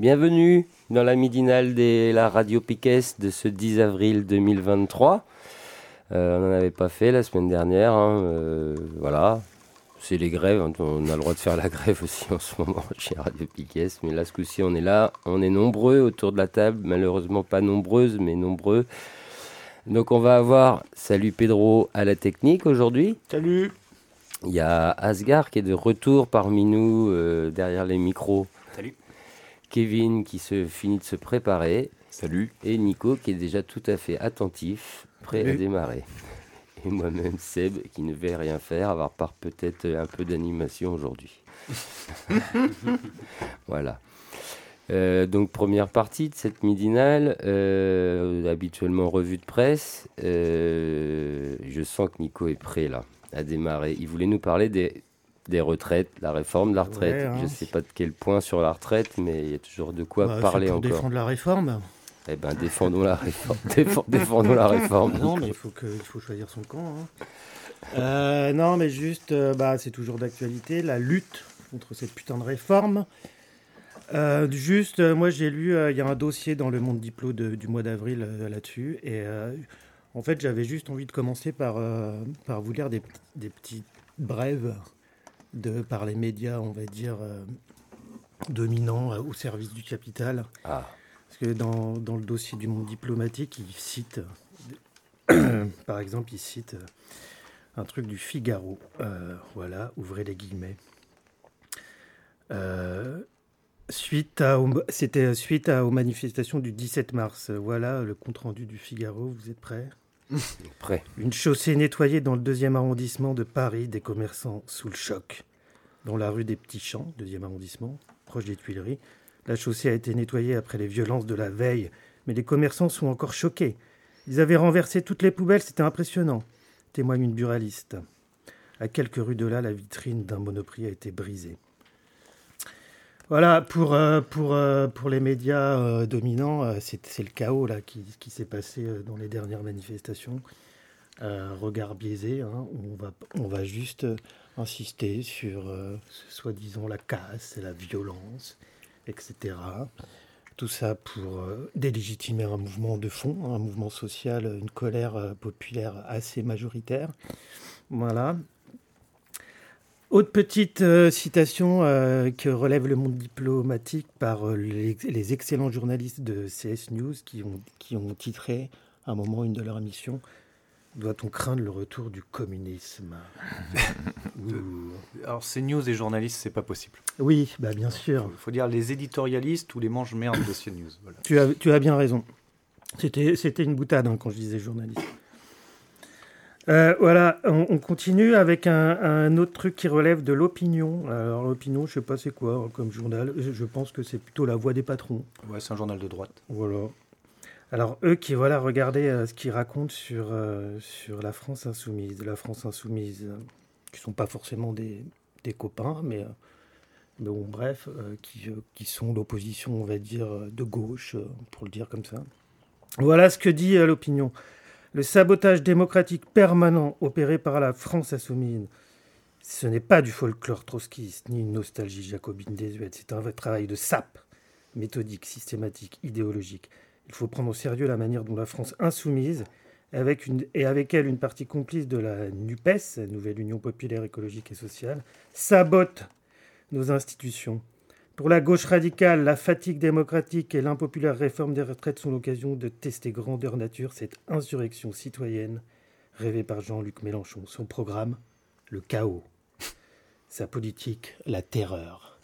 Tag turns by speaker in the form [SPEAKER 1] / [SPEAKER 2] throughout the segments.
[SPEAKER 1] Bienvenue dans la midinale de la Radio Piquet de ce 10 avril 2023. Euh, on n'en avait pas fait la semaine dernière. hein, euh, voilà. C'est les grèves. hein, On a le droit de faire la grève aussi en ce moment chez Radio Piquet. Mais là, ce coup-ci, on est là. On est nombreux autour de la table. Malheureusement, pas nombreuses, mais nombreux. Donc, on va avoir Salut Pedro à la technique aujourd'hui.
[SPEAKER 2] Salut
[SPEAKER 1] Il y a Asgar qui est de retour parmi nous euh, derrière les micros.
[SPEAKER 2] Salut.
[SPEAKER 1] Kevin qui se finit de se préparer.
[SPEAKER 2] Salut
[SPEAKER 1] Et Nico qui est déjà tout à fait attentif, prêt à démarrer. Et moi-même Seb qui ne vais rien faire, à part part peut-être un peu d'animation aujourd'hui. voilà. Euh, donc première partie de cette midinale, euh, habituellement revue de presse. Euh, je sens que Nico est prêt là à démarrer. Il voulait nous parler des, des retraites, la réforme de la retraite.
[SPEAKER 3] Ouais, hein.
[SPEAKER 1] Je ne sais pas de quel point sur la retraite, mais il y a toujours de quoi
[SPEAKER 3] Bah,
[SPEAKER 1] parler
[SPEAKER 3] pour
[SPEAKER 1] encore.
[SPEAKER 3] défendre la réforme.
[SPEAKER 1] Eh ben, défendons la réforme. Défend- défendons la réforme.
[SPEAKER 3] Non, mais il faut, que, il faut choisir son camp. hein. Euh, non, mais juste, euh, bah, c'est toujours d'actualité, la lutte contre cette putain de réforme. Euh, juste, moi j'ai lu, il y a un dossier dans le Monde Diplo de- du mois d'avril là-dessus. Et en fait, j'avais juste envie de commencer par, par vous lire des, des petites brèves de, par les médias, on va dire, euh, dominants euh, au service du capital.
[SPEAKER 1] Ah,
[SPEAKER 3] Parce que dans, dans le dossier du monde diplomatique, il cite, par exemple, il cite euh, un truc du Figaro. Voilà, ouvrez les guillemets. Suite à, c'était suite à, aux manifestations du 17 mars. Voilà le compte rendu du Figaro. Vous êtes prêts? une chaussée nettoyée dans le deuxième arrondissement de Paris, des commerçants sous le choc. Dans la rue des Petits Champs, deuxième arrondissement, proche des Tuileries, la chaussée a été nettoyée après les violences de la veille, mais les commerçants sont encore choqués. Ils avaient renversé toutes les poubelles, c'était impressionnant, témoigne une buraliste. À quelques rues de là, la vitrine d'un monoprix a été brisée. Voilà, pour, euh, pour, euh, pour les médias euh, dominants, c'est le chaos là, qui, qui s'est passé dans les dernières manifestations. Regard biaisé, hein, on, va, on va juste insister sur soi-disant la casse, la violence, etc. Tout ça pour délégitimer un mouvement de fond, hein, un mouvement social, une colère populaire assez majoritaire. Voilà. Autre petite euh, citation euh, que relève le monde diplomatique par euh, les, les excellents journalistes de CS News qui ont, qui ont titré à un moment une de leurs émissions Doit-on craindre le retour du communisme?
[SPEAKER 2] Alors, c'est news et journalistes, c'est pas possible.
[SPEAKER 3] Oui, bah bien sûr.
[SPEAKER 2] Il faut dire les éditorialistes ou les mange-merdes de CNews. Voilà.
[SPEAKER 3] Tu as, tu as bien raison. C'était, c'était une boutade hein, quand je disais journaliste. Euh, voilà, on, on continue avec un, un autre truc qui relève de l'opinion. Alors l'opinion, je sais pas c'est quoi comme journal. Je pense que c'est plutôt la voix des patrons.
[SPEAKER 2] Ouais, c'est un journal de droite.
[SPEAKER 3] Voilà. Alors eux qui voilà, regardez euh, ce qu'ils racontent sur euh, sur la France insoumise, la France insoumise, qui sont pas forcément des, des copains, mais, bon, bref, qui, qui sont l'opposition, on va dire, de gauche, pour le dire comme ça. Voilà ce que dit l'opinion. Le sabotage démocratique permanent opéré par la France insoumise, ce n'est pas du folklore trotskiste ni une nostalgie jacobine désuète, c'est un vrai travail de sape, méthodique, systématique, idéologique. Il faut prendre au sérieux la manière dont la France insoumise, avec et avec elle une partie complice de la NUPES, Nouvelle Union Populaire Écologique et Sociale, sabote nos institutions. Pour la gauche radicale, la fatigue démocratique et l'impopulaire réforme des retraites sont l'occasion de tester grandeur nature cette insurrection citoyenne rêvée par Jean-Luc Mélenchon. Son programme, le chaos. Sa politique, la terreur.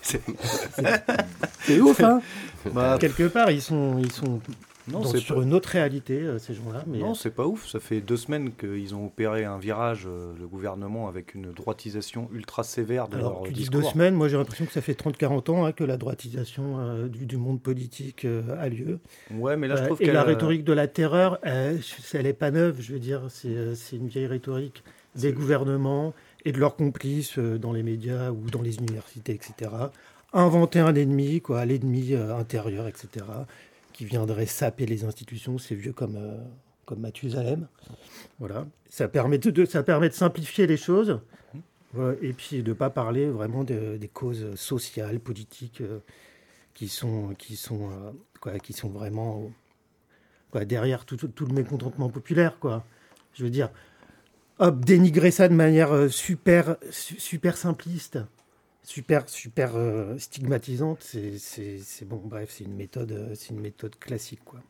[SPEAKER 3] C'est ouf, hein? Bah, Quelque part, ils sont, ils sont non, c'est sur une autre réalité, euh, ces gens-là.
[SPEAKER 2] Mais... Non, c'est pas ouf. Ça fait deux semaines qu'ils ont opéré un virage, euh, le gouvernement, avec une droitisation ultra sévère de
[SPEAKER 3] Alors,
[SPEAKER 2] leur
[SPEAKER 3] tu
[SPEAKER 2] dis
[SPEAKER 3] deux semaines, moi j'ai l'impression que ça fait 30-40 ans hein, que la droitisation euh, du, monde politique a lieu.
[SPEAKER 2] Ouais, mais là je trouve
[SPEAKER 3] Et la rhétorique de la terreur, elle, elle est pas neuve, je veux dire, c'est une vieille rhétorique des gouvernements et de leurs complices dans les médias ou dans les universités, etc. Inventer un ennemi, quoi, l'ennemi intérieur, etc qui viendrait saper les institutions, c'est vieux comme, euh, comme Mathusalem. Voilà. Ça permet de, ça permet de simplifier les choses et puis de ne pas parler vraiment des causes sociales, politiques euh, qui, sont, qui, sont, euh, quoi, qui sont vraiment quoi, derrière tout, tout, le mécontentement populaire. Quoi. Je veux dire, hop, dénigrer ça de manière super, super simpliste super super euh, stigmatisante c'est bon bref c'est une méthode euh, c'est une méthode classique quoi.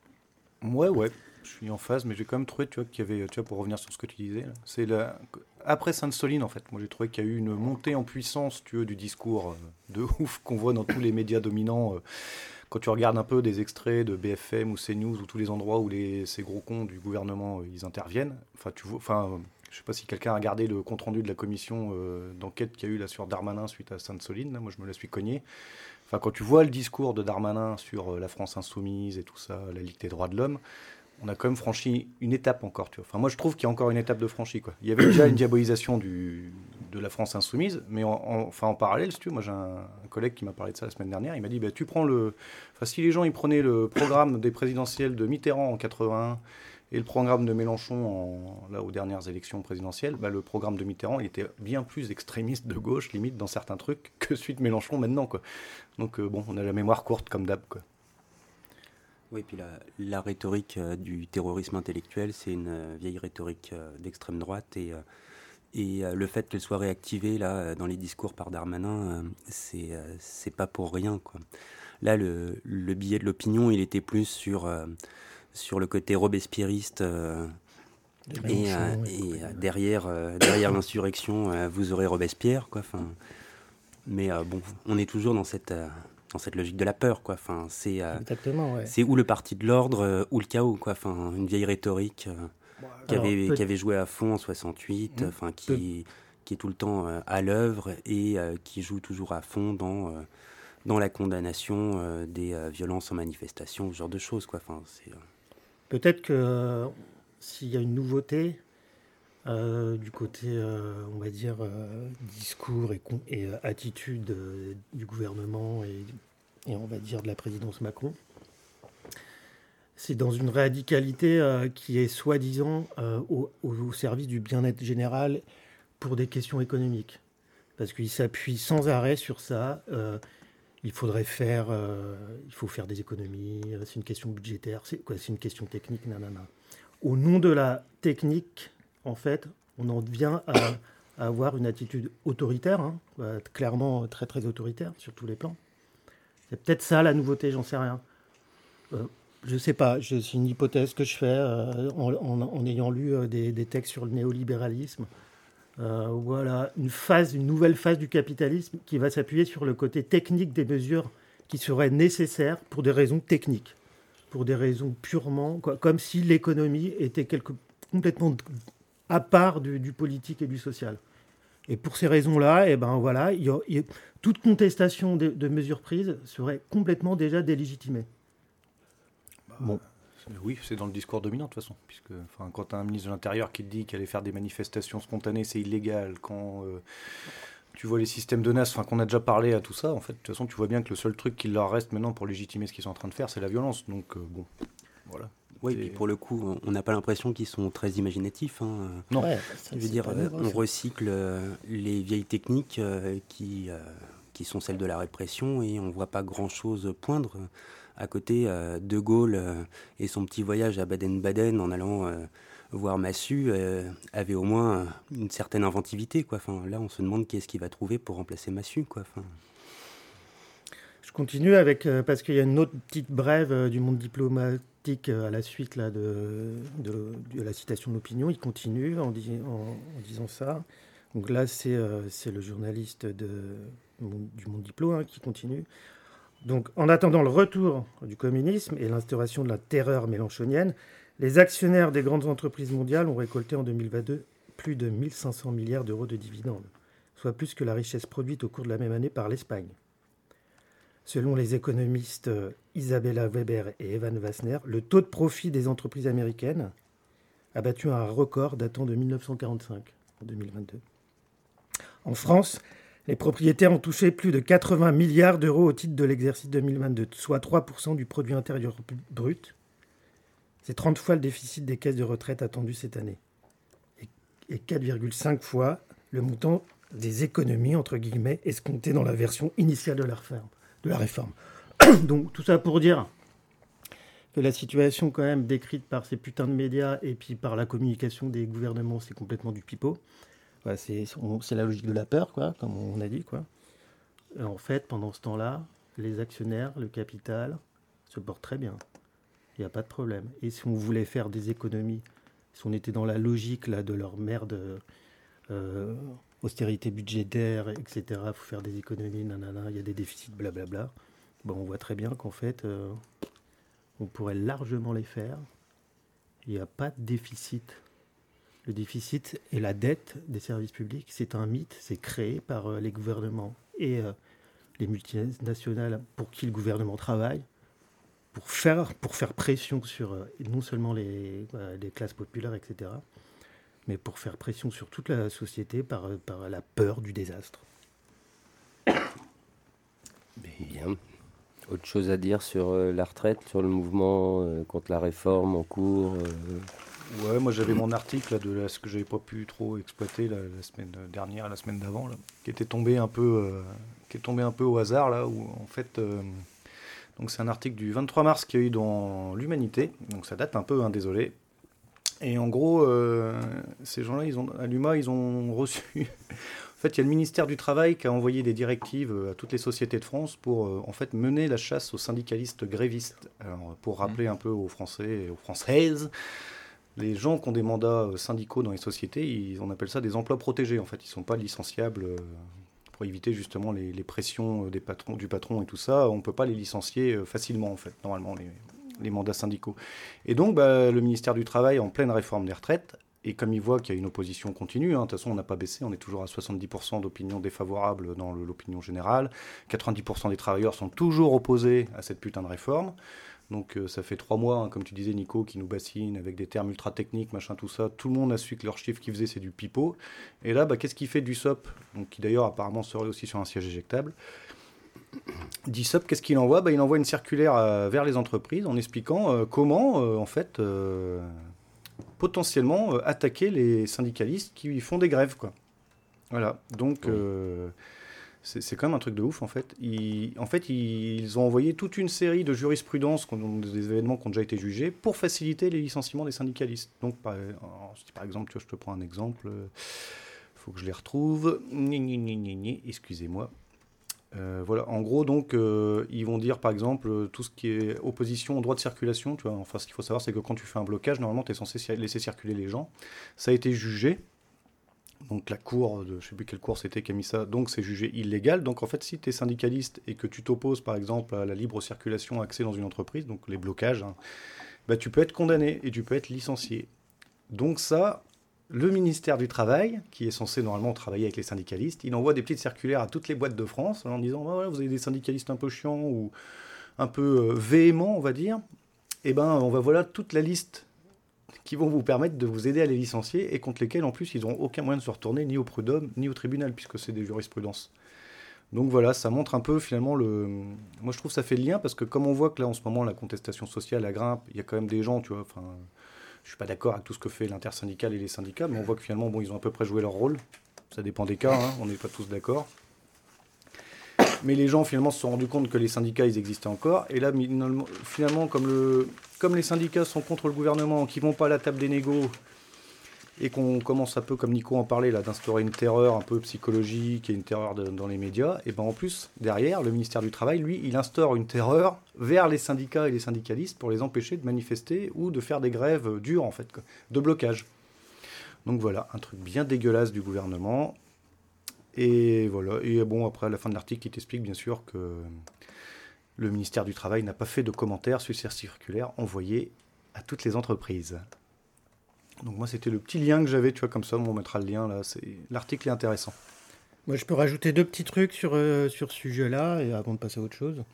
[SPEAKER 2] Ouais ouais je suis en phase mais j'ai quand même trouvé tu vois qu'il y avait tu vois pour revenir sur ce que tu disais c'est après Sainte-Soline en fait moi j'ai trouvé qu'il y a eu une montée en puissance tu veux du discours euh, de ouf qu'on voit dans tous les médias dominants quand tu regardes un peu des extraits de BFM ou CNews ou tous les endroits où les, ces gros cons du gouvernement ils interviennent enfin tu vois enfin je ne sais pas si quelqu'un a regardé le compte-rendu de la commission euh, d'enquête qu'il y a eu là sur Darmanin suite à Sainte-Soline. Moi, je me la suis cogné. Enfin, quand tu vois le discours de Darmanin sur euh, la France insoumise et tout ça, la Ligue des droits de l'homme, on a quand même franchi une étape encore. Enfin, moi, je trouve qu'il y a encore une étape de franchie. Il y avait déjà une diabolisation de la France insoumise, mais en, enfin, en parallèle, si tu moi j'ai un, collègue qui m'a parlé de ça la semaine dernière. Il m'a dit bah, tu prends le. Enfin, si les gens ils prenaient le programme des présidentielles de Mitterrand en 81 et le programme de Mélenchon, là, aux dernières élections présidentielles, bah, le programme de Mitterrand, il était bien plus extrémiste de gauche, limite, dans certains trucs, que celui de Mélenchon maintenant. Quoi. Donc, euh, bon, on a la mémoire courte comme d'hab. Quoi.
[SPEAKER 4] Oui, puis la, la rhétorique euh, du terrorisme intellectuel, c'est une euh, vieille rhétorique d'extrême droite. Et, et le fait qu'elle soit réactivée là, dans les discours par Darmanin, c'est c'est pas pour rien. Quoi. Là, le, le billet de l'opinion, il était plus sur sur le côté robespierriste. Euh, et, euh, euh, derrière, derrière l'insurrection, vous aurez Robespierre. Quoi, mais bon, on est toujours dans cette, dans cette logique de la peur. Quoi, c'est c'est ou le parti de l'ordre ou le chaos. Quoi, une vieille rhétorique qui, avait, qui avait joué à fond en 68, mmh. enfin qui, qui est tout le temps à l'œuvre et qui joue toujours à fond dans dans la condamnation des violences en manifestation, ce genre de choses. Quoi. Enfin, c'est,
[SPEAKER 3] Peut-être que euh, s'il y a une nouveauté euh, du côté, euh, on va dire, discours et, attitude du gouvernement et, on va dire de la présidence Macron, c'est dans une radicalité qui est soi-disant au, service du bien-être général pour des questions économiques. Parce qu'il s'appuie sans arrêt sur ça il faudrait faire, euh, il faut faire des économies, euh, c'est une question budgétaire, c'est une question technique, nanana. Au nom de la technique, en fait, on en vient à, avoir une attitude autoritaire, hein, euh, clairement très très autoritaire sur tous les plans. C'est peut-être ça la nouveauté, j'en sais rien. je ne sais pas, c'est une hypothèse que je fais en, ayant lu des, textes sur le néolibéralisme. Euh, voilà, une phase, une nouvelle phase du capitalisme qui va s'appuyer sur le côté technique des mesures qui seraient nécessaires pour des raisons techniques, pour des raisons purement, comme si l'économie était quelque, complètement à part du, politique et du social. Et pour ces raisons-là, eh ben voilà, toute contestation de, de mesures prises serait complètement déjà délégitimée.
[SPEAKER 2] Bon. Oui, c'est dans le discours dominant de toute façon. Puisque, enfin, quand tu as un ministre de l'Intérieur qui te dit qu'aller faire des manifestations spontanées, c'est illégal, quand euh, tu vois les systèmes de NAS, enfin, qu'on a déjà parlé à tout ça, en fait, de toute façon, tu vois bien que le seul truc qui leur reste maintenant pour légitimer ce qu'ils sont en train de faire, c'est la violence. Donc, euh, bon, voilà.
[SPEAKER 4] Oui, et pour le coup, on n'a pas l'impression qu'ils sont très imaginatifs. Hein.
[SPEAKER 2] Non.
[SPEAKER 4] Je veux dire, on recycle euh, les vieilles techniques qui, qui sont celles de la répression et on ne voit pas grand-chose poindre à côté, euh, De Gaulle euh, et son petit voyage à Baden-Baden en allant euh, voir Massu avait au moins une certaine inventivité. Quoi. Enfin, là, on se demande qui est-ce qu'il va trouver pour remplacer Massu. Quoi. Enfin...
[SPEAKER 3] Je continue avec, parce qu'il y a une autre petite brève du monde diplomatique à la suite là, de, la citation de l'opinion. Il continue en, disant ça. Donc là, c'est le journaliste de du monde diplôme hein, qui continue. Donc, en attendant le retour du communisme et l'instauration de la terreur mélanchonienne, les actionnaires des grandes entreprises mondiales ont récolté en 2022 plus de 1500 milliards d'euros de dividendes, soit plus que la richesse produite au cours de la même année par l'Espagne. Selon les économistes euh, Isabella Weber et Evan Wassner, le taux de profit des entreprises américaines a battu un record datant de 1945 en 2022. En France, les propriétaires ont touché plus de 80 milliards d'euros au titre de l'exercice 2022, soit 3% du produit intérieur brut. C'est 30 fois le déficit des caisses de retraite attendu cette année. Et 4,5 fois le montant des économies, entre guillemets, escomptées dans la version initiale de la réforme. De la réforme. Donc tout ça pour dire que la situation quand même décrite par ces putains de médias et puis par la communication des gouvernements, c'est complètement du pipeau c'est la logique de la peur, quoi, comme on a dit. Quoi. en fait, pendant ce temps-là, les actionnaires, le capital, se portent très bien. Il n'y a pas de problème. Et si on voulait faire des économies, si on était dans la logique de leur merde, euh, austérité budgétaire, etc., il faut faire des économies, nanana, il y a des déficits, blablabla. Bon, on voit très bien qu'en fait, euh, on pourrait largement les faire. Il n'y a pas de déficit le déficit et la dette des services publics, c'est un mythe, c'est créé par euh, les gouvernements et euh, les multinationales pour qui le gouvernement travaille, pour faire, pour faire pression sur euh, non seulement les, classes populaires, etc., mais pour faire pression sur toute la société par, par la peur du désastre.
[SPEAKER 1] Bien. Autre chose à dire sur la retraite, sur le mouvement contre la réforme en cours
[SPEAKER 2] Ouais, moi j'avais mon article de ce que j'avais pas pu trop exploiter la, semaine dernière, la semaine d'avant, qui était tombé un peu, euh, qui est tombé un peu au hasard là, où en fait, euh, donc c'est un article du 23 mars qu'il y a eu dans l'Humanité, donc ça date un peu, hein, désolé. Et en gros, euh, ces gens-là, ils ont à l'UMA, ils ont reçu. en fait, il y a le ministère du Travail qui a envoyé des directives à toutes les sociétés de France pour en fait mener la chasse aux syndicalistes grévistes. Alors, pour rappeler mmh. un peu aux Français et aux Françaises les gens qui ont des mandats euh, syndicaux dans les sociétés, on appelle ça des emplois protégés. En fait, ils ne sont pas licenciables euh, pour éviter justement les, pressions euh, des patrons, du patron et tout ça. On ne peut pas les licencier facilement, en fait, normalement, les, mandats syndicaux. Et donc, bah, le ministère du Travail, en pleine réforme des retraites, et comme il voit qu'il y a une opposition continue, hein, de toute façon on n'a pas baissé, on est toujours à 70% d'opinion défavorable dans l'opinion générale, 90% des travailleurs sont toujours opposés à cette putain de réforme. Donc euh, ça fait trois mois, hein, comme tu disais Nico, qui nous bassine avec des termes ultra techniques, machin, tout ça. Tout le monde a su que leur chiffre qu'ils faisaient, c'est du pipeau. Et là, bah, qu'est-ce qu'il fait du SOP Donc, Qui d'ailleurs apparemment serait aussi sur un siège éjectable. DISOP, qu'est-ce qu'il envoie? Bah, Il envoie une circulaire euh, vers les entreprises en expliquant euh, comment, en fait, potentiellement attaquer les syndicalistes qui font des grèves. Quoi. Voilà. Donc, c'est quand même un truc de ouf en fait. en fait, ils ont envoyé toute une série de jurisprudences, des événements qui ont déjà été jugés, pour faciliter les licenciements des syndicalistes. Donc, par, exemple, je te prends un exemple, il faut que je les retrouve. Excusez-moi. Euh, voilà, en gros, donc, euh, ils vont dire par exemple tout ce qui est opposition au droit de circulation. Enfin, ce qu'il faut savoir, c'est que quand tu fais un blocage, normalement, tu es censé laisser circuler les gens. Ça a été jugé donc la cour, de, je ne sais plus quelle cour c'était qui a mis ça, donc c'est jugé illégal. Donc en fait, si tu es syndicaliste et que tu t'opposes par exemple à la libre circulation accès dans une entreprise, donc les blocages, hein, bah, tu peux être condamné et tu peux être licencié. Donc ça, le ministère du Travail, qui est censé normalement travailler avec les syndicalistes, il envoie des petites circulaires à toutes les boîtes de France en disant bah, vous avez des syndicalistes un peu chiants ou un peu euh, véhéments, on va dire. Eh ben, on va voilà toute la liste qui vont vous permettre de vous aider à les licencier et contre lesquels en plus ils n'ont aucun moyen de se retourner ni au prud'homme ni au tribunal puisque c'est des jurisprudences. Donc voilà, ça montre un peu finalement le. Moi je trouve que ça fait le lien parce que comme on voit que là en ce moment la contestation sociale la grimpe, il y a quand même des gens, tu vois, enfin. Je suis pas d'accord avec tout ce que fait l'intersyndical et les syndicats, mais on voit que finalement, ils ont à peu près joué leur rôle. Ça dépend des cas, hein, on n'est pas tous d'accord. Mais les gens finalement se sont rendus compte que les syndicats ils existaient encore. Et là, finalement, comme le, comme les syndicats sont contre le gouvernement, qui vont pas à la table des négos, et qu'on commence un peu, comme Nico en parlait, là, d'instaurer une terreur un peu psychologique et une terreur dans les médias, et ben en plus, derrière, le ministère du Travail, lui, il instaure une terreur vers les syndicats et les syndicalistes pour les empêcher de manifester ou de faire des grèves dures, en fait, de blocage. Donc voilà, un truc bien dégueulasse du gouvernement. Et voilà. Et bon, après, à la fin de l'article, il t'explique bien sûr que le ministère du Travail n'a pas fait de commentaires sur cette circulaire envoyée à toutes les entreprises. Donc moi, c'était le petit lien que j'avais, tu vois, comme ça, on mettra le lien là. L'article est intéressant.
[SPEAKER 3] Moi, je peux rajouter deux petits trucs sur, euh, sur ce sujet-là, et avant de passer à autre chose.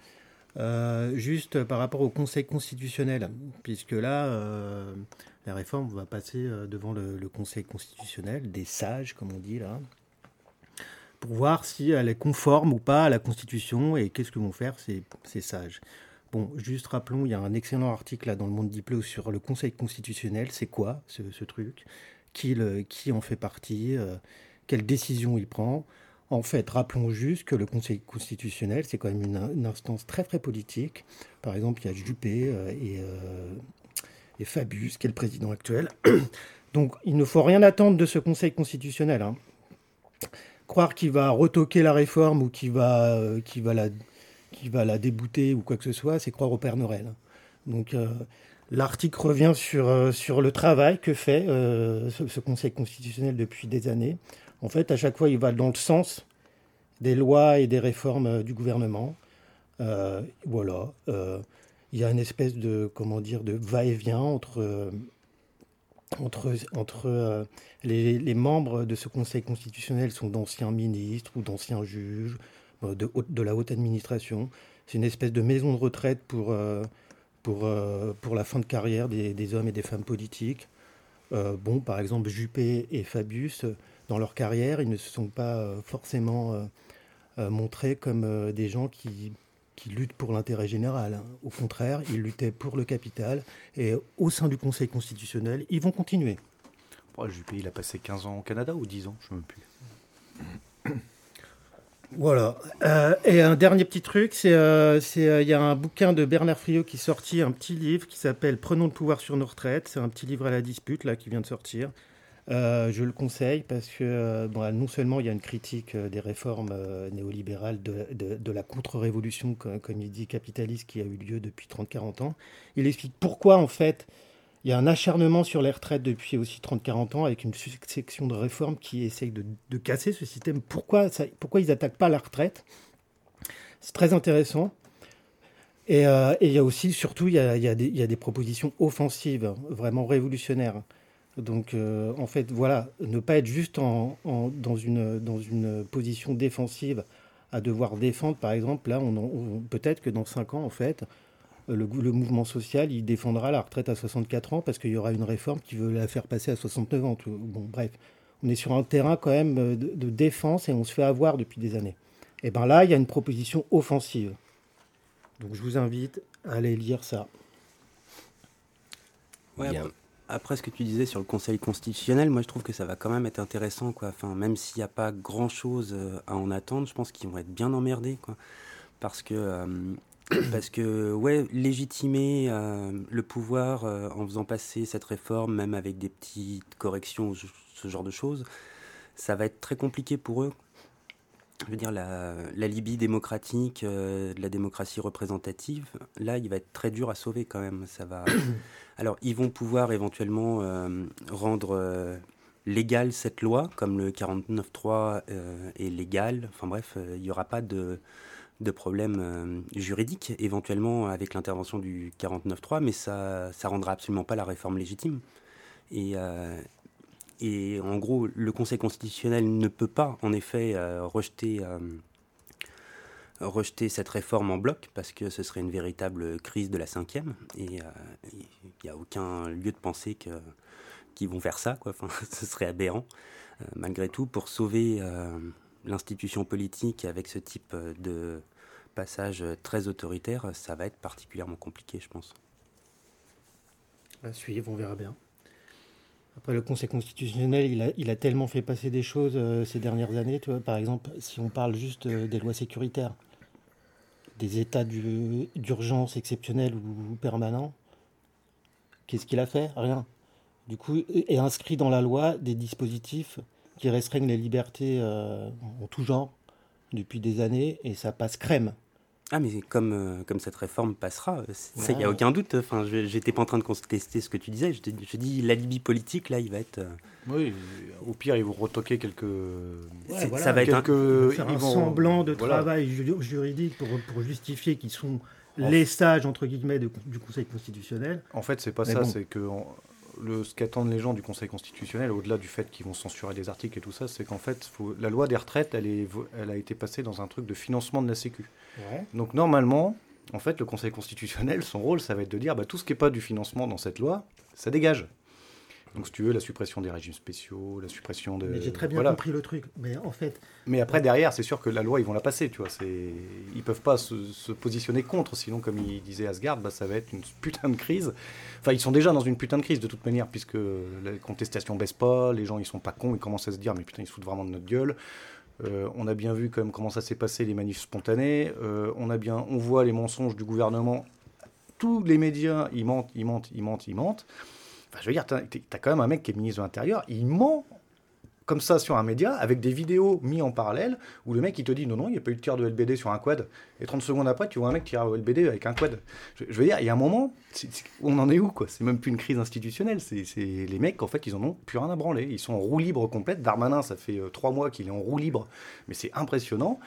[SPEAKER 3] Euh, juste par rapport au Conseil constitutionnel, puisque là, euh, la réforme va passer devant le, Conseil constitutionnel, des sages, comme on dit là, pour voir si elle est conforme ou pas à la Constitution et qu'est-ce que vont faire ces, ces sages. Bon, juste rappelons, il y a un excellent article là dans le Monde Diplo sur le Conseil constitutionnel. C'est quoi ce, truc? Qui, en fait partie euh, Quelle décision il prend? En fait, rappelons juste que le Conseil constitutionnel, c'est quand même une, instance très très politique. Par exemple, il y a Juppé euh, et, euh, et, Fabius, qui est le président actuel. Donc, il ne faut rien attendre de ce Conseil constitutionnel. Hein. Croire qu'il va retoquer la réforme ou qu'il va, euh, va la va la débouter ou quoi que ce soit, c'est croire au Père Noël. Donc euh, l'article revient sur, euh, sur le travail que fait ce, ce, Conseil constitutionnel depuis des années. En fait, à chaque fois, il va dans le sens des lois et des réformes du gouvernement. Voilà. il y a une espèce de, comment dire, de va-et-vient entre, entre, entre les, les membres de ce Conseil constitutionnel sont d'anciens ministres ou d'anciens juges euh, de, de, la haute administration. C'est une espèce de maison de retraite pour, euh, pour, euh, pour la fin de carrière des, des hommes et des femmes politiques. Euh, bon, par exemple, Juppé et Fabius, dans leur carrière, ils ne se sont pas forcément euh, montrés comme des gens qui, qui luttent pour l'intérêt général. Au contraire, ils luttaient pour le capital. Et au sein du Conseil constitutionnel, ils vont continuer.
[SPEAKER 2] Bon, Juppé, il a passé 15 ans au Canada ou 10 ans Je ne sais plus.
[SPEAKER 3] Voilà. Euh, et un dernier petit truc, c'est il euh, euh, y a un bouquin de Bernard Friot qui est sorti, un petit livre qui s'appelle Prenons le pouvoir sur nos retraites. C'est un petit livre à la dispute là qui vient de sortir. Euh, je le conseille parce que bon, non seulement il y a une critique des réformes néolibérales de, de, la contre-révolution, comme, il dit, capitaliste qui a eu lieu depuis 30-40 ans. Il explique pourquoi en fait il y a un acharnement sur les retraites depuis aussi 30-40 ans avec une section de réformes qui essaye de, de casser ce système. Pourquoi, pourquoi ils n'attaquent pas la retraite? C'est très intéressant. Et, euh, il y a aussi, surtout, il y a, y a des propositions offensives, vraiment révolutionnaires. Donc, euh, en fait, voilà, ne pas être juste en, en, dans, une, dans une position défensive à devoir défendre, par exemple, là, on, on peut-être que dans 5 ans, en fait, le, le, mouvement social, il défendra la retraite à 64 ans parce qu'il y aura une réforme qui veut la faire passer à 69 ans. Tout. Bon, bref, on est sur un terrain quand même de, de, défense et on se fait avoir depuis des années. Et bien là, il y a une proposition offensive. Donc je vous invite à aller lire ça.
[SPEAKER 4] Ouais, après, après, ce que tu disais sur le Conseil constitutionnel, moi je trouve que ça va quand même être intéressant. Quoi. Enfin, même s'il n'y a pas grand-chose à en attendre, je pense qu'ils vont être bien emmerdés. Quoi. Parce que euh, parce que, ouais, légitimer euh, le pouvoir euh, en faisant passer cette réforme, même avec des petites corrections, ce genre de choses, ça va être très compliqué pour eux. Je veux dire, la, la Libye démocratique, euh, la démocratie représentative, là, il va être très dur à sauver quand même. Ça va... Alors, ils vont pouvoir éventuellement euh, rendre euh, légale cette loi, comme le 49.3 est légal. Enfin bref, il n'y aura pas de de problèmes euh, juridiques, éventuellement avec l'intervention du 49.3, mais ça ne rendra absolument pas la réforme légitime. Et, euh, et en gros, le Conseil constitutionnel ne peut pas, en effet, euh, rejeter, euh, rejeter cette réforme en bloc, parce que ce serait une véritable crise de la cinquième, et il n'y a aucun lieu de penser que qu'ils vont faire ça, quoi. Ce serait aberrant. malgré tout, pour sauver l'institution politique avec ce type de passage très autoritaire, ça va être particulièrement compliqué, je pense.
[SPEAKER 3] À suivre, on verra bien. Après, le Conseil constitutionnel, il a, tellement fait passer des choses euh, ces dernières années. Par exemple, si on parle juste euh, des lois sécuritaires, des états d'urgence exceptionnels ou permanents, qu'est-ce qu'il a fait? Rien. Du coup, est inscrit dans la loi des dispositifs qui restreignent les libertés euh, en tout genre depuis des années et ça passe crème.
[SPEAKER 4] Ah, mais comme, euh, comme cette réforme passera, il n'y a aucun doute. Enfin, j'étais pas en train de contester ce que tu disais. Je, je dis, l'alibi politique, là, il va être. Euh,
[SPEAKER 2] oui, au pire, ils vont retoquer quelques.
[SPEAKER 3] ça va être un... faire un semblant de travail juridique pour, pour justifier qu'ils sont les sages, entre guillemets, du Conseil constitutionnel.
[SPEAKER 2] En fait, c'est pas ça. C'est que le, ce qu'attendent les gens du Conseil constitutionnel, au-delà du fait qu'ils vont censurer des articles et tout ça, c'est qu'en fait, la loi des retraites, elle, est, elle a été passée dans un truc de financement de la Sécu. Donc normalement, en fait, le Conseil constitutionnel, son rôle, ça va être de dire bah, tout ce qui n'est pas du financement dans cette loi, ça dégage. Donc, si tu veux, la suppression des régimes spéciaux, la suppression de.
[SPEAKER 3] Mais j'ai très bien compris le truc. Mais en fait.
[SPEAKER 2] Mais après, derrière, c'est sûr que la loi, ils vont la passer, tu vois. Ils peuvent pas se, positionner contre, sinon, comme il disait Asgard, bah, ça va être une putain de crise. Enfin, ils sont déjà dans une putain de crise, de toute manière, puisque les contestations baissent pas, les gens, ils sont pas cons, ils commencent à se dire, mais putain, ils se foutent vraiment de notre gueule. Euh, on a bien vu comme comment ça s'est passé les manifs spontanés. Euh, on a bien, on voit les mensonges du gouvernement. Tous les médias, ils mentent, ils mentent, ils mentent, ils mentent. Enfin, je veux dire, tu as, quand même un mec qui est ministre de l'Intérieur, il ment comme ça sur un média, avec des vidéos mis en parallèle, où le mec il te dit non, non, il n'y a pas eu de tir de LBD sur un quad, et 30 secondes après, tu vois un mec tirer au LBD avec un quad. Je, veux dire, il y a un moment, on en est où quoi? C'est même plus une crise institutionnelle, c'est les mecs, en fait, ils en ont plus rien à branler, ils sont en roue libre complète. Darmanin, ça fait euh, trois mois qu'il est en roue libre, mais c'est impressionnant.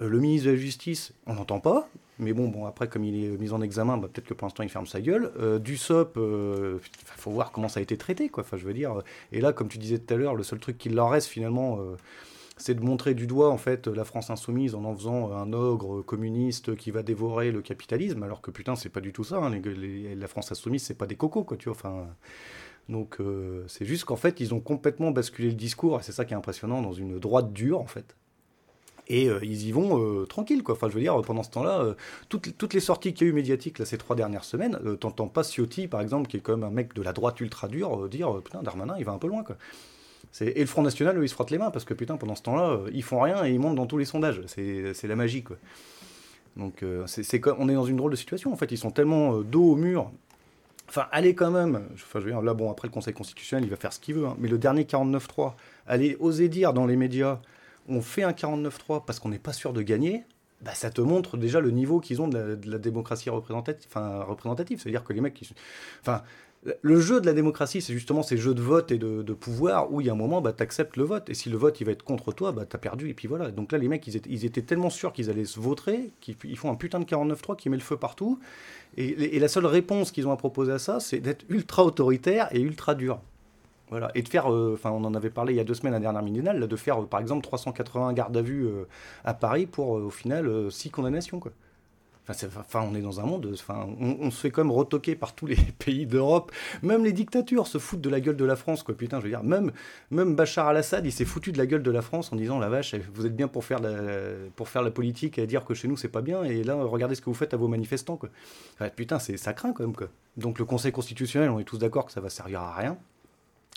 [SPEAKER 2] Euh, le ministre de la Justice, on n'entend pas. Mais bon, bon, après, comme il est mis en examen, bah, peut-être que pour l'instant, il ferme sa gueule. Euh, du SOP, il euh, faut voir comment ça a été traité, quoi. Enfin, je veux dire. Et là, comme tu disais tout à l'heure, le seul truc qu'il leur reste, finalement, c'est de montrer du doigt, en fait, la France insoumise en en faisant un ogre communiste qui va dévorer le capitalisme, alors que putain, c'est pas du tout ça. Hein. la France insoumise, c'est pas des cocos, quoi, tu vois. Enfin. Donc, c'est juste qu'en fait, ils ont complètement basculé le discours, et c'est ça qui est impressionnant, dans une droite dure, en fait et euh, ils y vont euh, tranquille quoi. Enfin, je veux dire, pendant ce temps-là, euh, toutes, les sorties qu'il y a eu médiatiques là, ces trois dernières semaines, t'entends pas Ciotti, par exemple, qui est quand même un mec de la droite ultra dure, dire putain, Darmanin, il va un peu loin quoi. Et le Front National, eux, ils se frottent les mains parce que putain, pendant ce temps-là, ils font rien et ils montent dans tous les sondages. C'est la magie quoi. Donc, on est dans une drôle de situation en fait. Ils sont tellement dos au mur Enfin, allez quand même. Je veux dire, là, bon, après le Conseil constitutionnel, il va faire ce qu'il veut. Hein, mais le dernier 49-3, allez oser dire dans les médias on fait un 49-3 parce qu'on n'est pas sûr de gagner, bah, ça te montre déjà le niveau qu'ils ont de la, démocratie représentative. C'est-à-dire que les mecs le jeu de la démocratie, c'est justement ces jeux de vote et de, pouvoir où il y a un moment, bah, tu acceptes le vote. Et si le vote il va être contre toi, bah, tu as perdu. Et puis voilà. Donc là, les mecs, ils étaient, tellement sûrs qu'ils allaient se voter qu'ils font un putain de 49-3 qui met le feu partout. Et, et la seule réponse qu'ils ont à proposer à ça, c'est d'être ultra autoritaire et ultra dur. Voilà. Et de faire, euh, enfin, on en avait parlé il y a deux semaines à la dernière minimale, de faire euh, par exemple 380 gardes à vue euh, à Paris pour au final 6 condamnations. Enfin, on est dans un monde, enfin, on, se fait comme retoquer par tous les pays d'Europe. Même les dictatures se foutent de la gueule de la France. Putain, je veux dire, même, même Bachar al-Assad, il s'est foutu de la gueule de la France en disant la vache, vous êtes bien pour faire la, pour faire la politique et dire que chez nous c'est pas bien, et là, regardez ce que vous faites à vos manifestants, putain, ça craint quand même. Donc le Conseil constitutionnel, on est tous d'accord que ça va servir à rien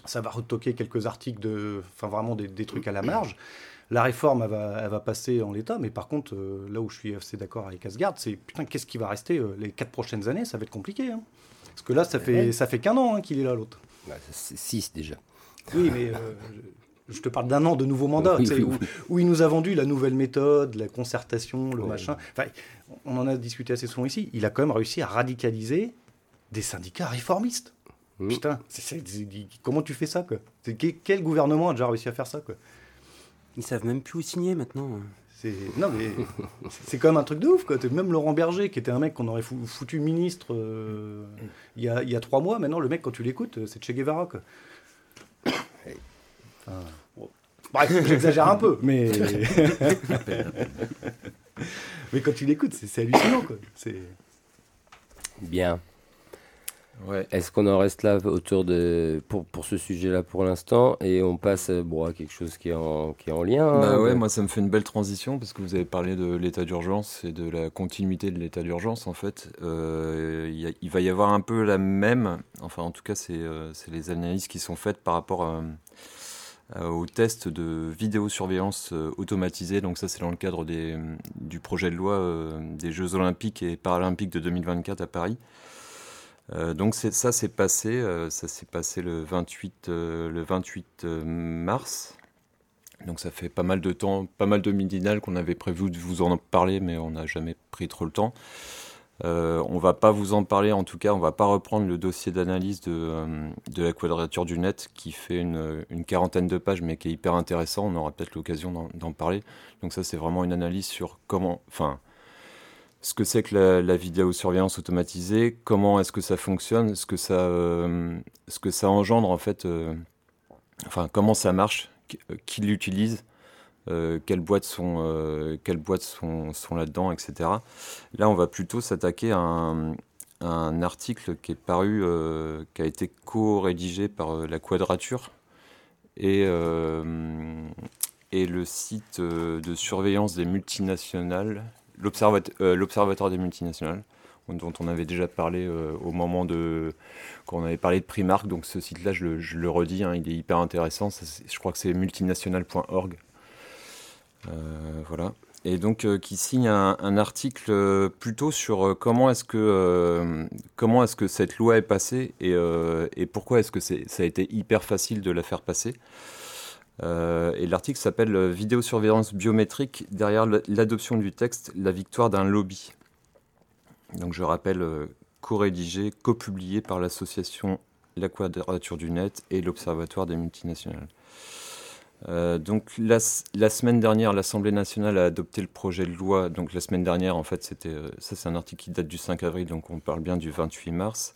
[SPEAKER 2] ça va retoquer quelques articles, de, enfin vraiment des, trucs à la marge. La réforme, elle va, elle va passer en l'état, mais par contre, euh, là où je suis assez d'accord avec Asgard, c'est putain, qu'est-ce qui va rester euh, les quatre prochaines années Ça va être compliqué. Hein. Parce que là, ça fait, ça fait qu'un an hein, qu'il est là, l'autre.
[SPEAKER 1] Bah, c'est six déjà.
[SPEAKER 2] Oui, mais euh, je, te parle d'un an de nouveau mandat, où, il nous a vendu la nouvelle méthode, la concertation, le machin. Enfin, on en a discuté assez souvent ici. Il a quand même réussi à radicaliser des syndicats réformistes. Mmh. Putain, comment tu fais ça quoi? Quel gouvernement a déjà réussi à faire ça quoi?
[SPEAKER 4] Ils savent même plus où signer maintenant.
[SPEAKER 2] Non mais c'est quand même un truc de ouf quoi. Même Laurent Berger, qui était un mec qu'on aurait foutu ministre euh, il, y a, il, y a, trois mois, maintenant le mec quand tu l'écoutes, c'est Che Guevara quoi. Bref, j'exagère un peu, mais mais quand tu l'écoutes, c'est hallucinant quoi. C'est
[SPEAKER 1] bien. Est-ce qu'on en reste là autour de pour, pour ce sujet-là pour l'instant et on passe bon, à quelque chose qui est en, qui est en lien
[SPEAKER 5] Bah hein, ouais, moi ça me fait une belle transition parce que vous avez parlé de l'état d'urgence et de la continuité de l'état d'urgence en fait. Euh, il va y avoir un peu la même, enfin en tout cas c'est euh, les analyses qui sont faites par rapport à, au test de vidéosurveillance euh, automatisée. Donc ça, c'est dans le cadre des, du projet de loi des Jeux olympiques et paralympiques de 2024 à Paris. Euh, donc ça s'est passé, euh, ça s'est passé le 28, euh, le 28 mars. Donc ça fait pas mal de temps, pas mal de midinal qu'on avait prévu de vous en parler, mais on n'a jamais pris trop le temps. On va pas vous en parler, en tout cas, on va pas reprendre le dossier d'analyse de, de, la quadrature du net qui fait une, une, quarantaine de pages, mais qui est hyper intéressant. On aura peut-être l'occasion d'en parler. Donc ça, c'est vraiment une analyse sur comment, enfin, ce que c'est que la, la vidéosurveillance automatisée, comment est-ce que ça fonctionne, ce que ça, euh, ce que ça engendre en fait, euh, enfin, comment ça marche, qui l'utilise euh, quelles boîtes sont, quelles boîtes sont, là-dedans, etc. Là, on va plutôt s'attaquer à un, un, article qui est paru, qui a été co-rédigé par la Quadrature et, et le site de surveillance des multinationales, l'Observatoire des multinationales dont on avait déjà parlé au moment de quand on avait parlé de Primark. Donc ce site-là, je, le redis, hein, il est hyper intéressant. je crois que c'est multinational.org. Euh, voilà. Et donc euh, qui signe un, article euh, plutôt sur comment est-ce que comment est-ce que cette loi est passée et, pourquoi est-ce que ça a été hyper facile de la faire passer. Et l'article s'appelle Vidéosurveillance biométrique derrière l'adoption du texte, la victoire d'un lobby. Donc je rappelle, co-rédigé, co-publié par l'association La Quadrature du Net et l'Observatoire des multinationales. Euh, donc la, semaine dernière, l'Assemblée nationale a adopté le projet de loi. Donc la semaine dernière, en fait, c'était euh, ça, c'est un article qui date du 5 avril, donc on parle bien du 28 mars.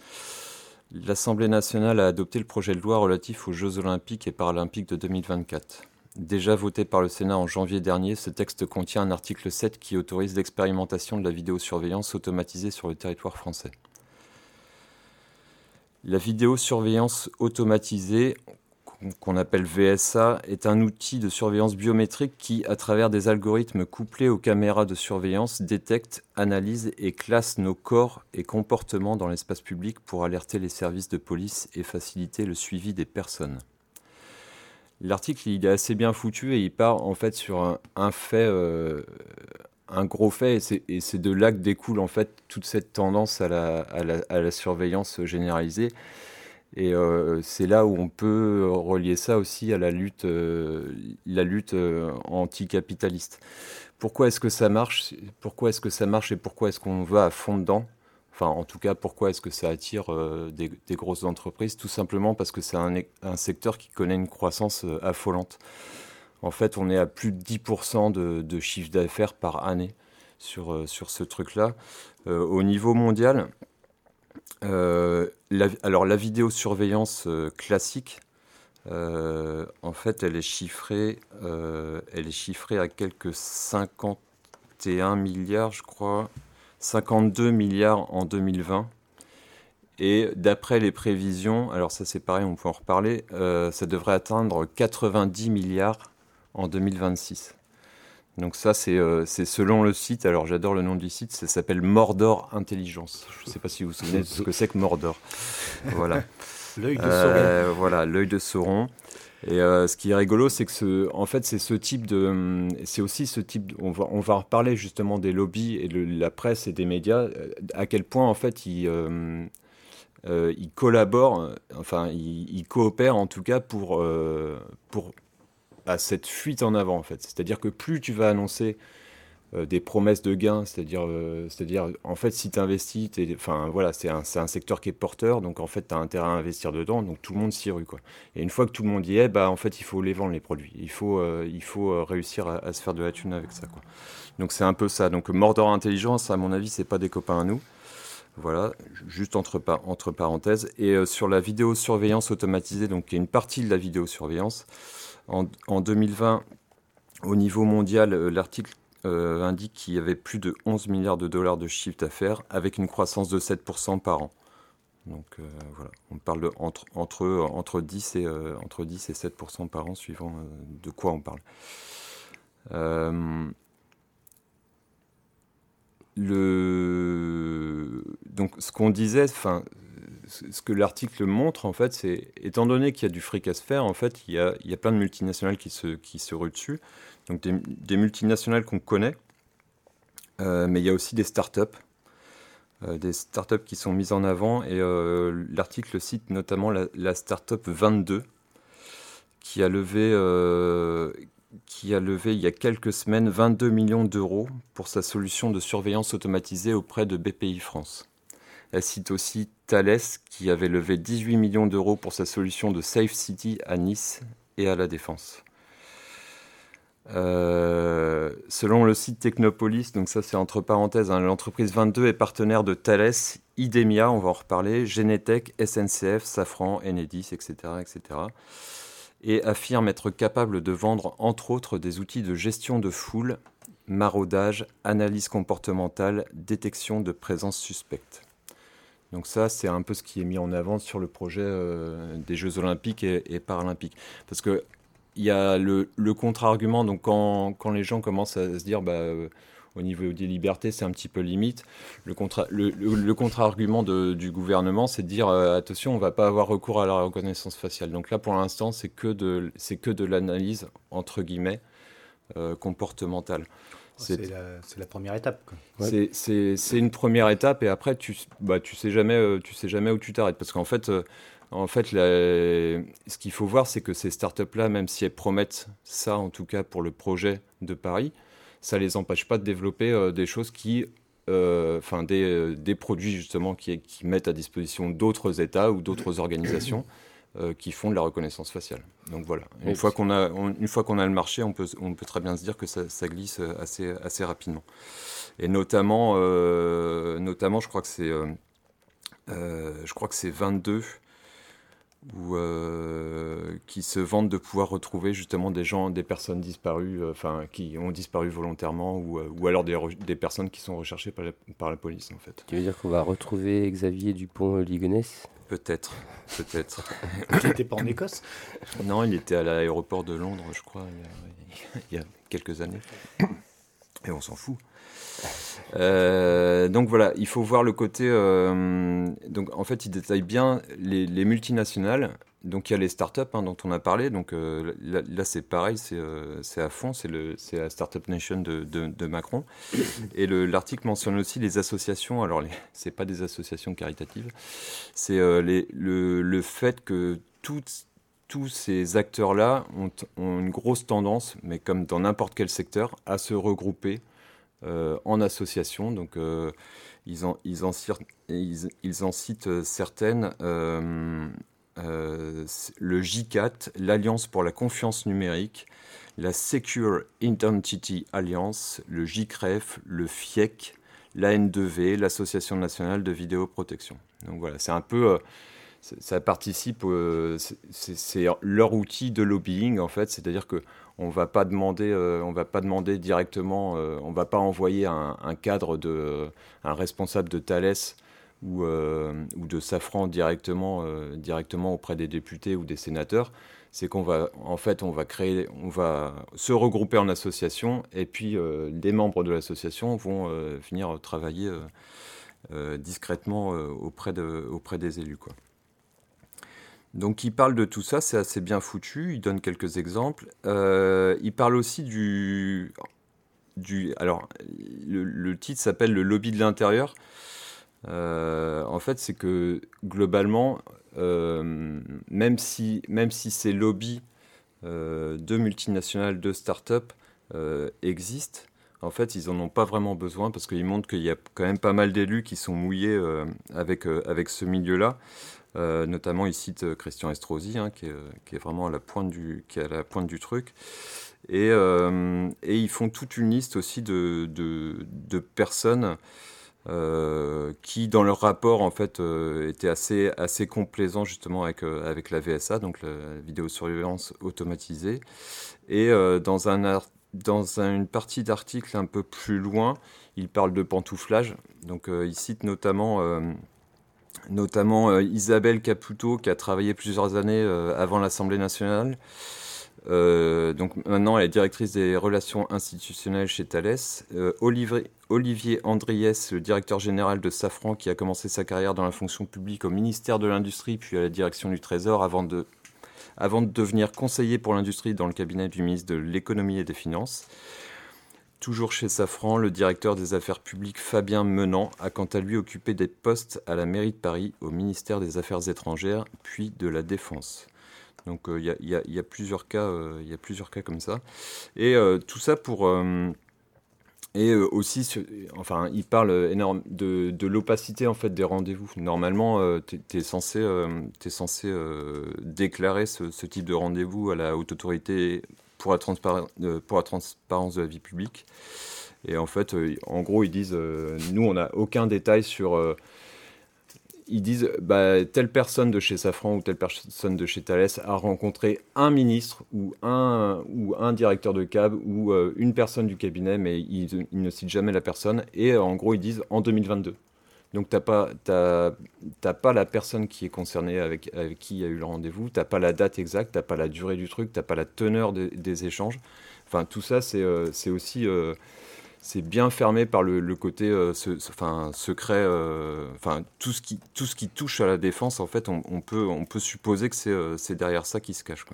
[SPEAKER 5] L'Assemblée nationale a adopté le projet de loi relatif aux Jeux olympiques et paralympiques de 2024. Déjà voté par le Sénat en janvier dernier, ce texte contient un article 7 qui autorise l'expérimentation de la vidéosurveillance automatisée sur le territoire français. La vidéosurveillance automatisée, qu'on appelle VSA, est un outil de surveillance biométrique qui, à travers des algorithmes couplés aux caméras de surveillance, détecte, analyse et classe nos corps et comportements dans l'espace public pour alerter les services de police et faciliter le suivi des personnes. L'article il est assez bien foutu et il part en fait sur un, fait, euh, un gros fait, et c'est de là que découle en fait toute cette tendance à la, à la surveillance généralisée. Et euh, c'est là où on peut relier ça aussi à la lutte, euh, la lutte euh, anticapitaliste. Pourquoi est-ce que ça marche? Pourquoi est-ce que ça marche et pourquoi est-ce qu'on va à fond dedans? Enfin, en tout cas, pourquoi est-ce que ça attire des, grosses entreprises? Tout simplement parce que c'est un, un, secteur qui connaît une croissance affolante. En fait, on est à plus de 10% de, de chiffre d'affaires par année sur, sur ce truc-là. au niveau mondial, euh, alors la vidéosurveillance euh, classique, euh, en fait, elle est chiffrée, elle est chiffrée à quelques 51 milliards, je crois, 52 milliards en 2020. Et d'après les prévisions, alors ça c'est pareil, on peut en reparler, ça devrait atteindre 90 milliards en 2026. Donc ça, euh, c'est selon le site. Alors j'adore le nom du site. Ça s'appelle Mordor Intelligence. Je ne sais pas si vous vous souvenez de ce que c'est que Mordor. Voilà.
[SPEAKER 2] l'œil de Sauron.
[SPEAKER 5] Euh, voilà, l'œil de Sauron. Et euh, ce qui est rigolo, c'est que ce, en fait, c'est ce type de, c'est aussi ce type. on va, on va reparler justement des lobbies et de la presse et des médias. À quel point en fait ils, ils collaborent, enfin ils, ils, coopèrent en tout cas pour, pour à cette fuite en avant en fait. C'est-à-dire que plus tu vas annoncer euh, des promesses de gains, c'est-à-dire, euh, c'est-à-dire en fait si tu investis, enfin voilà, c'est un, un, secteur qui est porteur, donc en fait tu as intérêt à investir dedans, donc tout le monde s'y rue quoi. Et une fois que tout le monde y est, bah en fait il faut les vendre les produits, il faut, euh, il faut réussir à, se faire de la thune avec ça quoi. Donc c'est un peu ça. Donc Mordor Intelligence, à mon avis, c'est pas des copains à nous. Voilà, juste entre, entre parenthèses. Et sur la vidéosurveillance automatisée, donc y a une partie de la vidéosurveillance. En, 2020, au niveau mondial, euh, l'article euh, indique qu'il y avait plus de 11 milliards de dollars de chiffre d'affaires avec une croissance de 7% par an. Donc euh, voilà, on parle entre, entre, entre, 10 et, entre 10 et 7% par an suivant de quoi on parle. le... Donc ce qu'on disait, ce que l'article montre, en fait, c'est, étant donné qu'il y a du fric à se faire, en fait, il y a, plein de multinationales qui se, qui se ruent dessus. Donc des, des multinationales qu'on connaît, euh, mais il y a aussi des startups, euh, des startups qui sont mises en avant. Et euh, l'article cite notamment la, la startup 22, qui a levé, qui a levé il y a quelques semaines 22 millions d'euros pour sa solution de surveillance automatisée auprès de BPI France. Elle cite aussi Thales qui avait levé 18 millions d'euros pour sa solution de Safe City à Nice et à la Défense. Euh, selon le site Technopolis, donc ça c'est entre parenthèses, hein, l'entreprise 22 est partenaire de Thales, Idemia, on va en reparler, Genetech, SNCF, Safran, Enedis, etc., etc. Et affirme être capable de vendre entre autres des outils de gestion de foule, maraudage, analyse comportementale, détection de présence suspecte. Donc ça, c'est un peu ce qui est mis en avant sur le projet euh, des Jeux Olympiques et, Paralympiques. Parce que il y a le, contre-argument. Donc, quand, quand, les gens commencent à se dire, bah, euh, au niveau des libertés, c'est un petit peu limite, le, contre, le, contre-argument du gouvernement, c'est de dire, euh, attention, on ne va pas avoir recours à la reconnaissance faciale. Donc là, pour l'instant, c'est que de, de l'analyse, entre guillemets, comportementale.
[SPEAKER 2] C'est la, la, première étape.
[SPEAKER 5] C'est une première étape et après tu bah, tu sais jamais tu sais jamais où tu t'arrêtes. Parce qu'en fait en fait, ce qu'il faut voir, c'est que ces startups-là, même si elles promettent ça, en tout cas pour le projet de Paris, ça ne les empêche pas de développer euh, des choses qui, euh, enfin, euh, des, produits justement qui, mettent à disposition d'autres États ou d'autres organisations qui font de la reconnaissance faciale. Donc voilà. Une fois qu'on a, une fois qu'on a le marché, on peut, on peut très bien se dire que ça, ça glisse assez, assez rapidement. Et notamment, notamment, je crois que c'est, je crois que c'est 22 ou euh, qui se vantent de pouvoir retrouver justement des gens, des personnes disparues, euh, enfin qui ont disparu volontairement, ou, euh, ou alors des, des, personnes qui sont recherchées par la, par la, police en fait.
[SPEAKER 1] Tu veux dire qu'on va retrouver Xavier Dupont-Ligonnès?
[SPEAKER 5] Peut-être, peut-être.
[SPEAKER 2] il n'était pas en Écosse?
[SPEAKER 5] Non, il était à l'aéroport de Londres, je crois, il y a quelques années. Et on s'en fout. Euh, donc voilà, il faut voir le côté. Euh, donc en fait, il détaille bien les, multinationales. Donc il y a les startups hein, dont on a parlé. Donc euh, là, c'est pareil, c'est à fond, c'est la Startup Nation de, Macron. Et l'article mentionne aussi les associations. Alors c'est pas des associations caritatives, c'est le, le, fait que tous ces acteurs-là ont, une grosse tendance, mais comme dans n'importe quel secteur, à se regrouper euh, en association. Donc, euh, ils, en, citent euh, le J4, l'Alliance pour la confiance numérique, la Secure Identity Alliance, le JCREF, le FIEC, l'AN2V, l'Association nationale de vidéoprotection. Donc voilà, c'est un peu ça participe, c'est leur outil de lobbying en fait, c'est-à-dire que on va pas demander, euh, on va euh, va pas envoyer un, cadre de, un responsable de Thales ou, euh, ou de Safran directement, directement auprès des députés ou des sénateurs. C'est qu'on va, en fait, on va créer, on va se regrouper en association et puis les membres de l'association vont venir travailler discrètement auprès, de, auprès des élus. Donc il parle de tout ça, c'est assez bien foutu, il donne quelques exemples. Euh, il parle aussi du... du alors, le, titre s'appelle Le lobby de l'intérieur. Euh, en fait, c'est que globalement, euh, même si, même si ces lobbies de multinationales, de start-up existent, en fait, ils n'en ont pas vraiment besoin parce qu'ils montrent qu'il y a quand même pas mal d'élus qui sont mouillés avec, avec ce milieu-là. Euh, notamment, il cite euh, Christian Estrosi, hein, qui, est, vraiment à la pointe du, qui est à la pointe du truc. Et, euh, et ils font toute une liste aussi de, de, personnes qui, dans leur rapport, en fait, étaient assez, assez complaisants justement avec, avec la VSA, donc la vidéosurveillance automatisée. Et dans, un dans une partie d'article un peu plus loin, il parle de pantouflage. Donc, il cite notamment notamment euh, Isabelle Caputo qui a travaillé plusieurs années euh, avant l'Assemblée nationale. Euh, donc maintenant, elle est directrice des relations institutionnelles chez Thales. Olivier, Olivier Andriès, le directeur général de Safran, qui a commencé sa carrière dans la fonction publique au ministère de l'Industrie puis à la direction du Trésor avant de devenir conseiller pour l'industrie dans le cabinet du ministre de l'Économie et des Finances. Toujours chez Safran, le directeur des affaires publiques Fabien Menant a quant à lui occupé des postes à la mairie de Paris, au ministère des Affaires étrangères, puis de la Défense. Donc il y, a, plusieurs cas, il y a plusieurs cas comme ça. Et tout ça pour et euh, aussi, enfin, il parle énorme de, de l'opacité en fait des rendez-vous. Normalement, euh, tu es, censé, es censé euh, déclarer ce, type de rendez-vous à la haute autorité pour la, pour la transparence de la vie publique. Et en fait, en gros, ils disent, nous, on n'a aucun détail sur ils disent bah, telle personne de chez Safran ou telle personne de chez Thales a rencontré un ministre ou un, ou un directeur de cab ou euh, une personne du cabinet, mais ils, ne citent jamais la personne. Et euh, en gros, ils disent en 2022. Donc, tu n'as pas, pas la personne qui est concernée avec, avec qui il y a eu le rendez-vous, tu n'as pas la date exacte, tu n'as pas la durée du truc, tu n'as pas la teneur des échanges. Enfin, tout ça, c'est euh, aussi c'est bien fermé par le, côté euh, enfin, secret. Euh, tout, ce qui, tout ce qui touche à la défense, en fait, on, peut, on peut supposer que c'est euh, derrière ça qui se cache.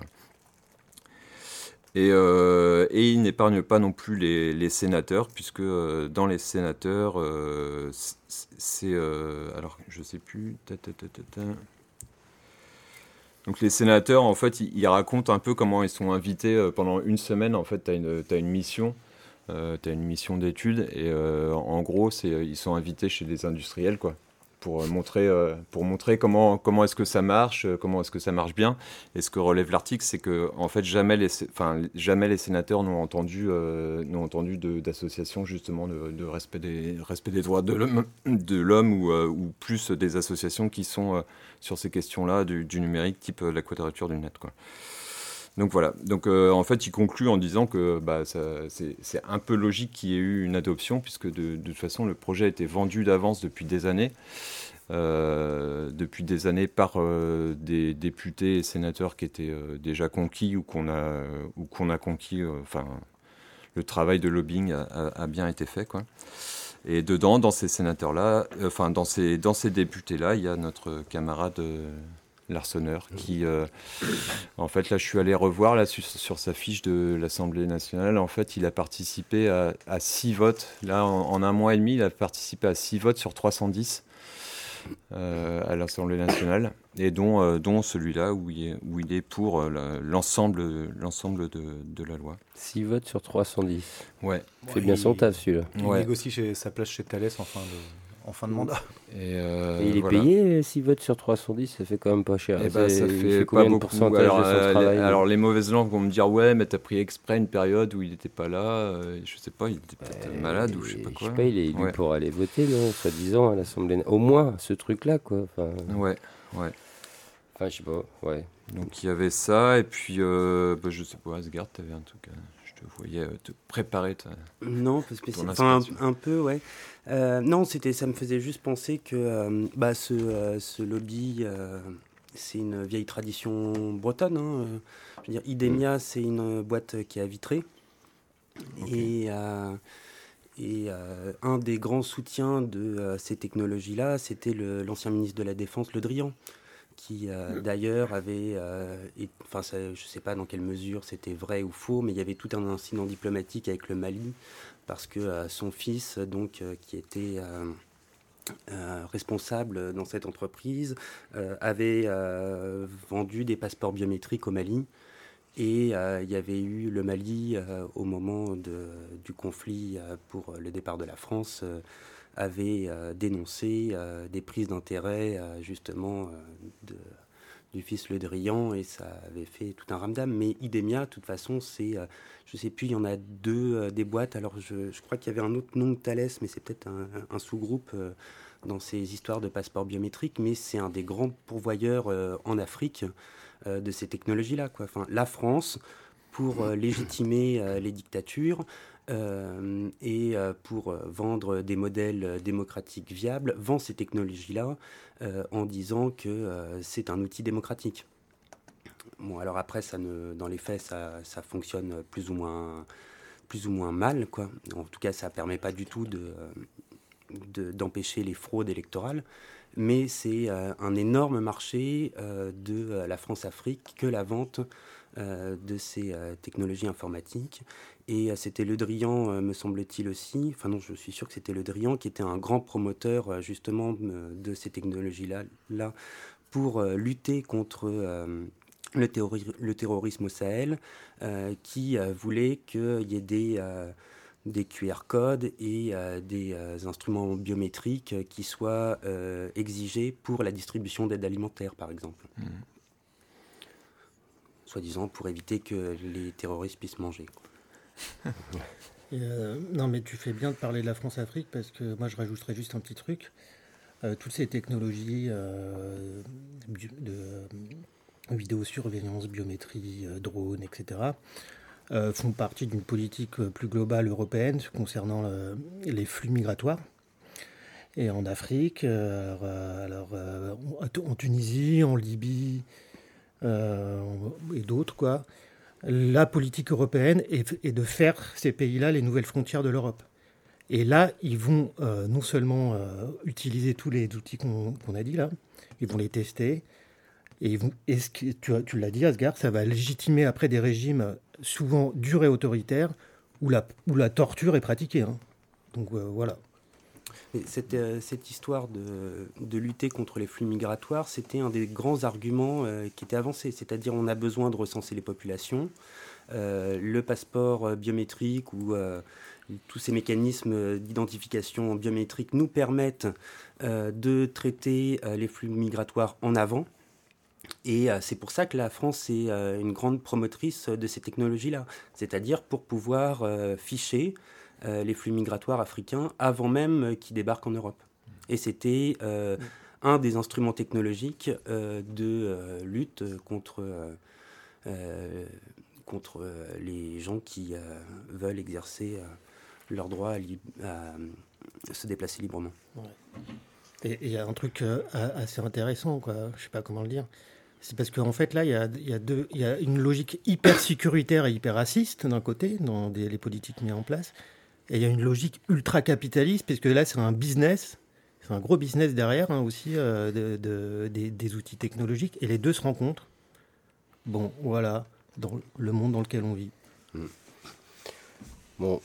[SPEAKER 5] Et, et, il n'épargne pas non plus les, sénateurs, puisque dans les sénateurs, c'est. alors, je sais plus. Donc les sénateurs, en fait, ils, racontent un peu comment ils sont invités pendant une semaine. En fait, tu as, as, une mission euh, tu as une mission d'étude et euh, en gros, c'est, ils sont invités chez des industriels quoi, pour montrer, euh, pour montrer comment, comment est-ce que ça marche, comment est-ce que ça marche bien. Et ce que relève l'article, c'est que en fait, jamais les, enfin, jamais les sénateurs n'ont entendu, n'ont entendu d'associations justement de, respect, des, respect des droits de l'homme, ou, plus des associations qui sont sur ces questions-là du, du numérique, type la quadrature du net. Quoi. Donc voilà. Donc euh, en fait, il conclut en disant que bah, c'est un peu logique qu'il y ait eu une adoption, puisque de, toute façon, le projet a été vendu d'avance depuis des années. Euh, depuis des années par euh, des députés et sénateurs qui étaient déjà conquis ou qu'on a, ou qu'on a conquis. Enfin, le travail de lobbying a, bien été fait. Quoi. Et dedans, dans ces sénateurs-là, enfin, dans ces, dans ces députés-là, il y a notre camarade Larsonneur, qui, euh, en fait, là, je suis allé revoir là, sur, sa fiche de l'Assemblée nationale. En fait, il a participé à, six votes. Là, en, un mois et demi, il a participé à six votes sur 310 euh, à l'Assemblée nationale, et dont, euh, dont celui-là où, il est, où il est pour l'ensemble l'ensemble de, de, la loi.
[SPEAKER 1] Six votes sur 310.
[SPEAKER 5] Ouais.
[SPEAKER 1] C'est bien son taf, celui-là.
[SPEAKER 2] Il négocie chez, sa place chez Thalès en fin de en fin de mandat.
[SPEAKER 1] Et, euh, il est payé 6 votes sur 310, ça fait quand même pas cher.
[SPEAKER 5] Et eh bah, ben, ça fait, pas beaucoup. Alors, euh, alors, les mauvaises langues vont me dire ouais, mais t'as pris exprès une période où il n'était pas là. Euh, je sais pas, il était peut-être euh, malade ou je sais pas quoi.
[SPEAKER 1] Je sais pas, il est élu pour aller voter, non Soi-disant à l'Assemblée. Au moins ce truc-là, quoi. Enfin,
[SPEAKER 5] ouais, ouais.
[SPEAKER 1] Enfin, je sais pas, ouais.
[SPEAKER 5] Donc il y avait ça, et puis bah, je sais pas, Asgard, t'avais un truc. je te voyais te préparer. Ta,
[SPEAKER 4] non, Enfin, un, un, peu, ouais. Euh, non, c'était, ça me faisait juste penser que euh, bah, ce, euh, ce, lobby, c'est une vieille tradition bretonne. Hein, je veux dire, Idemia, mm. c'est une boîte qui a vitré. Et, et un des grands soutiens de ces technologies-là, c'était l'ancien ministre de la Défense, Le Drian qui mm. d'ailleurs avait, enfin je ne sais pas dans quelle mesure c'était vrai ou faux, mais il y avait tout un incident diplomatique avec le Mali parce que euh, son fils, donc, euh, qui était euh, responsable dans cette entreprise, avait vendu des passeports biométriques au Mali. Et il y avait eu le Mali au moment du conflit pour le départ de la France avait dénoncé des prises d'intérêt justement de, du fils Le Drian et ça avait fait tout un ramdam. Mais Idemia, de toute façon, c'est, euh, je sais plus, il y en a deux euh, des boîtes. Alors je, crois qu'il y avait un autre nom de Thales, mais c'est peut-être un, sous-groupe euh, dans ces histoires de passeports biométriques. Mais c'est un des grands pourvoyeurs en Afrique de ces technologies-là. Enfin, la France, pour légitimer les dictatures, euh, et euh, pour euh, vendre des modèles démocratiques viables, vend ces technologies-là en disant que c'est un outil démocratique. Bon, alors après, dans les faits, ça, fonctionne plus ou moins, plus ou moins mal, quoi. En tout cas, ça permet pas du tout de, d'empêcher les fraudes électorales. Mais c'est un énorme marché de la France-Afrique que la vente de ces technologies informatiques. Et euh, c'était Le Drian, euh, me semble-t-il aussi, enfin non, je suis sûr que c'était Le Drian, qui était un grand promoteur euh, justement de ces technologies-là là, pour lutter contre le, le, terrorisme au Sahel, qui voulait qu'il y ait des, des QR codes et des instruments biométriques qui soient exigés pour la distribution d'aide alimentaire, par exemple. Mmh. Soi-disant pour éviter que les terroristes puissent manger.
[SPEAKER 3] Euh, non, mais tu fais bien de parler de la France-Afrique parce que moi je rajouterais juste un petit truc. Euh, toutes ces technologies euh, de vidéosurveillance, biométrie, drone, etc., font partie d'une politique plus globale européenne concernant les flux migratoires. Et en Afrique, alors, en Tunisie, en Libye et d'autres, quoi la politique européenne est, de faire ces pays-là les nouvelles frontières de l'Europe. Et là, ils vont euh, non seulement euh, utiliser tous les outils qu'on a dit là, ils vont les tester. Et, tu, l'as dit, Asgard, ça va légitimer après des régimes souvent durs et autoritaires où la, torture est pratiquée. Hein. Donc euh, voilà.
[SPEAKER 4] Cette, cette, histoire de, lutter contre les flux migratoires, c'était un des grands arguments qui était avancé. C'est-à-dire on a besoin de recenser les populations. le passeport biométrique ou tous ces mécanismes d'identification biométrique nous permettent euh, de traiter euh, les flux migratoires en avant. Et euh, c'est pour ça que la France est une grande promotrice de ces technologies-là, c'est-à-dire pour pouvoir ficher les flux migratoires africains avant même qu'ils débarquent en Europe. Et c'était un des instruments technologiques de lutte contre, contre les gens qui veulent exercer leur droit à, se déplacer librement.
[SPEAKER 3] Et il y a un truc euh, assez intéressant, quoi. je ne sais pas comment le dire. C'est parce qu'en fait, là, il y a, y, y a, une logique hyper sécuritaire et hyper raciste d'un côté, dans les politiques mises en place. Et il y a une logique ultra capitaliste, puisque là, c'est un business, c'est un gros business derrière hein, aussi, euh, de, des, outils technologiques. Et les deux se rencontrent. Bon, voilà, dans le monde dans lequel on vit. Mm.
[SPEAKER 1] Bon,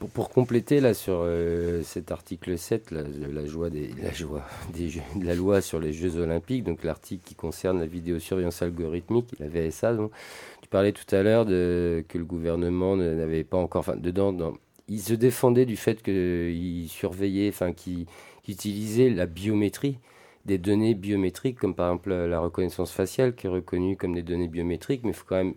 [SPEAKER 1] pour, pour, compléter là sur euh, cet article 7, la, joie des, la joie des de la loi sur les Jeux Olympiques, donc l'article qui concerne la vidéosurveillance algorithmique, la VSA. Tu parlais tout à l'heure que le gouvernement n'avait pas encore, enfin, dedans, il se défendait du fait qu'il surveillait, enfin, qu'il utilisait la biométrie des données biométriques, comme par exemple la reconnaissance faciale qui est reconnue comme des données biométriques, mais il faut quand même,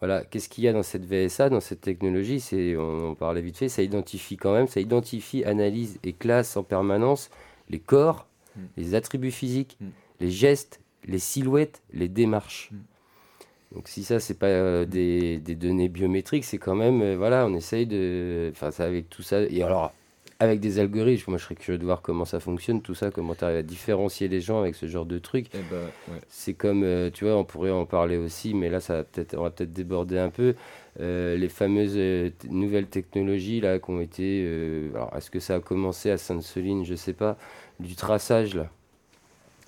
[SPEAKER 1] voilà, qu'est-ce qu'il y a dans cette VSA, dans cette technologie, c'est, on, en parlait vite fait, ça identifie quand même, ça identifie, analyse et classe en permanence les corps, mm. les attributs physiques, mm. les gestes, les silhouettes, les démarches. Mm. Donc si ça c'est pas euh, des, des, données biométriques, c'est quand même euh, voilà, on essaye de, enfin ça avec tout ça. Et alors avec des algorithmes. Moi, je serais curieux de voir comment ça fonctionne, tout ça, comment tu arrives à différencier les gens avec ce genre de truc. Eh ben, c'est comme, euh, tu vois, on pourrait en parler aussi, mais là, ça peut on va peut-être déborder un peu. Euh, les fameuses euh, nouvelles technologies là, qui ont été. alors, est-ce que ça a commencé à Sainte-Soline Je sais pas. Du traçage, là?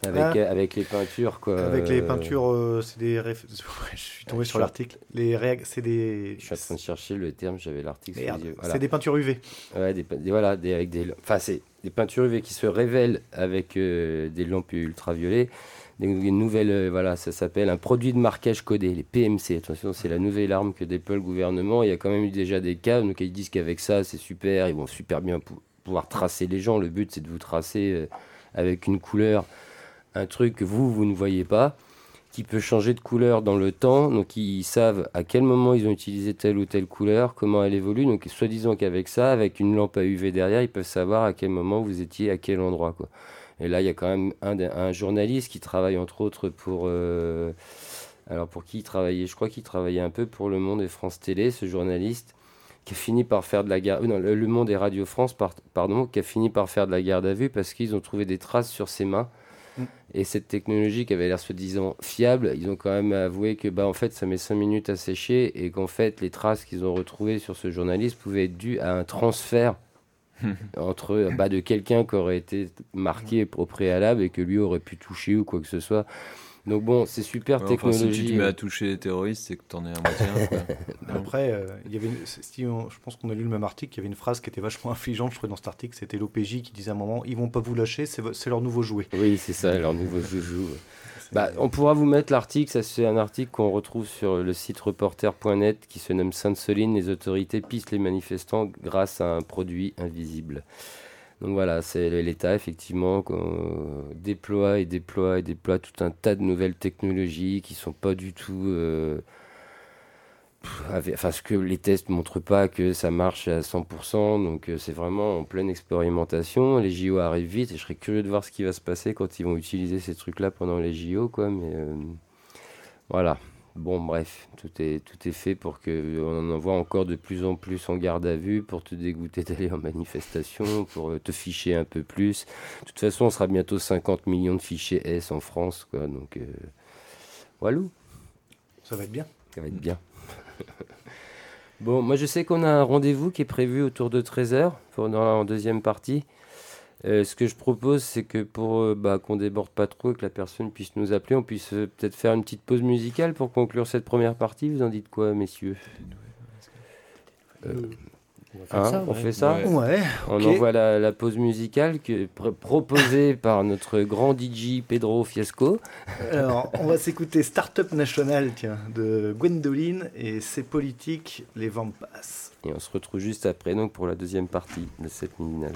[SPEAKER 1] Avec, ah. avec les peintures, quoi.
[SPEAKER 2] Avec les peintures, euh, c'est des. je suis tombé sur l'article. Les c'est des.
[SPEAKER 1] Je suis en train de chercher le terme, j'avais l'article.
[SPEAKER 2] C'est des peintures UV.
[SPEAKER 1] Ouais, des, voilà, des, avec des. Enfin, c'est des peintures UV qui se révèlent avec euh, des lampes ultraviolets. Des, nouvelles, euh, voilà, ça s'appelle un produit de marquage codé, les PMC. Attention, c'est la nouvelle arme que déploie le gouvernement. Il y a quand même eu déjà des cas, donc ils disent qu'avec ça, c'est super, ils vont super bien pouvoir tracer les gens. Le but, c'est de vous tracer avec une couleur un truc que vous, vous ne voyez pas, qui peut changer de couleur dans le temps. Donc ils savent à quel moment ils ont utilisé telle ou telle couleur, comment elle évolue. Donc soi-disant qu'avec ça, avec une lampe à UV derrière, ils peuvent savoir à quel moment vous étiez, à quel endroit. Et là, il y a quand même un, un journaliste qui travaille entre autres pour... Euh, alors pour qui il travaillait Je crois qu'il travaillait un peu pour Le Monde et France Télé, ce journaliste qui a fini par faire de la garde... Non, le Monde et Radio France, pardon, qui a fini par faire de la garde à vue parce qu'ils ont trouvé des traces sur ses mains et cette technologie qui avait l'air soi-disant fiable, ils ont quand même avoué que bah, en fait, ça met 5 minutes à sécher et qu'en fait, les traces qu'ils ont retrouvées sur ce journaliste pouvaient être dues à un transfert entre bah, de quelqu'un qui aurait été marqué au préalable et que lui aurait pu toucher ou quoi que ce soit. Donc bon, c'est super technologie.
[SPEAKER 5] si tu te mets à toucher les terroristes, c'est que tu en es un moitié.
[SPEAKER 2] Après, euh, il y avait je pense qu'on a lu le même article, il y avait une phrase qui était vachement affligeante, je crois, dans cet article, c'était l'OPJ qui disait à un moment, ils vont pas vous lâcher, c'est leur nouveau jouet.
[SPEAKER 1] Oui, c'est ça, leur nouveau joujou. Bah, on pourra vous mettre l'article, ça c'est un article qu'on retrouve sur le site reporter.net qui se nomme Sainte-Soline, les autorités pistent les manifestants grâce à un produit invisible. Donc voilà, c'est l'État effectivement qu'on déploie et déploie et déploie tout un tas de nouvelles technologies qui sont pas du tout euh, enfin, ce que les tests montrent pas que ça marche à 100%, donc euh, c'est vraiment en pleine expérimentation. Les JO arrivent vite et je serais curieux de voir ce qui va se passer quand ils vont utiliser ces trucs-là pendant les JO, quoi. Mais euh, voilà. Bon, bref, tout est, tout est fait pour qu'on en envoie encore de plus en plus en garde à vue, pour te dégoûter d'aller en manifestation, pour euh, te ficher un peu plus. De toute façon, on sera bientôt 50 millions de fichiers S en France, quoi. Donc, voilà.
[SPEAKER 2] Ça va être bien.
[SPEAKER 1] Ça va être bien. bon, moi je sais qu'on a un rendez-vous qui est prévu autour de 13h pour dans la deuxième partie. Euh, ce que je propose, c'est que pour euh, bah, qu'on déborde pas trop et que la personne puisse nous appeler, on puisse euh, peut-être faire une petite pause musicale pour conclure cette première partie. Vous en dites quoi, messieurs? On fait ça,
[SPEAKER 2] hein, ouais.
[SPEAKER 1] On envoie la, pause musicale que, proposée par notre grand DJ Pedro Fiasco.
[SPEAKER 2] Alors, on va s'écouter Startup National tiens, de Gwendoline et ses politiques, les vents passent.
[SPEAKER 1] Et on se retrouve juste après donc, pour la deuxième partie de cette minale.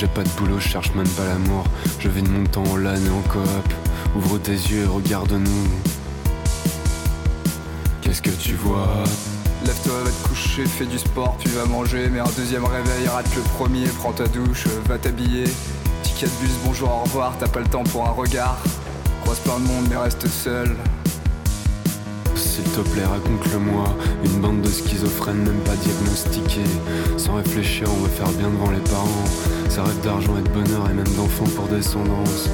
[SPEAKER 6] J'ai pas de boulot, je cherche même pas l'amour. Je vis de mon temps en LAN et en coop. Ouvre tes yeux et regarde-nous. Qu'est-ce que tu vois?
[SPEAKER 7] Lève-toi, va te coucher, fais du sport, tu vas manger. Mais un deuxième réveil, rate le premier, prends ta douche, va t'habiller. Ticket de bus, bonjour, au revoir, t'as pas le temps pour un regard. Croise plein de monde, mais reste seul.
[SPEAKER 6] S'il te plaît, raconte-le-moi. Une bande de schizophrènes, même pas diagnostiqués. Sans réfléchir, on veut faire bien devant les parents. Ça rêve d'argent et de bonheur et même d'enfants pour descendance.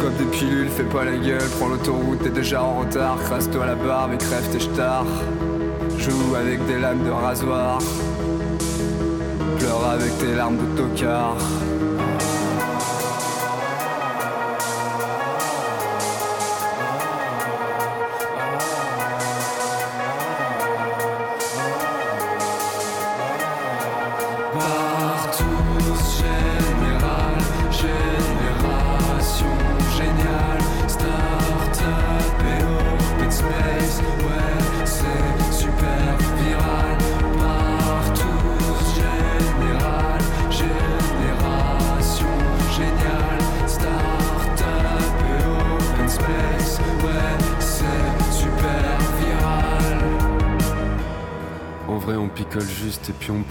[SPEAKER 7] Comme des pilules, fais pas la gueule, prends l'autoroute, t'es déjà en retard. Crasse-toi la barbe et crève tes stars. Joue avec des lames de rasoir. Pleure avec tes larmes de tocard.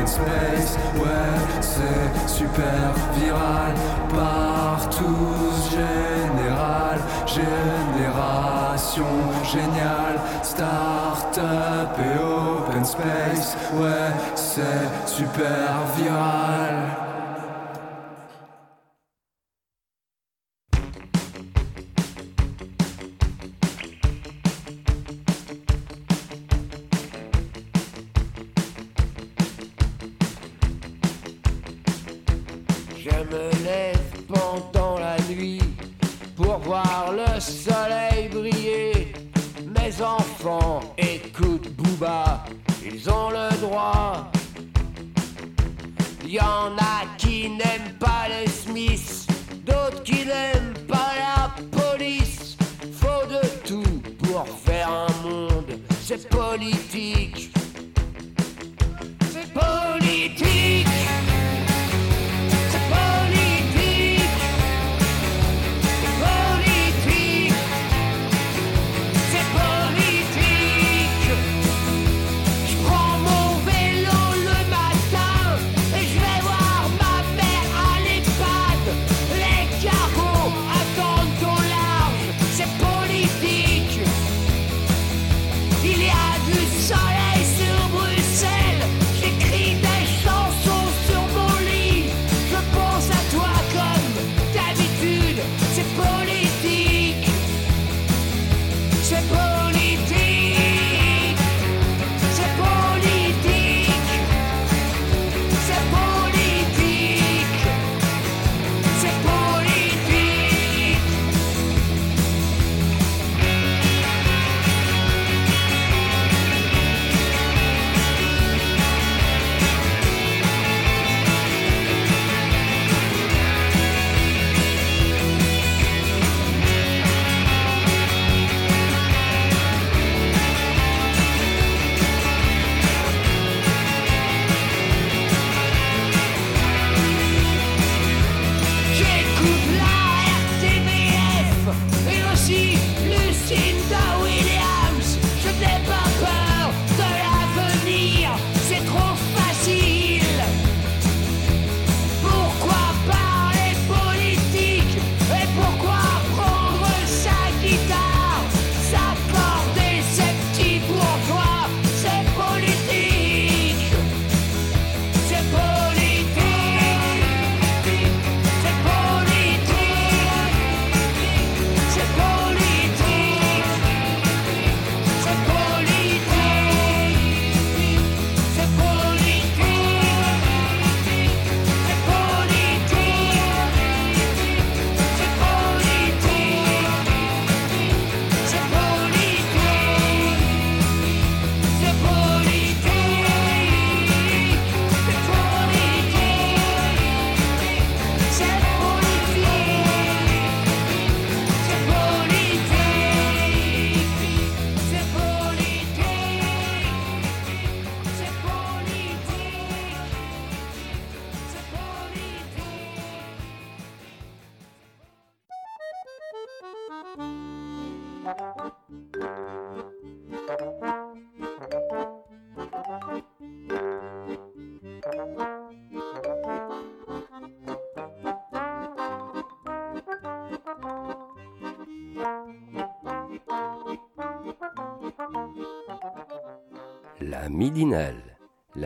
[SPEAKER 8] open space. Ouais, c'est super viral. Partout, général, génération géniale, start-up et open space. Ouais, c'est super viral. ils ont le droit. Il Y en a qui n'aiment pas les Smiths, d'autres qui n'aiment pas
[SPEAKER 1] la police. Faut de tout pour faire un monde, c'est politique.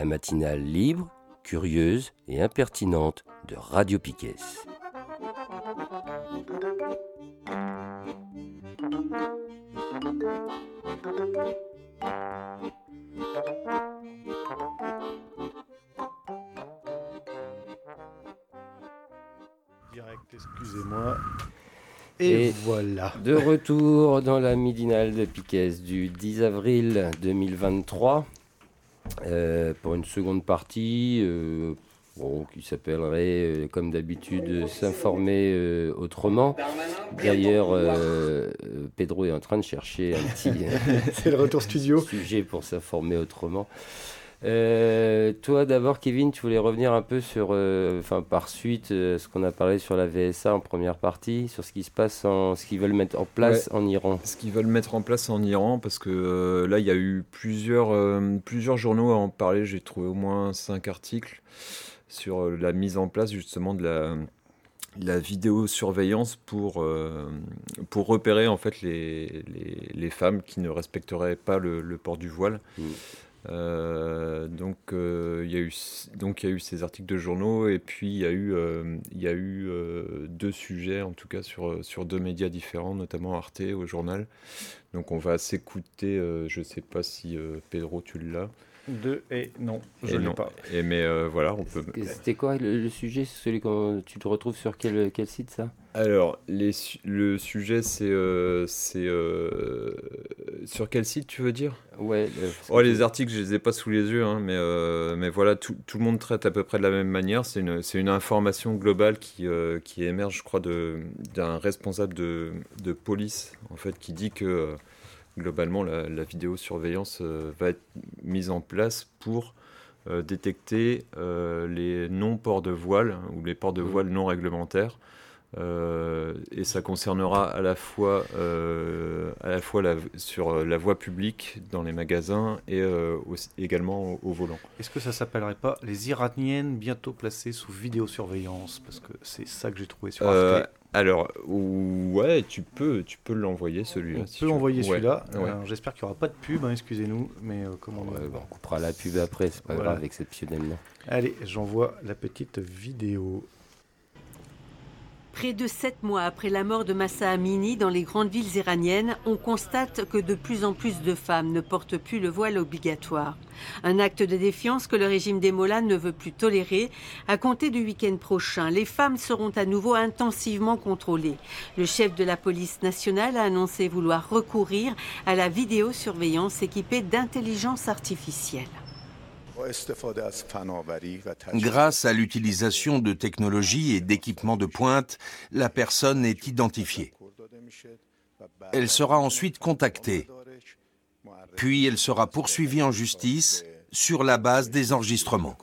[SPEAKER 1] La matinale libre, curieuse et impertinente de Radio Piquet.
[SPEAKER 2] Direct, excusez-moi. Et,
[SPEAKER 1] Et
[SPEAKER 2] voilà.
[SPEAKER 1] De retour dans la midinale de Piquet du 10 avril 2023 euh, pour une seconde partie euh, bon, qui s'appellerait, euh, comme d'habitude, S'informer euh, autrement. D'ailleurs, euh, euh, Pedro est en train de chercher un petit
[SPEAKER 2] C'est le retour studio.
[SPEAKER 1] sujet pour s'informer autrement. Euh, toi d'abord, Kevin, tu voulais revenir un peu sur, euh, enfin par suite, euh, ce qu'on a parlé sur la VSA en première partie, sur ce qui se passe, en, ce qu'ils veulent mettre en place en Iran.
[SPEAKER 5] Ce qu'ils veulent mettre en place en Iran, parce que euh, là, il y a eu plusieurs, plusieurs journaux à en parler. J'ai trouvé au moins cinq articles sur la mise en place justement de la, la vidéosurveillance pour, euh, pour repérer en fait les, les, les femmes qui ne respecteraient pas le, le port du voile.
[SPEAKER 1] Mm.
[SPEAKER 5] Euh, donc euh, il y a eu donc il y a eu ces articles de journaux et puis il y a eu euh, y a eu deux sujets en tout cas sur sur deux médias différents notamment Arte au journal. Donc on va s'écouter je sais pas si Pedro tu l'as
[SPEAKER 2] Deux et non, je
[SPEAKER 5] Et
[SPEAKER 2] l'ai pas.
[SPEAKER 5] et mais euh, voilà on peut
[SPEAKER 1] C'était quoi le, le sujet? Celui que tu te retrouves sur quel, quel site ça?
[SPEAKER 5] Alors les su- le sujet c'est euh, c'est euh, sur quel site tu veux dire?
[SPEAKER 1] Ouais. euh,
[SPEAKER 5] Oh, les articles, je les ai pas sous les yeux, hein, mais, euh, mais voilà, tout, tout le monde traite à peu près de la même manière. C'est une, c'est une information globale qui, euh, qui émerge, je crois, de- d'un responsable de, de police, en fait, qui dit que euh, globalement, la, la vidéosurveillance euh, va être mise en place pour euh, détecter euh, les non-ports de voile ou les ports de
[SPEAKER 1] Mhm.
[SPEAKER 5] voile non réglementaires. Euh, et ça concernera à la fois, euh, à la fois la- sur euh, la voie publique, dans les magasins et euh, aussi- également au, au volant.
[SPEAKER 2] Est-ce que ça s'appellerait pas les Iraniennes bientôt placées sous vidéosurveillance? Parce que c'est ça que j'ai trouvé sur
[SPEAKER 5] Euh,
[SPEAKER 2] Arte.
[SPEAKER 5] alors, ouais, tu peux, tu peux l'envoyer celui-là.
[SPEAKER 2] On
[SPEAKER 5] si
[SPEAKER 2] peut
[SPEAKER 5] tu veux.
[SPEAKER 2] envoyer
[SPEAKER 5] Ouais,
[SPEAKER 2] celui-là.
[SPEAKER 5] ouais.
[SPEAKER 2] J'espère qu'il n'y aura pas de pub, hein, excusez-nous. Mais euh, comment
[SPEAKER 1] Ouais, bon, on coupera la pub après, c'est pas
[SPEAKER 2] Voilà.
[SPEAKER 1] grave, exceptionnellement.
[SPEAKER 2] Allez, j'envoie la petite vidéo.
[SPEAKER 9] Près de sept mois après la mort de Massa Amini dans les grandes villes iraniennes, on constate que de plus en plus de femmes ne portent plus le voile obligatoire. Un acte de défiance que le régime des Mollahs ne veut plus tolérer. À compter du week-end prochain, les femmes seront à nouveau intensivement contrôlées. Le chef de la police nationale a annoncé vouloir recourir à la vidéosurveillance équipée d'intelligence artificielle.
[SPEAKER 10] Grâce à l'utilisation de technologies et d'équipements de pointe, la personne est identifiée. Elle sera ensuite contactée. Puis elle sera poursuivie en justice sur la base des enregistrements.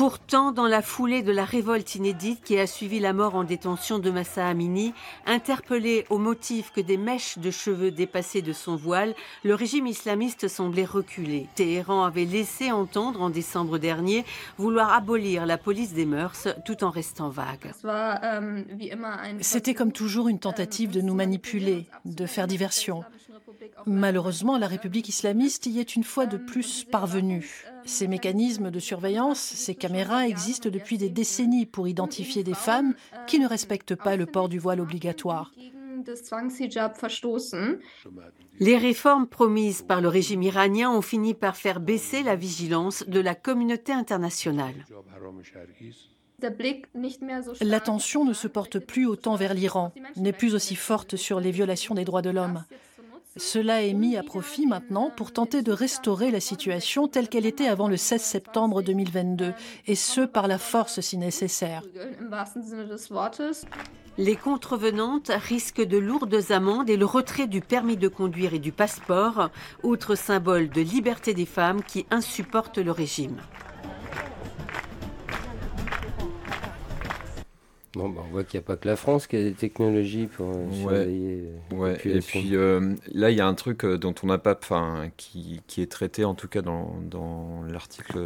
[SPEAKER 9] Pourtant, dans la foulée de la révolte inédite qui a suivi la mort en détention de Massa Amini, interpellé au motif que des mèches de cheveux dépassaient de son voile, le régime islamiste semblait reculer. Téhéran avait laissé entendre en décembre dernier vouloir abolir la police des mœurs tout en restant vague.
[SPEAKER 11] C'était comme toujours une tentative de nous manipuler, de faire diversion. Malheureusement, la République islamiste y est une fois de plus parvenue. Ces mécanismes de surveillance, ces caméras existent depuis des décennies pour identifier des femmes qui ne respectent pas le port du voile obligatoire.
[SPEAKER 9] Les réformes promises par le régime iranien ont fini par faire baisser la vigilance de la communauté internationale.
[SPEAKER 11] L'attention ne se porte plus autant vers l'Iran, n'est plus aussi forte sur les violations des droits de l'homme. Cela est mis à profit maintenant pour tenter de restaurer la situation telle qu'elle était avant le 16 septembre 2022, et ce par la force si nécessaire.
[SPEAKER 9] Les contrevenantes risquent de lourdes amendes et le retrait du permis de conduire et du passeport, autre symbole de liberté des femmes qui insupportent le régime.
[SPEAKER 1] Bon, bah, on voit qu'il n'y a pas que la France qui a des technologies pour euh, surveiller.
[SPEAKER 5] Ouais. Et puis euh, là, il y a un truc euh, dont on n'a pas, enfin, qui, qui, est traité en tout cas dans, dans l'article,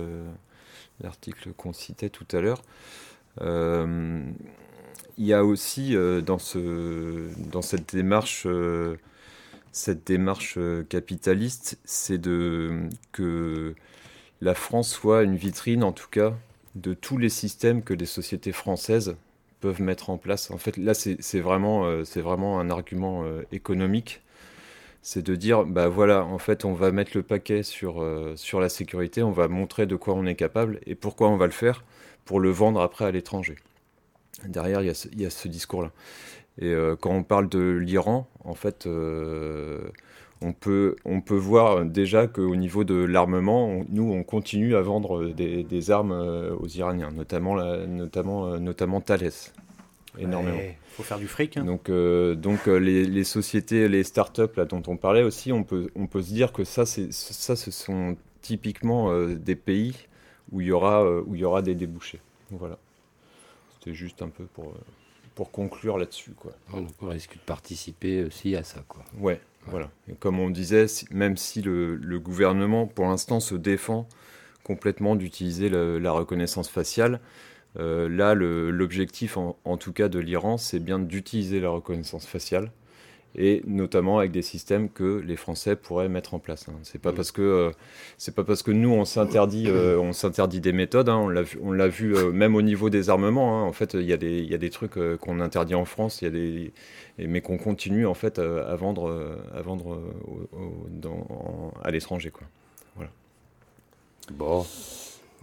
[SPEAKER 5] l'article qu'on citait tout à l'heure. il y a aussi dans ce, dans cette démarche, cette démarche capitaliste, c'est de que la France soit une vitrine, en tout cas, de tous les systèmes que les sociétés françaises peuvent mettre en place. En fait, là, c'est vraiment, euh, vraiment un argument euh, économique. C'est de dire, bah voilà, en fait, on va mettre le paquet sur, euh, sur la sécurité, on va montrer de quoi on est capable et pourquoi on va le faire pour le vendre après à l'étranger. Derrière, il y, a ce discours-là. Et quand on parle de l'Iran, en fait, on peut, on peut voir déjà qu'au niveau de l'armement, nous, on continue à vendre des, armes euh, aux Iraniens, notamment, notamment, euh, notamment Thales. Énormément.
[SPEAKER 2] Il faut faire du fric. Hein.
[SPEAKER 5] Donc, euh, donc les, sociétés, les startups là, dont on parlait aussi, on peut, on peut se dire que ça, ça ce sont typiquement des pays où il y aura, où il y aura des débouchés. Voilà. C'était juste un peu pour, pour conclure là-dessus. Quoi.
[SPEAKER 1] On risque de participer aussi à ça. Quoi.
[SPEAKER 5] Ouais, voilà. Et comme on disait, même si le, gouvernement, pour l'instant, se défend complètement d'utiliser la, reconnaissance faciale, euh, là, l'objectif, en, tout cas de l'Iran, c'est bien d'utiliser la reconnaissance faciale et notamment avec des systèmes que les Français pourraient mettre en place. Hein. C'est pas parce que euh, c'est pas parce que nous on s'interdit euh, on s'interdit des méthodes. Hein. On l'a vu, on l'a vu euh, même au niveau des armements. Hein. En fait, il y a des il y a des trucs qu'on interdit en France, il y a des mais qu'on continue en fait à vendre à vendre dans, à l'étranger quoi. Voilà.
[SPEAKER 1] Bon.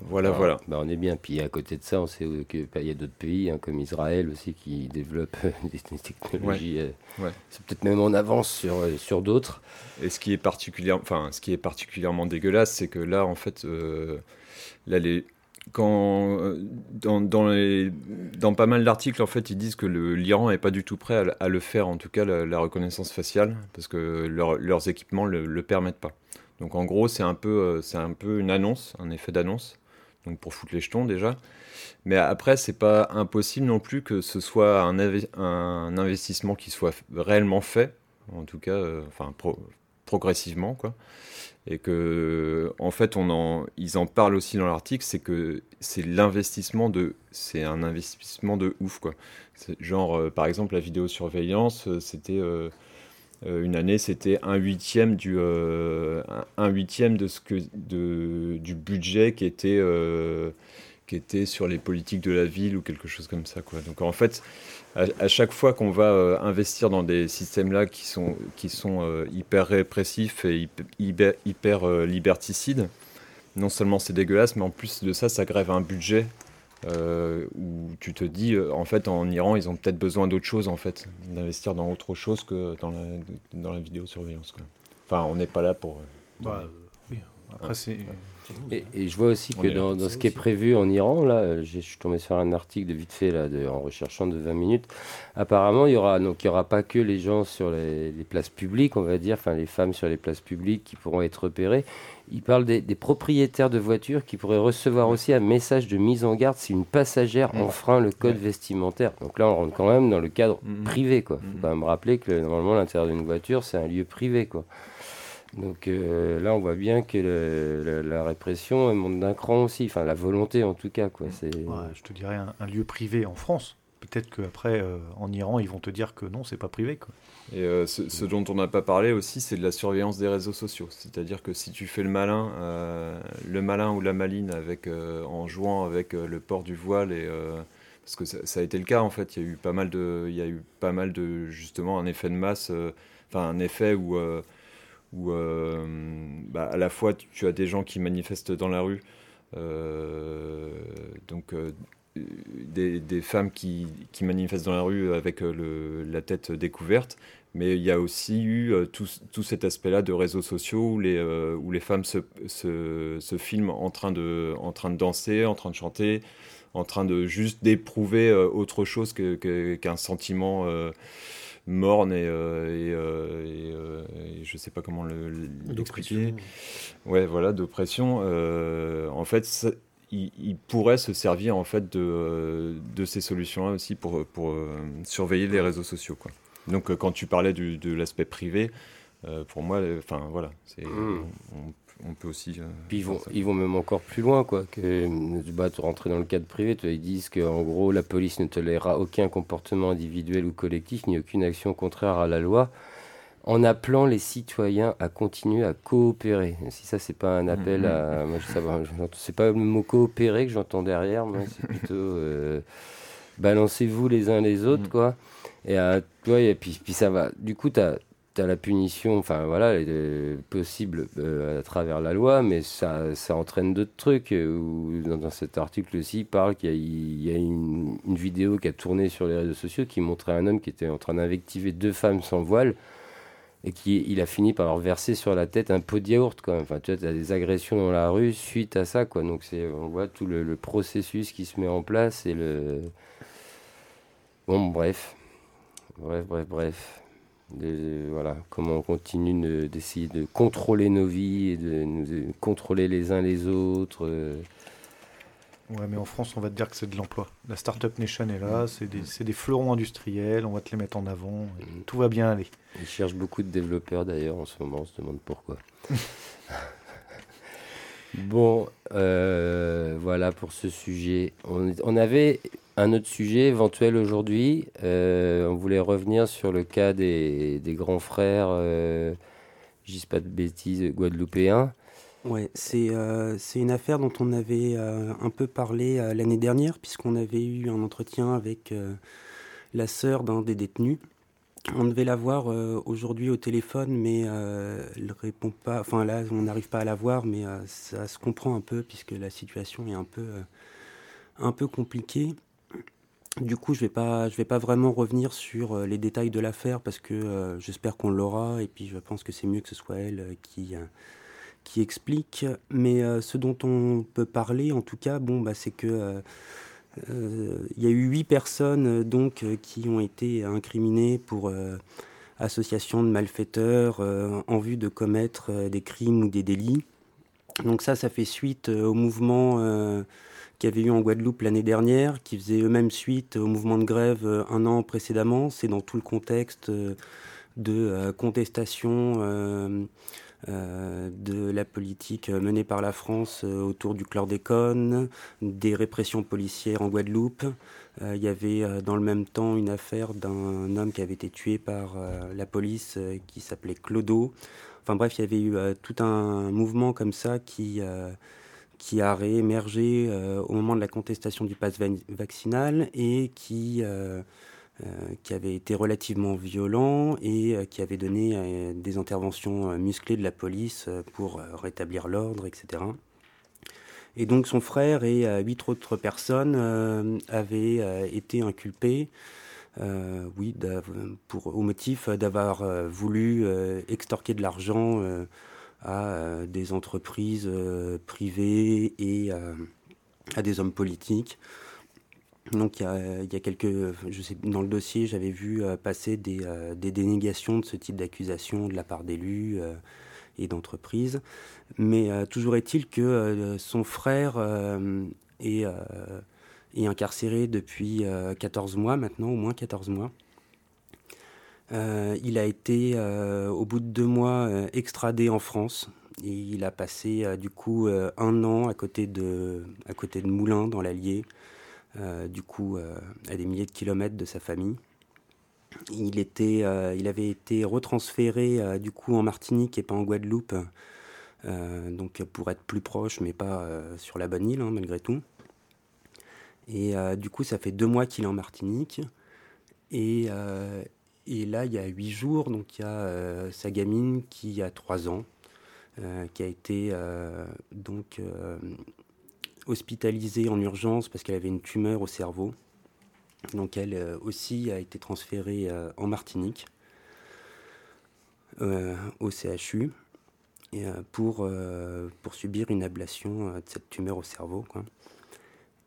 [SPEAKER 5] Voilà, voilà.
[SPEAKER 1] Bah, on est bien. Puis à côté de ça, on sait qu'il y a d'autres pays, hein, comme Israël aussi, qui développent des, technologies. Euh, c'est peut-être même en avance sur, euh, sur d'autres.
[SPEAKER 5] Et ce qui est, particulièrement, enfin, ce qui est particulièrement dégueulasse, c'est que là, en fait, euh, là, les, quand, dans, dans, les, dans pas mal d'articles, en fait, ils disent que l'Iran n'est pas du tout prêt à, le faire, en tout cas la, reconnaissance faciale, parce que leurs équipements ne le, le, permettent pas. Donc en gros, c'est un, peu, c'est un peu une annonce, un effet d'annonce donc pour foutre les jetons déjà. Mais après, c'est pas impossible non plus que ce soit un, investissement qui soit réellement fait, en tout cas, euh, enfin progressivement, quoi. Et que, en fait, on en, ils en parlent aussi dans l'article, c'est que c'est l'investissement de, c'est un investissement de ouf, quoi. Genre, euh, par exemple, la vidéosurveillance, euh, c'était une année, c'était un huitième du euh, un huitième de ce que de, du budget qui était euh, qui était sur les politiques de la ville ou quelque chose comme ça quoi. Donc en fait, à, chaque fois qu'on va investir dans des systèmes là qui sont qui sont hyper répressifs et hyper, hyper liberticides, non seulement c'est dégueulasse, mais en plus de ça, ça grève un budget euh, où tu te dis, euh, en fait, en Iran, ils ont peut-être besoin d'autre chose, en fait, d'investir dans autre chose que dans la, dans la vidéosurveillance. Quoi. Enfin, on n'est pas là pour.
[SPEAKER 2] Euh, bah, oui. Après, c'est.
[SPEAKER 1] Et, je vois aussi que dans, dans, ce qui est prévu en Iran, là, je suis tombé sur un article de vite fait là, de, en recherchant de 20 minutes. Apparemment, il y aura donc il y aura pas que les gens sur les, les, places publiques, on va dire, enfin les femmes sur les places publiques qui pourront être repérées il parle des, propriétaires de voitures qui pourraient recevoir aussi un message de mise en garde si une passagère enfreint le code vestimentaire. Donc là, on rentre quand même dans le cadre mm-hmm. privé. Il faut pas me rappeler que normalement, l'intérieur d'une voiture, c'est un lieu privé. Quoi. Donc euh, là, on voit bien que la répression monte d'un cran aussi, enfin la volonté en tout cas. Quoi.
[SPEAKER 2] je te dirais un lieu privé en France peut-être qu'après, euh, en Iran, ils vont te dire que non, c'est pas privé. Quoi.
[SPEAKER 5] Et euh, ce, dont on n'a pas parlé aussi, c'est de la surveillance des réseaux sociaux. C'est-à-dire que si tu fais le malin, euh, le malin ou la maline avec, en jouant avec le port du voile, et, parce que ça, a été le cas en fait, il y a eu pas mal de, il y a eu pas mal de justement un effet de masse, enfin un effet où, où bah, à la fois tu, as des gens qui manifestent dans la rue, donc des, femmes qui, manifestent dans la rue avec euh, la tête découverte, mais il y a aussi eu euh, tout, cet aspect-là de réseaux sociaux où les, euh, femmes se, filment en train, de, en train de danser, en train de chanter, en train de juste d'éprouver autre chose qu'un sentiment morne et, et, je sais pas comment l'expliquer. ouais, voilà, d'oppression. en fait, il, pourrait se servir en fait de, de ces solutions-là aussi pour, pour surveiller les réseaux sociaux. Quoi. Donc quand tu parlais de l'aspect privé, pour moi, enfin voilà, c'est, mmh on peut aussi. Euh,
[SPEAKER 1] Puis ils vont, ils vont même encore plus loin, quoi. Que bah, rentrer dans le cadre privé, ils disent qu'en gros, la police ne tolérera aucun comportement individuel ou collectif, ni aucune action contraire à la loi, en appelant les citoyens à continuer à coopérer. Si ça, c'est pas un appel à. Moi, je c'est pas le mot coopérer que j'entends derrière, moi, c'est plutôt. Euh, balancez-vous les uns les autres, mm. quoi. Et, euh, et puis, puis ça va. Du coup, tu as tu as la punition, enfin voilà, possible euh, à travers la loi, mais ça, ça entraîne d'autres trucs. Euh, dans, cet article aussi, il parle qu'il y a, une, vidéo qui a tourné sur les réseaux sociaux qui montrait un homme qui était en train d'invectiver deux femmes sans voile et qui il a fini par leur verser sur la tête un pot de yaourt. Quoi. Enfin, tu vois, as des agressions dans la rue suite à ça. Quoi. Donc c'est, on voit tout le, le processus qui se met en place et le. Bon, bref. Bref, bref, bref voilà, comment on continue d'essayer de, contrôler nos vies et de nous contrôler les uns les autres. Euh.
[SPEAKER 2] Ouais, mais en France, on va te dire que c'est de l'emploi. La Startup Nation est là, c'est des, des, fleurons industriels, on va te les mettre en avant, mm. tout va bien aller.
[SPEAKER 1] Ils cherchent beaucoup de développeurs d'ailleurs en ce moment, on se demande pourquoi. bon, euh, voilà pour ce sujet. On, avait un autre sujet éventuel aujourd'hui, euh, on voulait revenir sur le cas des, grands frères, euh, je dis pas de bêtises, guadeloupéens.
[SPEAKER 4] Ouais, c'est euh, une affaire dont on avait un peu parlé l'année dernière, puisqu'on avait eu un entretien avec la sœur d'un des détenus. On devait la voir aujourd'hui au téléphone, mais elle répond pas. Enfin là, on n'arrive pas à la voir, mais ça se comprend un peu puisque la situation est un peu, un compliquée. Du coup, je vais pas, je vais pas vraiment revenir sur euh, les détails de l'affaire parce que euh, j'espère qu'on l'aura et puis je pense que c'est mieux que ce soit elle euh, qui qui explique. Mais ce dont on peut parler, en tout cas, bon, bah, c'est que il y a eu huit personnes donc qui ont été incriminées pour association de malfaiteurs en vue de commettre des crimes ou des délits. Donc ça, ça fait suite au mouvement qui avait eu en Guadeloupe l'année dernière, qui faisait eux-mêmes suite au mouvement de grève euh, un an précédemment. C'est dans tout le contexte euh, de euh, contestation de la politique menée par la France autour du chlordécone, des répressions policières en Guadeloupe. Il y avait dans le même temps une affaire d'un homme qui avait été tué par la police qui s'appelait Clodo. Enfin bref, il y avait eu tout un mouvement comme ça qui qui a réémergé euh, au moment de la contestation du pass vaccinal et qui, euh, euh, qui avait été relativement violent et qui avait donné des interventions musclées de la police pour rétablir l'ordre, etc. Et donc son frère et huit autres personnes avaient été inculpés. oui, pour, au motif d'avoir voulu extorquer de l'argent à euh, des entreprises euh, privées et euh, à des hommes politiques. Donc il y a, quelques, je sais, dans le dossier, j'avais vu passer des, des, dénégations de ce type d'accusation de la part d'élus et d'entreprises. Mais toujours est-il que son frère est, est, incarcéré depuis 14 mois maintenant, au moins 14 mois. Euh, il a été, euh, au bout de deux mois, euh, extradé en France. Et il a passé, du coup, un an à côté de, à côté de Moulins, dans l'Allier, du coup, à des milliers de kilomètres de sa famille. Il, était, il avait été retransféré, du coup, en Martinique et pas en Guadeloupe. donc, pour être plus proche, mais pas sur la bonne île, hein, malgré tout. Et du coup, ça fait deux mois qu'il est en Martinique. Et, là, il y a huit jours, donc il y a euh, sa gamine qui a trois ans, euh, qui a été euh, donc hospitalisée en urgence parce qu'elle avait une tumeur au cerveau. Donc elle aussi a été transférée en Martinique, au CHU, pour, pour subir une ablation de cette tumeur au cerveau.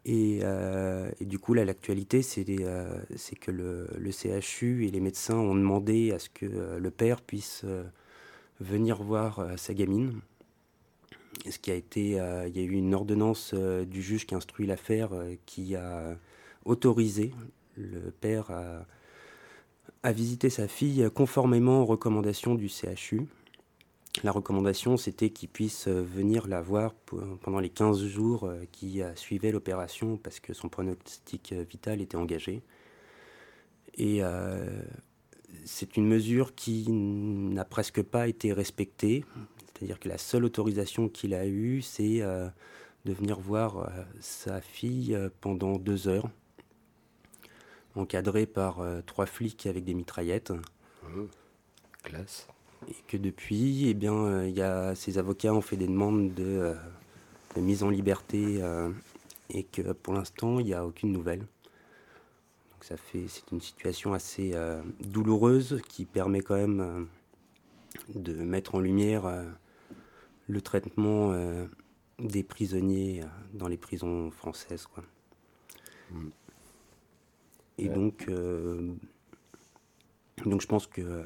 [SPEAKER 4] Euh, et, du coup, là, l'actualité, c'est euh, que le, CHU et les médecins ont demandé à ce que euh, le père puisse venir voir sa gamine. Ce qui a été, il y a eu une ordonnance du juge qui instruit l'affaire qui a autorisé le père à, à visiter sa fille conformément aux recommandations du CHU. La recommandation, c'était qu'il puisse euh, venir la voir pendant les 15 jours euh, qui suivaient l'opération parce que son pronostic euh, vital était engagé. Et c'est une mesure qui n'a presque pas été respectée. C'est-à-dire que la seule autorisation qu'il a eue, c'est de venir voir sa fille pendant deux heures, encadré par trois flics avec des mitraillettes.
[SPEAKER 1] Mmh. Classe
[SPEAKER 4] et que depuis, eh bien, euh, il y a, ces avocats ont fait des demandes de, euh, mise en liberté euh, et que pour l'instant, il n'y a aucune nouvelle. Donc ça fait, c'est une situation assez douloureuse qui permet quand même de mettre en lumière le traitement des prisonniers dans les prisons françaises. Quoi. Mm. Et donc, donc je pense que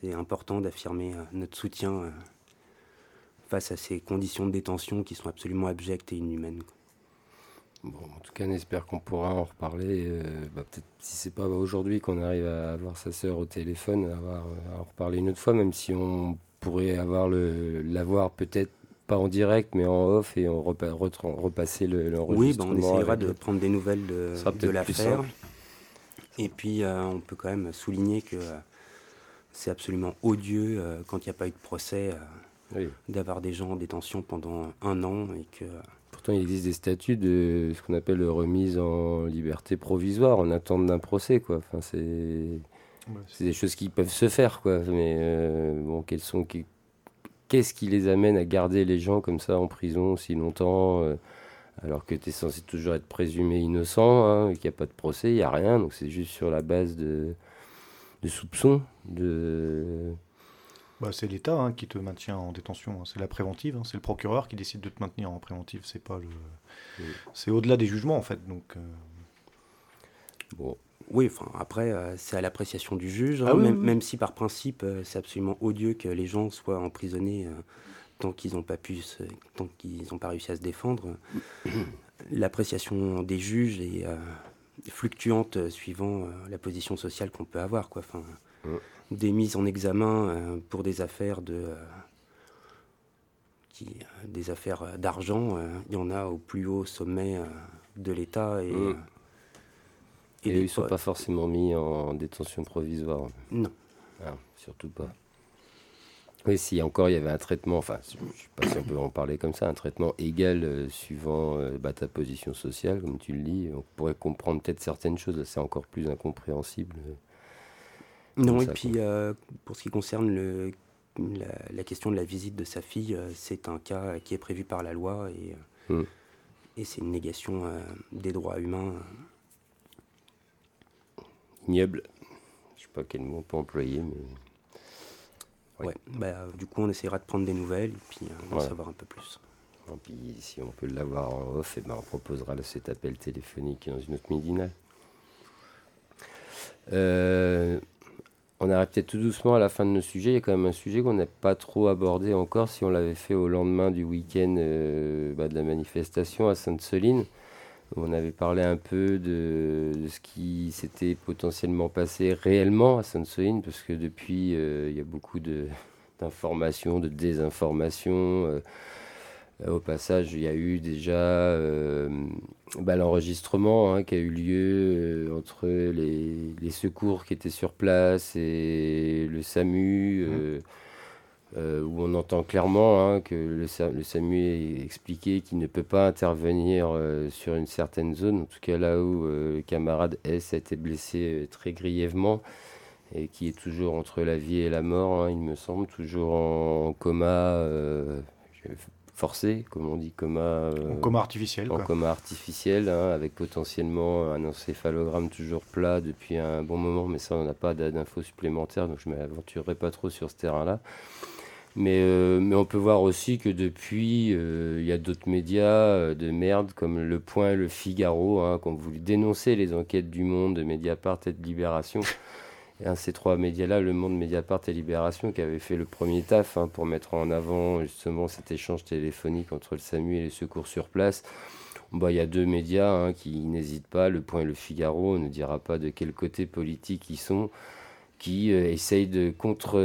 [SPEAKER 4] c'est important d'affirmer euh, notre soutien euh, face à ces conditions de détention qui sont absolument abjectes et inhumaines.
[SPEAKER 1] Bon, en tout cas, on espère qu'on pourra en reparler. Euh, bah, peut-être si c'est pas aujourd'hui qu'on arrive à avoir sa sœur au téléphone, à, en reparler une autre fois, même si on pourrait avoir le l'avoir peut-être pas en direct, mais en off et on repasser l'enregistrement.
[SPEAKER 4] oui, bah, on essaiera de prendre des nouvelles de, de l'affaire. Et puis, on peut quand même souligner que c'est absolument odieux euh, quand il n'y a pas eu de procès euh, d'avoir des gens en détention pendant un an et que.
[SPEAKER 1] Pourtant, il existe des statuts de ce qu'on appelle remise en liberté provisoire en attente d'un procès, quoi. Enfin, c'est c'est des choses qui peuvent se faire, quoi. Mais euh, bon, quels sont qu'est-ce qui les amène à garder les gens comme ça en prison si longtemps alors que tu es censé toujours être présumé innocent, hein, qu'il n'y a pas de procès, il n'y a rien, donc c'est juste sur la base de, de soupçons de...
[SPEAKER 2] Bah, c'est l'État hein, qui te maintient en détention, hein. c'est la préventive, c'est le procureur qui décide de te maintenir en préventive, c'est pas le... C'est au-delà des jugements en fait, donc... Euh.
[SPEAKER 4] Bon. Oui, enfin, après, euh, c'est à l'appréciation du juge, ah même, si par principe, euh, c'est absolument odieux que les gens soient emprisonnés tant qu'ils n'ont pas pu, tant qu'ils n'ont pas réussi à se défendre. L'appréciation des juges est fluctuante euh, suivant euh, la position sociale qu'on peut avoir. Quoi. Enfin, Des mises en examen euh, pour des affaires de qui, des affaires d'argent, il y en a au plus haut sommet de l'État et,
[SPEAKER 1] et, ils ne sont pas forcément mis en détention provisoire.
[SPEAKER 4] Non.
[SPEAKER 1] Ah, surtout pas. Oui, si encore il y avait un traitement, enfin, je ne sais pas si on peut en parler comme ça, un traitement égal euh, suivant euh, bah, ta position sociale, comme tu le dis, on pourrait comprendre peut-être certaines choses, c'est encore plus incompréhensible.
[SPEAKER 4] Euh, non, et puis pour ce qui concerne le, la, question de la visite de sa fille, c'est un cas qui est prévu par la loi et, hmm. et c'est une négation des droits humains.
[SPEAKER 1] Ignoble. Je ne sais pas quel mot on peut employer, mais.
[SPEAKER 4] Ouais. Bah, du coup, on essaiera de prendre des nouvelles et puis euh, en savoir un peu plus.
[SPEAKER 1] Et puis, si on peut l'avoir en off, et eh ben, on proposera cet appel téléphonique dans une autre midinale. Euh, on arrive peut-être tout doucement à la fin de nos sujets. Il y a quand même un sujet qu'on n'a pas trop abordé encore si on l'avait fait au lendemain du week-end euh, bah, de la manifestation à Sainte-Soline. On avait parlé un peu de, ce qui s'était potentiellement passé réellement à Sainte-Soline, parce que depuis, euh, il y a beaucoup d'informations, de, désinformations. Euh, au passage, il y a eu déjà euh, bah, l'enregistrement hein, qui a eu lieu entre les, secours qui étaient sur place et le SAMU. Mmh. Euh, où on entend clairement hein, que le, SAMU est expliqué qu'il ne peut pas intervenir euh, sur une certaine zone, en tout cas là où euh, le camarade S a été blessé très grièvement et qui est toujours entre la vie et la mort, hein, il me semble, toujours en, coma forcé, comme on dit, coma.
[SPEAKER 2] en coma artificiel.
[SPEAKER 1] En coma artificiel, hein, avec potentiellement un encéphalogramme toujours plat depuis un bon moment, mais ça, on n'a pas d'infos supplémentaires, donc je ne m'aventurerai pas trop sur ce terrain-là. Mais, euh, mais on peut voir aussi que depuis, euh, il y a d'autres médias euh, de merde comme Le Point et Le Figaro hein, qui ont voulu dénoncer les enquêtes du Monde, de Mediapart et de Libération un ces trois médias-là, Le Monde, Mediapart et Libération, qui avaient fait le premier taf hein, pour mettre en avant justement cet échange téléphonique entre le SAMU et les secours sur place. Bah, il y a deux médias hein, qui n'hésitent pas, Le Point et Le Figaro, on ne dira pas de quel côté politique ils sont, qui essayent de contre,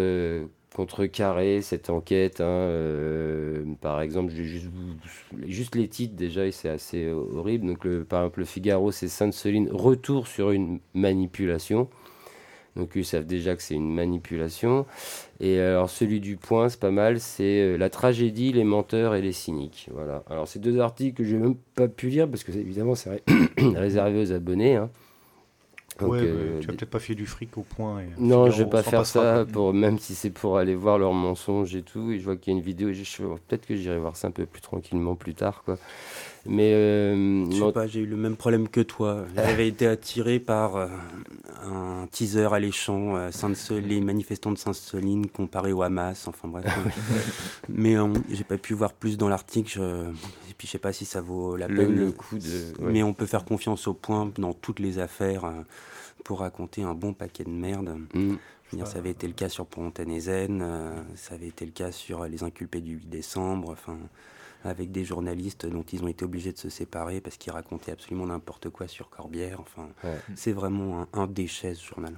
[SPEAKER 1] contrecarrer cette enquête. Hein, euh, par exemple, juste, juste, les titres déjà, et c'est assez horrible. Donc, le, par exemple, Le Figaro, c'est Sainte-Soline, retour sur une manipulation. Donc ils savent déjà que c'est une manipulation. Et alors celui du point, c'est pas mal, c'est euh, la tragédie, les menteurs et les cyniques. Voilà. Alors ces deux articles que j'ai même pas pu lire parce que évidemment c'est réservé aux abonnés. Hein.
[SPEAKER 2] Ouais, euh, tu vas peut-être pas fait du fric au point. Et
[SPEAKER 1] non, je vais pas faire ça, pour, même si c'est pour aller voir leurs mensonges et tout. Et je vois qu'il y a une vidéo, peut-être que j'irai voir ça un peu plus tranquillement plus tard. quoi. Mais
[SPEAKER 4] euh, je sais pas, j'ai eu le même problème que toi. J'avais été attiré par euh, un teaser alléchant, euh, les manifestants de Sainte-Soline comparés au Hamas, enfin bref. mais j'ai pas pu voir plus dans l'article. Et puis je sais pas si ça vaut la peine.
[SPEAKER 1] Le coup de...
[SPEAKER 4] Mais on peut faire confiance au point dans toutes les affaires pour raconter un bon paquet de merde. Mm. Dire, ça avait été le cas sur Pontanezen, ça avait été le cas sur les inculpés du 8 décembre. Enfin, avec des journalistes dont ils ont été obligés de se séparer parce qu'ils racontaient absolument n'importe quoi sur Corbière. Enfin, c'est vraiment un, déchet ce journal.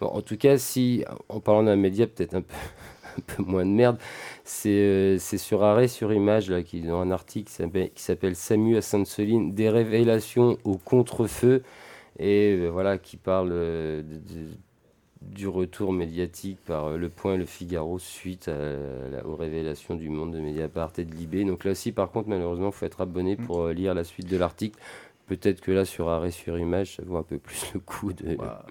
[SPEAKER 1] en tout cas, si, en parlant d'un média peut-être un peu, un peu moins de merde, c'est euh, sur Arrêt sur Image, là, qui, ont un article qui s'appelle Samu à Sainte-Soline, des révélations au contre-feu, et euh, voilà, qui parle euh, de, du retour médiatique par euh, Le Point et Le Figaro suite aux révélations du monde de Mediapart et de Libé. Donc là aussi, par contre, malheureusement, il faut être abonné pour euh, lire la suite de l'article. Peut-être que là, sur Arrêt sur Image, ça vaut un peu plus le coup de...
[SPEAKER 2] Bah,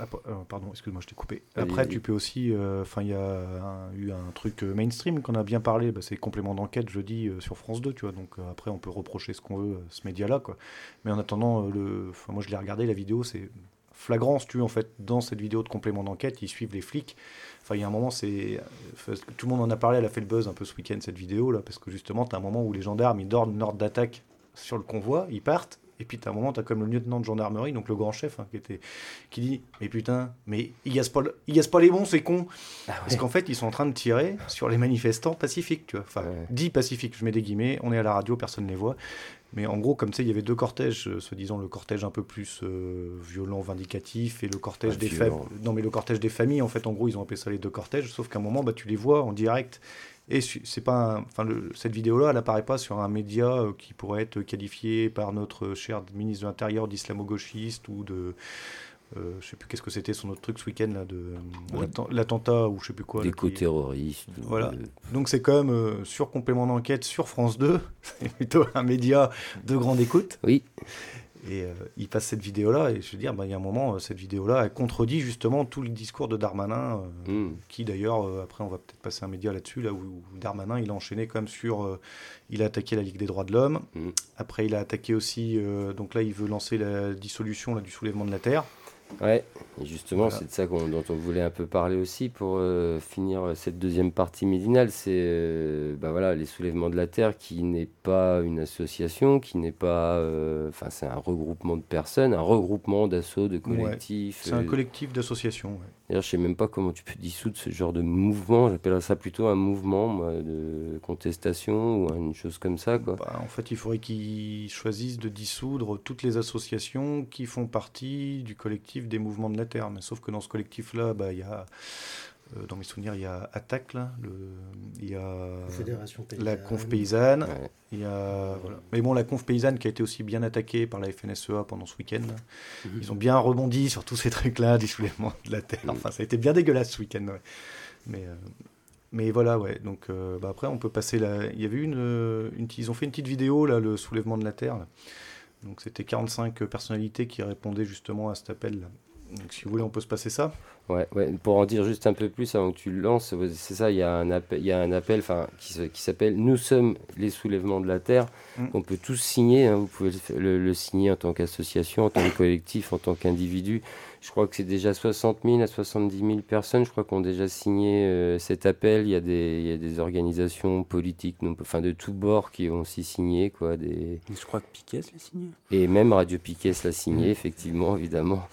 [SPEAKER 2] euh, pardon, excuse-moi, je t'ai coupé. Après, tu peux aussi. Enfin, il y a eu un truc mainstream qu'on a bien parlé. Bah, c'est complément d'enquête jeudi sur France 2, tu vois. Donc après, on peut reprocher ce qu'on veut à ce média-là, quoi. Mais en attendant, le, moi, je l'ai regardé la vidéo. C'est flagrant, tu en fait, dans cette vidéo de complément d'enquête, ils suivent les flics. Enfin, il y a un moment, c'est. Tout le monde en a parlé, elle a fait le buzz un peu ce week-end, cette vidéo, là, parce que justement, tu as un moment où les gendarmes, ils donnent une ordre d'attaque sur le convoi, ils partent, et puis, tu as un moment, tu as comme le lieutenant de gendarmerie, donc le grand chef, hein, qui, était, qui dit Mais putain, mais ils gaspent pas, ils pas les bons, c'est con. Ah Parce qu'en fait, ils sont en train de tirer sur les manifestants pacifiques, tu vois. Enfin, dit pacifiques, je mets des guillemets, on est à la radio, personne ne les voit. Mais en gros, comme tu sais, il y avait deux cortèges, euh, se disant le cortège un peu plus euh, violent, vindicatif, et le cortège des familles. Non, mais le cortège des familles, en fait, en gros, ils ont appelé ça les deux cortèges, sauf qu'à un moment, bah, tu les vois en direct. Et c'est pas, enfin, cette vidéo-là, elle apparaît pas sur un média euh, qui pourrait être qualifié par notre cher ministre de l'Intérieur d'islamo-gauchiste ou de, euh, je sais plus qu'est-ce que c'était son autre truc ce week-end là de l'attentat ou je sais plus quoi.
[SPEAKER 1] D'éco-terroristes.
[SPEAKER 2] Voilà. Donc c'est quand même euh, sur complément d'enquête sur France 2, c'est plutôt un média de grande écoute.
[SPEAKER 1] Oui.
[SPEAKER 2] Et euh, il passe cette vidéo-là, et je veux dire, bah, il y a un moment, cette vidéo-là, elle contredit justement tout le discours de Darmanin, hmm. qui d'ailleurs, après on va peut-être passer un média là-dessus, là où, Darmanin, il a enchaîné comme sur, il a attaqué la Ligue des droits de l'homme, hmm. après il a attaqué aussi, donc là il veut lancer la dissolution là, du soulèvement de la Terre.
[SPEAKER 1] Ouais, et justement, c'est de ça dont on voulait un peu parler aussi pour euh, finir cette deuxième partie midinale. C'est euh, bah voilà, les soulèvements de la Terre qui n'est pas une association, qui n'est pas. Euh, enfin, c'est un regroupement de personnes, un regroupement d'assauts, de collectifs.
[SPEAKER 2] c'est un collectif d'associations.
[SPEAKER 1] D'ailleurs, je sais même pas comment tu peux dissoudre ce genre de mouvement. J'appellerais ça plutôt un mouvement de contestation ou une chose comme ça. Quoi.
[SPEAKER 2] Bah, en fait, il faudrait qu'ils choisissent de dissoudre toutes les associations qui font partie du collectif des mouvements de la Terre. Mais sauf que dans ce collectif-là, bah, il y a dans mes souvenirs, il y a Attaque, là, le, il y a la Conf Paysanne, il y a, voilà. mais bon, la Conf Paysanne qui a été aussi bien attaquée par la FNSEA pendant ce week-end. Mhm. Ils ont bien rebondi sur tous ces trucs-là, du soulèvement de la terre. Enfin, ça a été bien dégueulasse ce week-end. Mais, euh, mais voilà, ouais. Donc euh, bah, après, on peut passer là. Il y avait une, une, ils ont fait une petite vidéo là, le soulèvement de la terre. Donc c'était 45 personnalités qui répondaient justement à cet appel. Là. Donc si vous voulez, on peut se passer ça.
[SPEAKER 1] Ouais, ouais, pour en dire juste un peu plus avant que tu le lances, c'est ça, il y a un appel, il y a un appel qui, qui s'appelle Nous sommes les soulèvements de la Terre. Mm. On peut tous signer, hein, vous pouvez le, signer en tant qu'association, en tant que collectif, en tant qu'individu. Je crois que c'est déjà 60 000 à 70 000 personnes, je crois, qui ont déjà signé euh, cet appel. Il y, a des, il y a des organisations politiques, non, enfin de tous bords, qui ont aussi signé. Quoi, des...
[SPEAKER 4] Je crois que Piquet l'a signé.
[SPEAKER 1] Et même Radio Piquet l'a signé, mm. effectivement, évidemment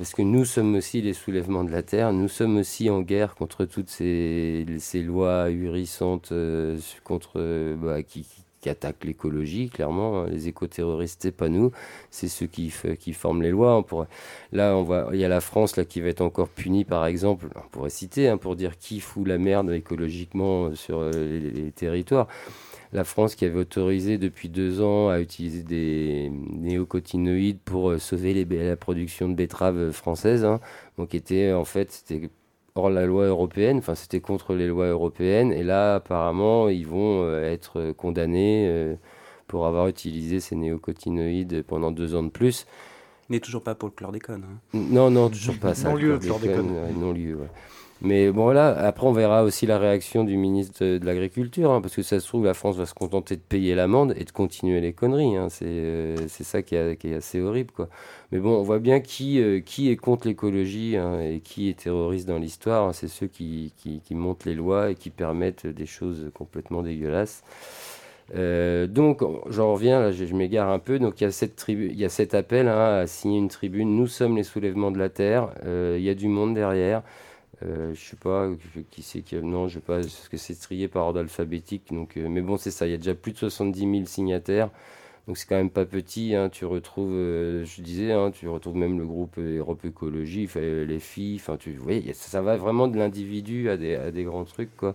[SPEAKER 1] parce que nous sommes aussi les soulèvements de la terre, nous sommes aussi en guerre contre toutes ces, lois ahurissantes euh, contre, euh, bah, qui, attaquent l'écologie, clairement. Hein. Les éco-terroristes, c'est pas nous, c'est ceux qui, forment les lois. Là, on va, il y a la France là, qui va être encore punie, par exemple, on pourrait citer, hein, pour dire qui fout la merde écologiquement sur les territoires la France qui avait autorisé depuis deux ans à utiliser des néocotinoïdes pour euh, sauver les, la production de betteraves françaises. Hein. donc était en fait c'était hors la loi européenne, enfin c'était contre les lois européennes. Et là apparemment ils vont euh, être condamnés euh, pour avoir utilisé ces néocotinoïdes pendant deux ans de plus.
[SPEAKER 4] Mais toujours pas pour le chlordécone. Hein.
[SPEAKER 1] Non, non, toujours pas ça.
[SPEAKER 2] non lieu, chlordécone.
[SPEAKER 1] non lieu, ouais. Mais bon, là, après, on verra aussi la réaction du ministre de, l'Agriculture, hein, parce que ça se trouve, la France va se contenter de payer l'amende et de continuer les conneries. Hein. Euh, c'est ça qui, est assez horrible, quoi. Mais bon, on voit bien qui, euh, qui est contre l'écologie hein, et qui est terroriste dans l'histoire. C'est ceux qui, qui, montent les lois et qui permettent des choses complètement dégueulasses. Euh, donc, j'en reviens, là, je, m'égare un peu. Donc, il y y a cet appel à signer une tribune. Nous sommes les soulèvements de la Terre. il y a du monde derrière. Euh, je sais pas qui c'est qui non je sais pas parce que c'est trié par ordre alphabétique donc euh, mais bon c'est ça il y a déjà plus de 70 000 signataires donc c'est quand même pas petit hein. tu retrouves euh, je disais hein, tu retrouves même le groupe Europe Écologie les filles enfin tu vois ça, va vraiment de l'individu à des, grands trucs quoi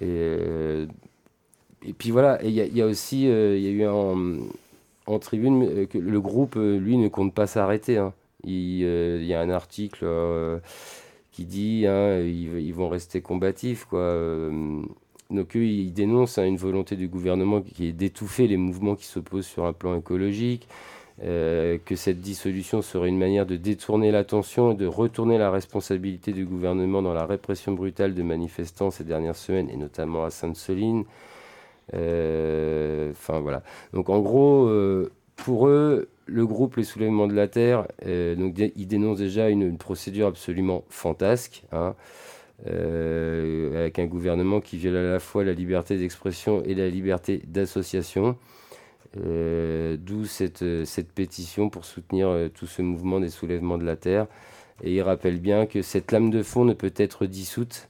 [SPEAKER 1] et puis voilà il y, a aussi il y a eu en, en tribune que le groupe lui ne compte pas s'arrêter hein. il, y a un article qui dit hein, ils, vont rester combatifs. Quoi. Euh, donc eux, ils dénoncent hein, une volonté du gouvernement qui est d'étouffer les mouvements qui s'opposent sur un plan écologique, euh, que cette dissolution serait une manière de détourner l'attention et de retourner la responsabilité du gouvernement dans la répression brutale de manifestants ces dernières semaines, et notamment à Sainte-Soline. Euh, enfin voilà. Donc en gros, pour eux, le groupe Les Soulèvements de la Terre, euh, donc, il dénonce déjà une, procédure absolument fantasque, hein, euh, avec un gouvernement qui viole à la fois la liberté d'expression et la liberté d'association. Euh, d'où cette, cette, pétition pour soutenir tout ce mouvement des soulèvements de la Terre. Et il rappelle bien que cette lame de fond ne peut être dissoute.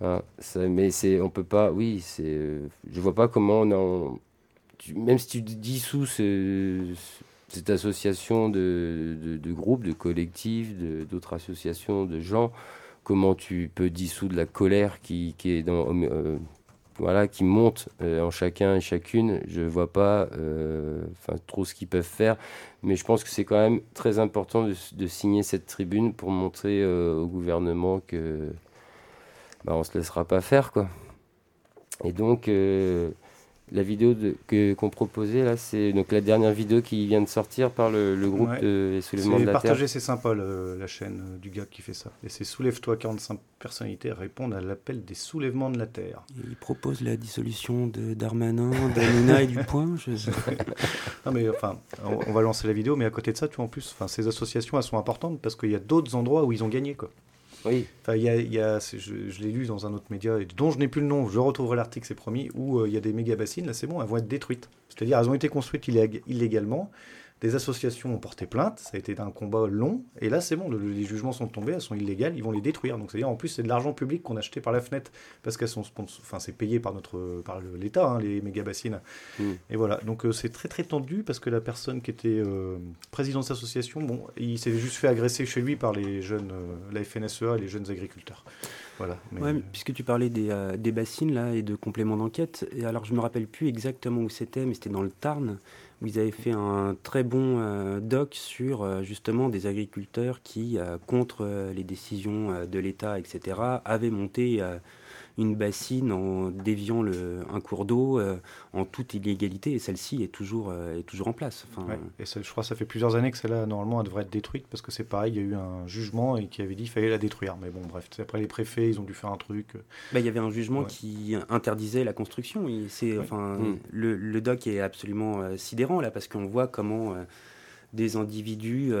[SPEAKER 1] Hein, mais c'est, on peut pas, oui, c'est, je vois pas comment on, en, même si tu dissous ce, cette association de, de, groupes, de collectifs, d'autres associations de gens, comment tu peux dissoudre la colère qui, est dans, euh, voilà, qui monte euh, en chacun et chacune. Je vois pas euh, trop ce qu'ils peuvent faire, mais je pense que c'est quand même très important de, de, signer cette tribune pour montrer au gouvernement que bah, on se laissera pas faire. quoi. Et donc, la vidéo que, qu'on proposait là, c'est donc la dernière vidéo qui vient de sortir par le, groupe de les soulèvements de la
[SPEAKER 2] partagé, c'est sympa la chaîne euh, du gars qui fait ça. Et c'est Soulève-toi 45 personnalités répondent à l'appel des soulèvements de la terre.
[SPEAKER 4] il propose la dissolution de Darmanin, d'Anouna et du Point. Je...
[SPEAKER 2] non mais enfin, on, va lancer la vidéo, mais à côté de ça, tu vois en plus, enfin ces associations elles sont importantes parce qu'il y a d'autres endroits où ils ont gagné quoi.
[SPEAKER 1] Oui.
[SPEAKER 2] Enfin, je, l'ai lu dans un autre média, dont je n'ai plus le nom, je retrouverai l'article, c'est promis, où euh, il y a des méga bassines, là c'est bon, elles vont être détruites. C'est-à-dire, elles ont été construites illégalement, des associations ont porté plainte, ça a été un combat long, et là c'est bon, les jugements sont tombés, elles sont illégales, ils vont les détruire. Donc c'est-à-dire en plus c'est de l'argent public qu'on a acheté par la fenêtre parce qu'elles sont, enfin c'est payé par notre, par l'État, hein, les méga bassines. Mm. Et voilà, donc euh, c'est très très tendu parce que la personne qui était euh, président de cette association, bon, il s'est juste fait agresser chez lui par les jeunes, euh, la FNSEA et les jeunes agriculteurs. Voilà.
[SPEAKER 4] Ouais, puisque tu parlais des, des, bassines là et de compléments d'enquête, et alors je me rappelle plus exactement où c'était, mais c'était dans le Tarn ils avaient fait un très bon euh, doc sur euh, justement des agriculteurs qui, euh, contre les décisions de l'État, etc., avaient monté une bassine en déviant le, un cours d'eau euh, en toute illégalité et celle-ci est toujours, euh, est toujours en place.
[SPEAKER 2] Enfin, Et je crois que ça fait plusieurs années que celle-là, normalement, elle devrait être détruite parce que c'est pareil, il y a eu un jugement et qui avait dit qu'il fallait la détruire. Mais bon, bref, après les préfets, ils ont dû faire un truc. Euh.
[SPEAKER 4] Bah, il y avait un jugement qui interdisait la construction. C'est, enfin, mm. le, le, doc est absolument sidérant là parce qu'on voit comment des individus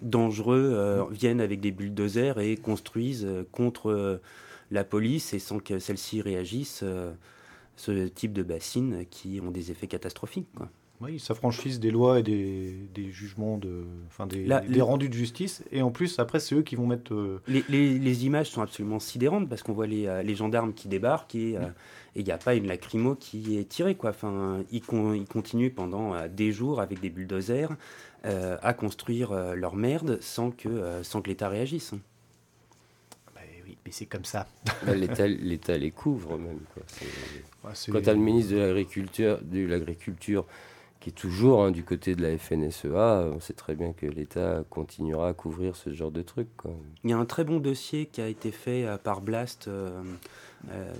[SPEAKER 4] dangereux viennent avec des bulldozers et construisent contre la police et sans que celle-ci réagisse, euh, ce type de bassines qui ont des effets catastrophiques.
[SPEAKER 2] Oui, ça franchise des lois et des, des jugements, de, enfin des, des rendus de justice. Et en plus, après, c'est eux qui vont mettre. Euh,
[SPEAKER 4] les, les, les, images sont absolument sidérantes parce qu'on voit les, euh, les, gendarmes qui débarquent et euh, il n'y a pas une lacrymo qui est tirée. Quoi. Enfin, ils, ils continuent pendant des jours avec des bulldozers à construire leur merde sans que, sans que l'État réagisse.
[SPEAKER 2] Bah mais c'est comme ça.
[SPEAKER 1] Bah, L'État les couvre même. Quoi. Quand tu as le ministre de l'Agriculture, de l'Agriculture qui est toujours hein, du côté de la FNSEA, on sait très bien que l'État continuera à couvrir ce genre de trucs.
[SPEAKER 4] Il y a un très bon dossier qui a été fait euh, par Blast. Euh, euh,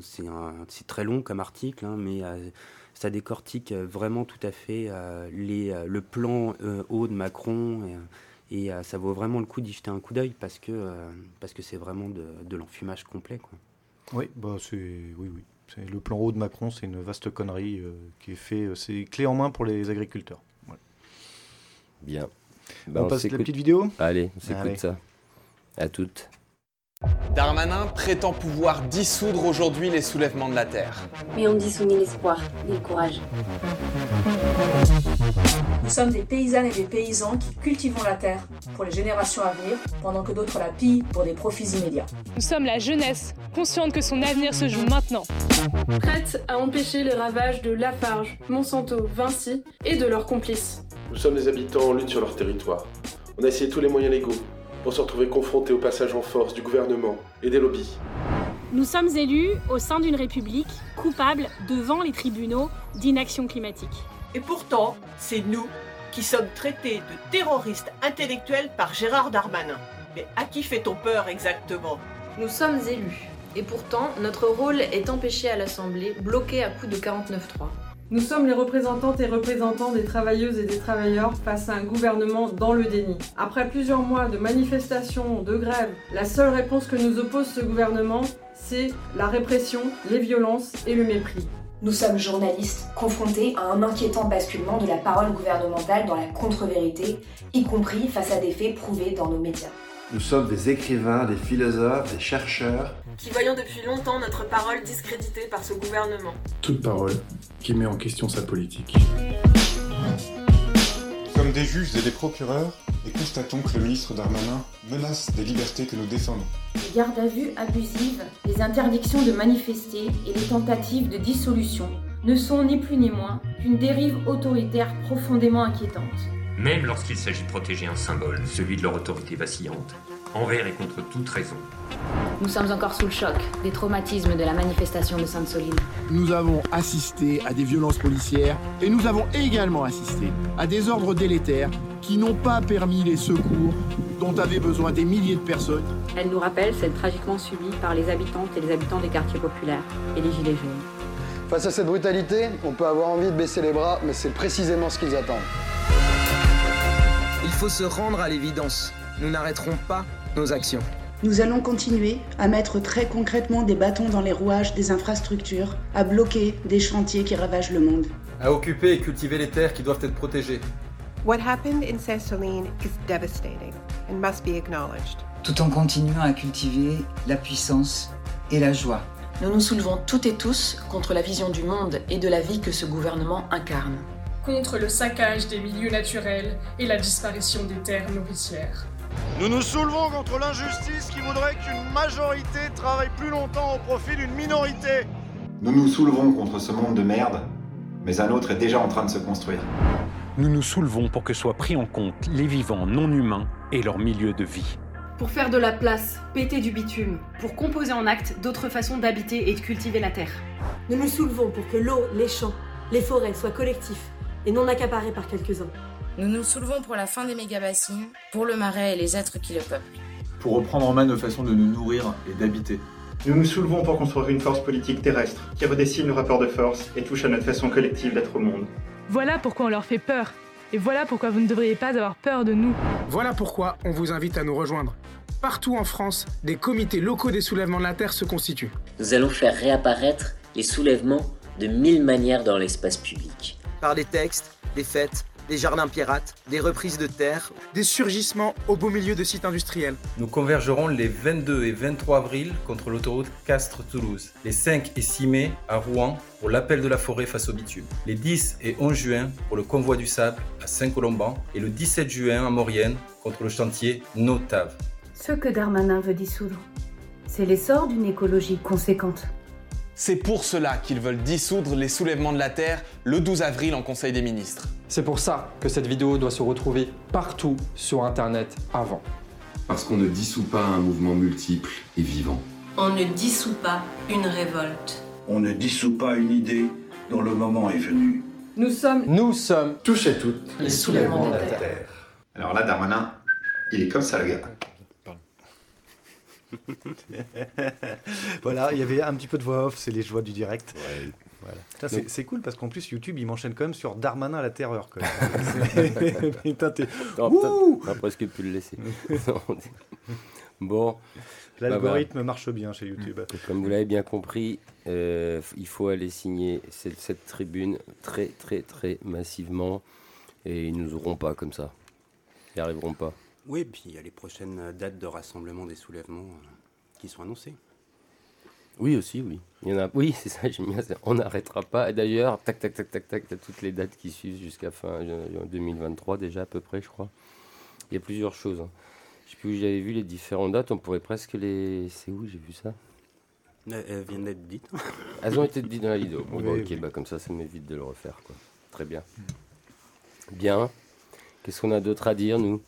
[SPEAKER 4] c'est très long comme article, hein, mais ça décortique vraiment tout à fait les, le plan haut de Macron. Et, ça vaut vraiment le coup d'y jeter un coup d'œil parce que parce que c'est vraiment de, de l'enfumage complet. Quoi.
[SPEAKER 2] Oui, bah c'est oui, oui. Le plan haut de Macron, c'est une vaste connerie euh, qui est fait. Euh, c'est clé en main pour les agriculteurs.
[SPEAKER 1] Bien.
[SPEAKER 2] on, bah, passe la petite vidéo?
[SPEAKER 1] Allez, on s'écoute ça. À toutes.
[SPEAKER 12] Darmanin prétend pouvoir dissoudre aujourd'hui les soulèvements de la Terre.
[SPEAKER 13] Mais on dissout ni l'espoir, ni le courage.
[SPEAKER 14] Nous sommes des paysannes et des paysans qui cultivons la terre pour les générations à venir, pendant que d'autres la pillent pour des profits immédiats.
[SPEAKER 15] Nous sommes la jeunesse, consciente que son avenir se joue maintenant.
[SPEAKER 16] Prête à empêcher les ravages de Lafarge, Monsanto, Vinci et de leurs complices.
[SPEAKER 17] Nous sommes des habitants en lutte sur leur territoire. On a essayé tous les moyens légaux pour se retrouver confrontés au passage en force du gouvernement et des lobbies.
[SPEAKER 18] Nous sommes élus au sein d'une république coupable devant les tribunaux d'inaction climatique.
[SPEAKER 19] Et pourtant, c'est nous qui sommes traités de terroristes intellectuels par Gérard Darmanin. Mais à qui fait-on peur exactement?
[SPEAKER 20] Nous sommes élus. Et pourtant, notre rôle est empêché à l'Assemblée, bloqué à coup de 49-3.
[SPEAKER 16] Nous sommes les représentantes et représentants des travailleuses et des travailleurs face à un gouvernement dans le déni. Après plusieurs mois de manifestations, de grèves, la seule réponse que nous oppose ce gouvernement, c'est la répression, les violences et le mépris.
[SPEAKER 13] Nous sommes journalistes confrontés à un inquiétant basculement de la parole gouvernementale dans la contre-vérité, y compris face à des faits prouvés dans nos médias.
[SPEAKER 21] Nous sommes des écrivains, des philosophes, des chercheurs.
[SPEAKER 16] Qui voyons depuis longtemps notre parole discréditée par ce gouvernement.
[SPEAKER 21] Toute parole qui met en question sa politique.
[SPEAKER 22] Des juges et des procureurs et constatons que le ministre Darmanin menace des libertés que nous défendons.
[SPEAKER 13] Les gardes à vue abusives, les interdictions de manifester et les tentatives de dissolution ne sont ni plus ni moins qu'une dérive autoritaire profondément inquiétante
[SPEAKER 23] même lorsqu'il s'agit de protéger un symbole, celui de leur autorité vacillante, envers et contre toute raison.
[SPEAKER 20] Nous sommes encore sous le choc des traumatismes de la manifestation de Sainte-Soline.
[SPEAKER 21] Nous avons assisté à des violences policières et nous avons également assisté à des ordres délétères qui n'ont pas permis les secours dont avaient besoin des milliers de personnes.
[SPEAKER 20] Elle nous rappelle celle tragiquement subie par les habitantes et les habitants des quartiers populaires et les Gilets jaunes.
[SPEAKER 24] Face à cette brutalité, on peut avoir envie de baisser les bras, mais c'est précisément ce qu'ils attendent.
[SPEAKER 12] Il faut se rendre à l'évidence. Nous n'arrêterons pas nos actions.
[SPEAKER 13] Nous allons continuer à mettre très concrètement des bâtons dans les rouages des infrastructures, à bloquer des chantiers qui ravagent le monde.
[SPEAKER 25] À occuper et cultiver les terres qui doivent être protégées.
[SPEAKER 26] What happened in Saint-Soline is devastating and must be acknowledged.
[SPEAKER 27] Tout en continuant à cultiver la puissance et la joie.
[SPEAKER 20] Nous nous soulevons toutes et tous contre la vision du monde et de la vie que ce gouvernement incarne
[SPEAKER 16] contre le saccage des milieux naturels et la disparition des terres nourricières.
[SPEAKER 28] Nous nous soulevons contre l'injustice qui voudrait qu'une majorité travaille plus longtemps au profit d'une minorité.
[SPEAKER 21] Nous nous soulevons contre ce monde de merde, mais un autre est déjà en train de se construire.
[SPEAKER 29] Nous nous soulevons pour que soient pris en compte les vivants non humains et leur milieu de vie.
[SPEAKER 16] Pour faire de la place, péter du bitume, pour composer en acte d'autres façons d'habiter et de cultiver la terre.
[SPEAKER 30] Nous nous soulevons pour que l'eau, les champs, les forêts soient collectifs et non accaparés par quelques-uns.
[SPEAKER 20] Nous nous soulevons pour la fin des méga-bassines, pour le marais et les êtres qui le peuplent.
[SPEAKER 25] Pour reprendre en main nos façons de nous nourrir et d'habiter.
[SPEAKER 21] Nous nous soulevons pour construire une force politique terrestre qui redessine le rapport de force et touche à notre façon collective d'être au monde.
[SPEAKER 16] Voilà pourquoi on leur fait peur. Et voilà pourquoi vous ne devriez pas avoir peur de nous.
[SPEAKER 21] Voilà pourquoi on vous invite à nous rejoindre. Partout en France, des comités locaux des soulèvements de la Terre se constituent.
[SPEAKER 31] Nous allons faire réapparaître les soulèvements de mille manières dans l'espace public
[SPEAKER 12] par des textes, des fêtes,
[SPEAKER 23] des jardins pirates, des reprises de terre,
[SPEAKER 21] des surgissements au beau milieu de sites industriels.
[SPEAKER 32] Nous convergerons les 22 et 23 avril contre l'autoroute Castres-Toulouse, les 5 et 6 mai à Rouen pour l'appel de la forêt face au bitume, les 10 et 11 juin pour le convoi du sable à Saint-Colomban et le 17 juin à Maurienne contre le chantier Notave.
[SPEAKER 33] Ce que Darmanin veut dissoudre, c'est l'essor d'une écologie conséquente.
[SPEAKER 12] C'est pour cela qu'ils veulent dissoudre les soulèvements de la Terre le 12 avril en Conseil des ministres.
[SPEAKER 34] C'est pour ça que cette vidéo doit se retrouver partout sur Internet avant.
[SPEAKER 22] Parce qu'on ne dissout pas un mouvement multiple et vivant.
[SPEAKER 4] On ne dissout pas une révolte.
[SPEAKER 35] On ne dissout pas une idée dont le moment est venu.
[SPEAKER 36] Nous sommes...
[SPEAKER 34] Nous sommes...
[SPEAKER 35] Tous et toutes.
[SPEAKER 4] Les soulèvements de la Terre.
[SPEAKER 22] Alors là, Darmanin, il est comme ça, le gars.
[SPEAKER 2] voilà, il y avait un petit peu de voix off, c'est les joies du direct.
[SPEAKER 22] Ouais.
[SPEAKER 2] Voilà. C'est, c'est cool parce qu'en plus YouTube il m'enchaîne quand même sur Darmanin la terreur. Même. Putain, t'es...
[SPEAKER 1] On va presque pu le laisser. bon.
[SPEAKER 2] L'algorithme
[SPEAKER 1] bah, bah.
[SPEAKER 2] marche bien chez YouTube.
[SPEAKER 1] Comme vous l'avez bien compris, euh, il faut aller signer cette, cette, tribune très très très massivement et ils nous auront pas comme ça. Ils n'y arriveront pas.
[SPEAKER 4] Oui, puis il y a les prochaines dates de rassemblement des soulèvements euh, qui sont annoncées.
[SPEAKER 1] Oui, aussi, oui. Il y en a. Oui, c'est ça, j'aime bien. On n'arrêtera pas. D'ailleurs, tac, tac, tac, tac, tac, t'as toutes les dates qui suivent jusqu'à fin 2023 déjà à peu près, je crois. Il y a plusieurs choses. Hein. Je sais plus où j'avais vu les différentes dates. On pourrait presque les. C'est où j'ai vu ça?
[SPEAKER 4] Elles viennent d'être dites.
[SPEAKER 1] Elles ont été dites dans la vidéo. Bon,
[SPEAKER 4] Oui,
[SPEAKER 1] bah, ok,
[SPEAKER 4] oui.
[SPEAKER 1] bah, comme ça, ça m'évite de le refaire, quoi. Très bien. Bien. Qu'est-ce qu'on a d'autre à dire, nous,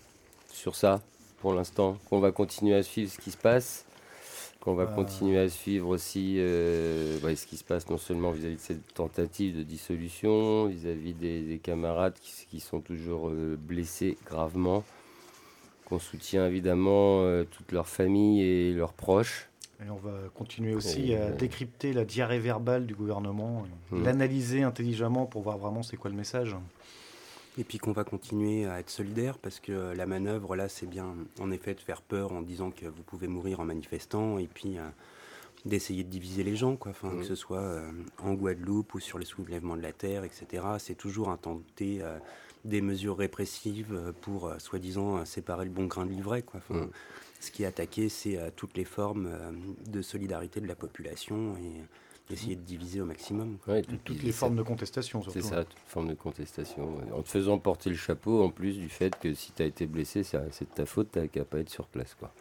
[SPEAKER 1] sur ça, pour l'instant Qu'on va continuer à suivre ce qui se passe qu'on va
[SPEAKER 2] Euh.
[SPEAKER 1] continuer à suivre aussi euh, ouais, ce qui se passe non seulement vis-à-vis de cette tentative de dissolution, vis-à-vis des, des camarades qui, qui sont toujours euh, blessés gravement, qu'on soutient évidemment euh, toute leur famille et leurs proches.
[SPEAKER 2] Et on va continuer aussi à décrypter la diarrhée verbale du gouvernement,
[SPEAKER 4] Hmm.
[SPEAKER 2] l'analyser intelligemment pour voir vraiment c'est quoi le message.
[SPEAKER 4] Et puis qu'on va continuer à être solidaire parce que euh, la manœuvre, là, c'est bien en effet de faire peur en disant que vous pouvez mourir en manifestant et puis euh, d'essayer de diviser les gens, quoi. Enfin, que ce soit euh, en Guadeloupe ou sur les soulèvements de la terre, etc. C'est toujours un tenter euh, des mesures répressives pour soi-disant séparer le bon grain de l'ivraie, quoi. Enfin,
[SPEAKER 1] Mhm.
[SPEAKER 4] Ce qui est attaqué, c'est toutes les formes de solidarité de la population et essayer de diviser au maximum.
[SPEAKER 2] Toutes les
[SPEAKER 1] ça-
[SPEAKER 2] formes de contestation, surtout.
[SPEAKER 1] C'est ça, toute forme de contestation. En te faisant porter le chapeau, en plus du fait que si tu as été blessé, c'est de ta faute, tu qu'à pas être sur place. Quoi.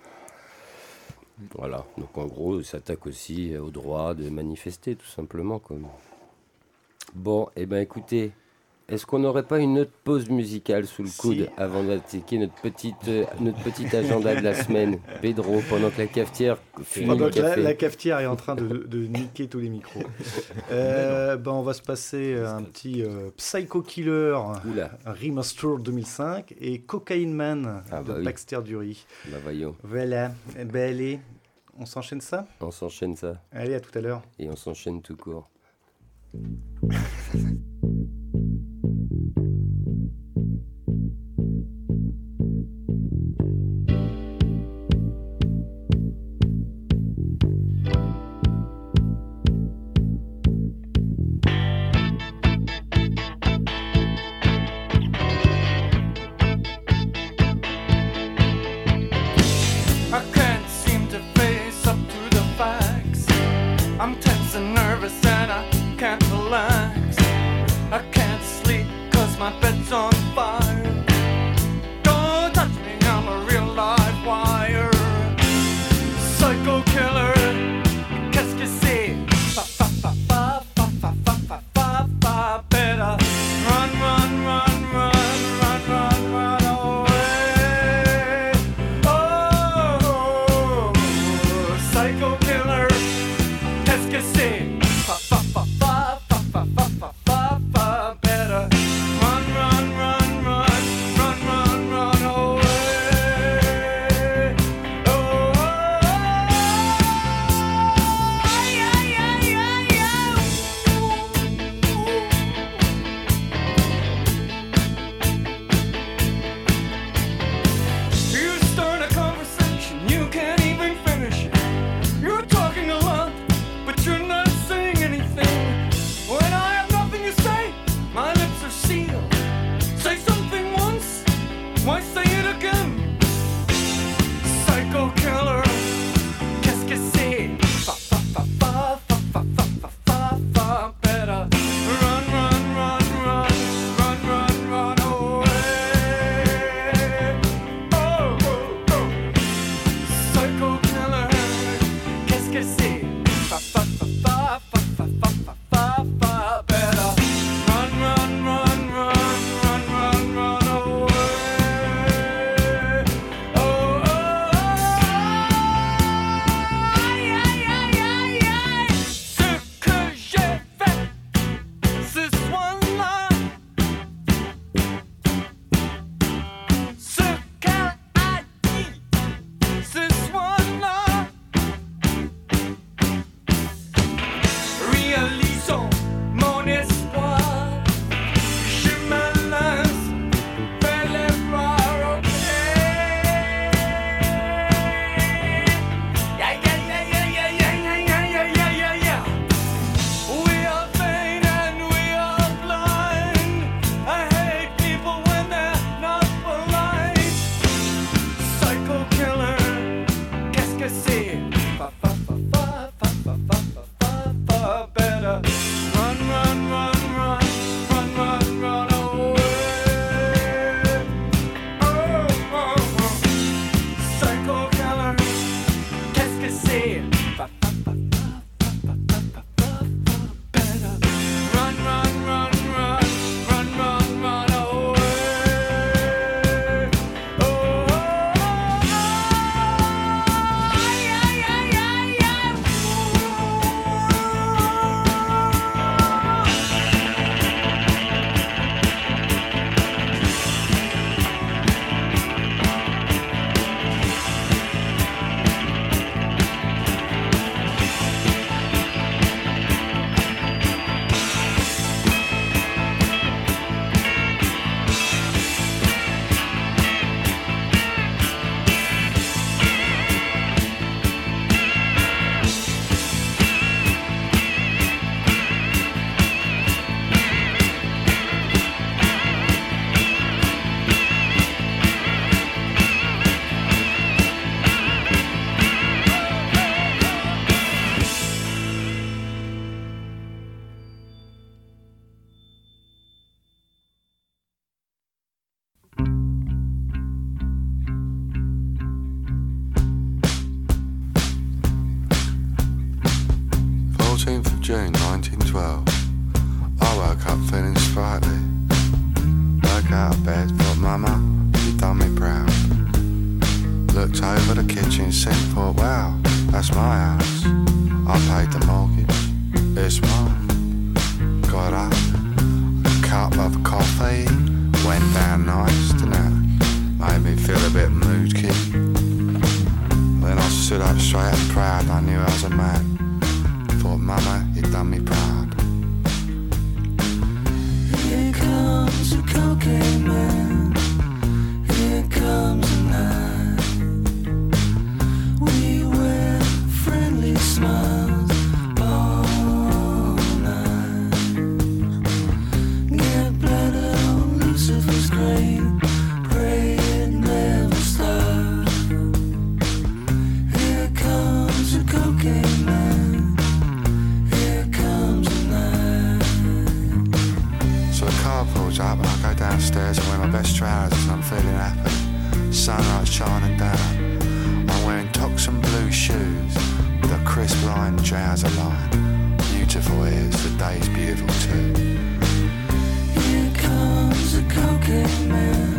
[SPEAKER 1] Voilà, donc en gros, ça s'attaque aussi au droit de manifester, tout simplement. Comme... Bon, et ben écoutez, est-ce qu'on n'aurait pas une autre pause musicale sous le coude avant d'attaquer notre petite, euh, notre petit agenda de la semaine Pedro, pendant que la cafetière fume
[SPEAKER 2] Pendant
[SPEAKER 1] le
[SPEAKER 2] que la,
[SPEAKER 1] café.
[SPEAKER 2] la cafetière est en train de, de niquer tous les micros. Euh, ben on va se passer un petit euh, Psycho Killer Remaster 2005 et Cocaine Man
[SPEAKER 1] Ah
[SPEAKER 2] de
[SPEAKER 1] bah oui.
[SPEAKER 2] Baxter Dury.
[SPEAKER 1] Bah voyons.
[SPEAKER 2] Voilà. Eh Ben allez, on s'enchaîne ça?
[SPEAKER 1] On s'enchaîne ça.
[SPEAKER 2] Allez, à tout à l'heure.
[SPEAKER 1] Et on s'enchaîne tout court.
[SPEAKER 35] Thank you.
[SPEAKER 37] the kitchen sink for wow, that's my house. I paid the mortgage, it's mine. Got up, a cup of coffee, went down nice tonight. Made me feel a bit moody. Then I stood up straight and proud, I knew I was a man. Thought, Mama, you done me proud.
[SPEAKER 38] Here comes a cocaine man.
[SPEAKER 37] feeling happy. Sunlight shining down. I'm wearing toxin blue shoes with a crisp line trouser line. Beautiful ears, the day's beautiful too.
[SPEAKER 38] Here comes a cocaine man.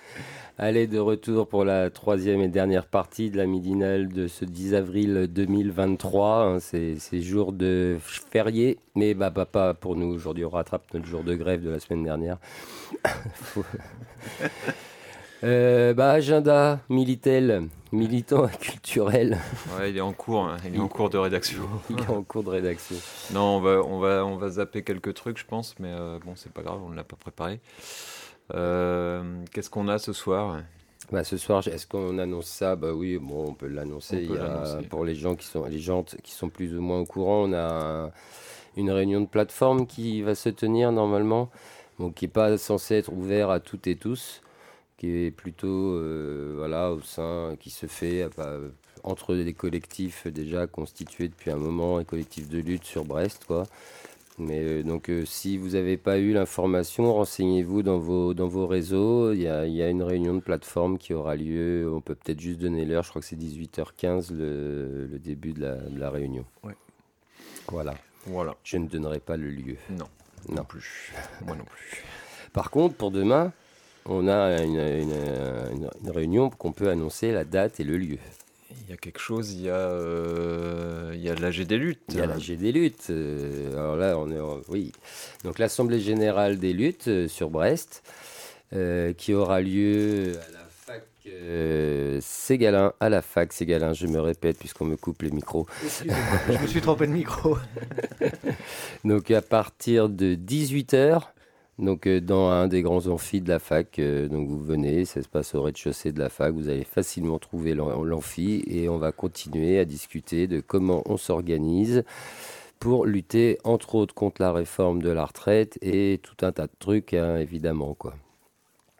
[SPEAKER 1] Allez, de retour pour la troisième et dernière partie de la midinale de ce 10 avril 2023. hein, C'est jour de férié, mais bah, bah, pas pour nous. Aujourd'hui, on rattrape notre jour de grève de la semaine dernière. Euh, bah, agenda Militel, militant culturel.
[SPEAKER 5] Ouais, il est en cours, hein, il est en cours de rédaction.
[SPEAKER 1] Il est en cours de rédaction.
[SPEAKER 5] Non, on va, on va, on va zapper quelques trucs, je pense, mais euh, bon, c'est pas grave, on ne l'a pas préparé. Euh, Qu'est-ce qu'on a ce soir?
[SPEAKER 1] Bah, ce soir, est-ce qu'on annonce ça? Bah oui, bon, on peut l'annoncer. Pour les gens qui sont, les gens qui sont plus ou moins au courant, on a un- une réunion de plateforme qui va se tenir normalement, donc qui n'est pas censée être ouvert à toutes et tous, qui est plutôt euh, voilà au sein, qui se fait euh, bah, entre des collectifs déjà constitués depuis un moment, un collectif de lutte sur Brest, quoi. Mais euh, donc, euh, si vous n'avez pas eu l'information, renseignez-vous dans vos, dans vos réseaux. Il y, a, il y a une réunion de plateforme qui aura lieu. On peut peut-être juste donner l'heure. Je crois que c'est 18h15 le, le début de la, de la réunion.
[SPEAKER 5] Ouais.
[SPEAKER 1] Voilà.
[SPEAKER 5] Voilà.
[SPEAKER 1] Je ne donnerai pas le lieu.
[SPEAKER 5] Non.
[SPEAKER 1] Non.
[SPEAKER 5] Non plus. Moi non plus.
[SPEAKER 1] Par contre, pour demain, on a une, une- une- une réunion qu'on peut annoncer la date et le lieu.
[SPEAKER 5] Il y a quelque chose, il y a, euh, il y a l'AG des luttes.
[SPEAKER 1] Il y a l'AG des luttes. euh, alors là, on est en- oui. Donc l'Assemblée générale des luttes euh, sur Brest, euh, qui aura lieu à la fac euh, Ségalin, à la fac Ségalin. Je me répète puisqu'on me coupe les micros.
[SPEAKER 2] Je me suis trompé de micro.
[SPEAKER 1] donc à partir de 18h. Donc euh, dans un des grands amphis de la fac, euh, donc vous venez, ça se passe au rez-de-chaussée de la fac, vous allez facilement trouver l'am- l'amphi et on va continuer à discuter de comment on s'organise pour lutter entre autres contre la réforme de la retraite et tout un tas de trucs hein, évidemment quoi.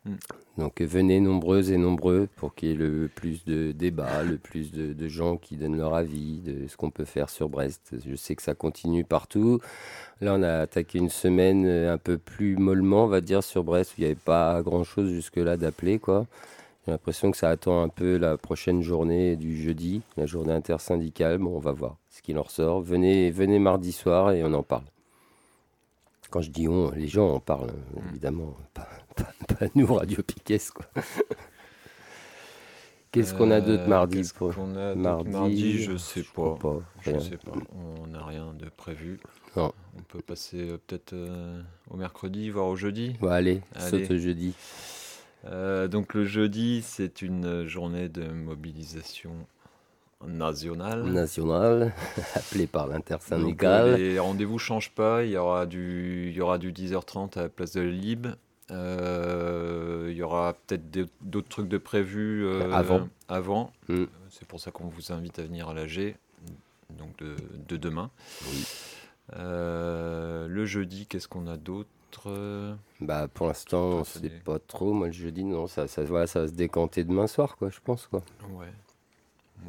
[SPEAKER 5] Mm.
[SPEAKER 1] Donc venez nombreuses et nombreux pour qu'il y ait le plus de débats, le plus de, gens qui donnent leur avis de ce qu'on peut faire sur Brest. Je sais que ça continue partout. Là, on a attaqué une semaine euh, un peu plus mollement, on va dire, sur Brest, il n'y avait pas grand-chose jusque-là d'appeler. J'ai l'impression que ça attend un peu la prochaine journée du jeudi, la journée intersyndicale. Bon, on va voir ce qu'il en ressort. Venez, venez mardi soir et on en parle. Quand je dis on, les gens en parlent, évidemment. Pas- pas nous, Radio Piquet, quoi. Qu'est-ce qu'on a d'autre
[SPEAKER 5] Euh,
[SPEAKER 1] mardi
[SPEAKER 5] qu'est-ce
[SPEAKER 1] pour-
[SPEAKER 5] qu'on a d'autre
[SPEAKER 1] mardi,
[SPEAKER 5] mardi, je sais pas.
[SPEAKER 1] pas,
[SPEAKER 5] Je
[SPEAKER 1] rien.
[SPEAKER 5] sais pas. On n'a rien de prévu.
[SPEAKER 1] Non.
[SPEAKER 5] On peut passer euh, peut-être euh, au mercredi, voire au jeudi.
[SPEAKER 1] Bon, allez, saute au jeudi.
[SPEAKER 5] Euh, donc le jeudi, c'est une journée de mobilisation nationale.
[SPEAKER 1] National, appelé par l'intersyndicale.
[SPEAKER 5] les rendez-vous changent pas. Il y aura du, il y aura du 10h30 à la place de la Lib. Euh, il y aura peut-être d'autres trucs de prévus euh,
[SPEAKER 1] Avant.
[SPEAKER 5] avant.
[SPEAKER 1] Mm.
[SPEAKER 5] Euh, C'est pour ça qu'on vous invite à venir à l'AG, donc de, de demain. Euh, le jeudi, qu'est-ce qu'on a d'autre?
[SPEAKER 1] Bah pour l'instant, on sait pas trop. Moi le jeudi, non, ça, ça, voilà, ça va se décanter demain soir, quoi, je pense, quoi.
[SPEAKER 5] Ouais.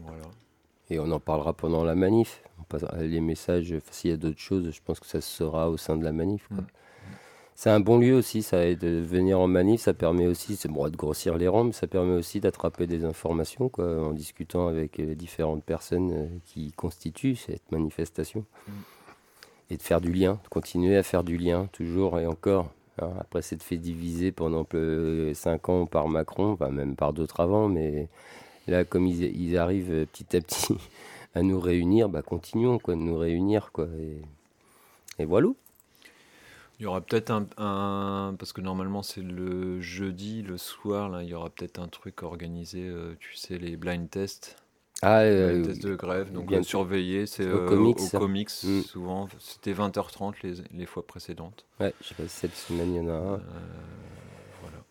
[SPEAKER 5] Voilà.
[SPEAKER 1] Et on en parlera pendant la manif. On passera les messages, s'il y a d'autres choses, je pense que ça se saura au sein de la manif. quoi. C'est un bon lieu aussi, ça, et de venir en manif, ça permet aussi, c'est bon de grossir les rangs, mais ça permet aussi d'attraper des informations, quoi, en discutant avec les différentes personnes euh, qui constituent cette manifestation. Et de faire du lien, de continuer à faire du lien, toujours et encore. hein. Après s'être fait diviser pendant 5 ans par Macron, même par d'autres avant, mais là, comme ils, ils arrivent euh, petit à petit à nous réunir, bah continuons quoi, de nous réunir. Quoi, et, et voilà.
[SPEAKER 5] Il y aura peut-être un, un- Parce que normalement, c'est le jeudi, le soir, là, il y aura peut-être un truc organisé, euh, tu sais, les blind tests.
[SPEAKER 1] Ah,
[SPEAKER 5] Les
[SPEAKER 1] euh,
[SPEAKER 5] blind tests de grève, donc
[SPEAKER 1] bien
[SPEAKER 5] euh, surveiller, c'est
[SPEAKER 1] Au
[SPEAKER 5] euh,
[SPEAKER 1] comics,
[SPEAKER 5] au comics,
[SPEAKER 1] Mm.
[SPEAKER 5] souvent. C'était 20h30 les, les fois précédentes.
[SPEAKER 1] Ouais, je sais pas si cette semaine il y en a un.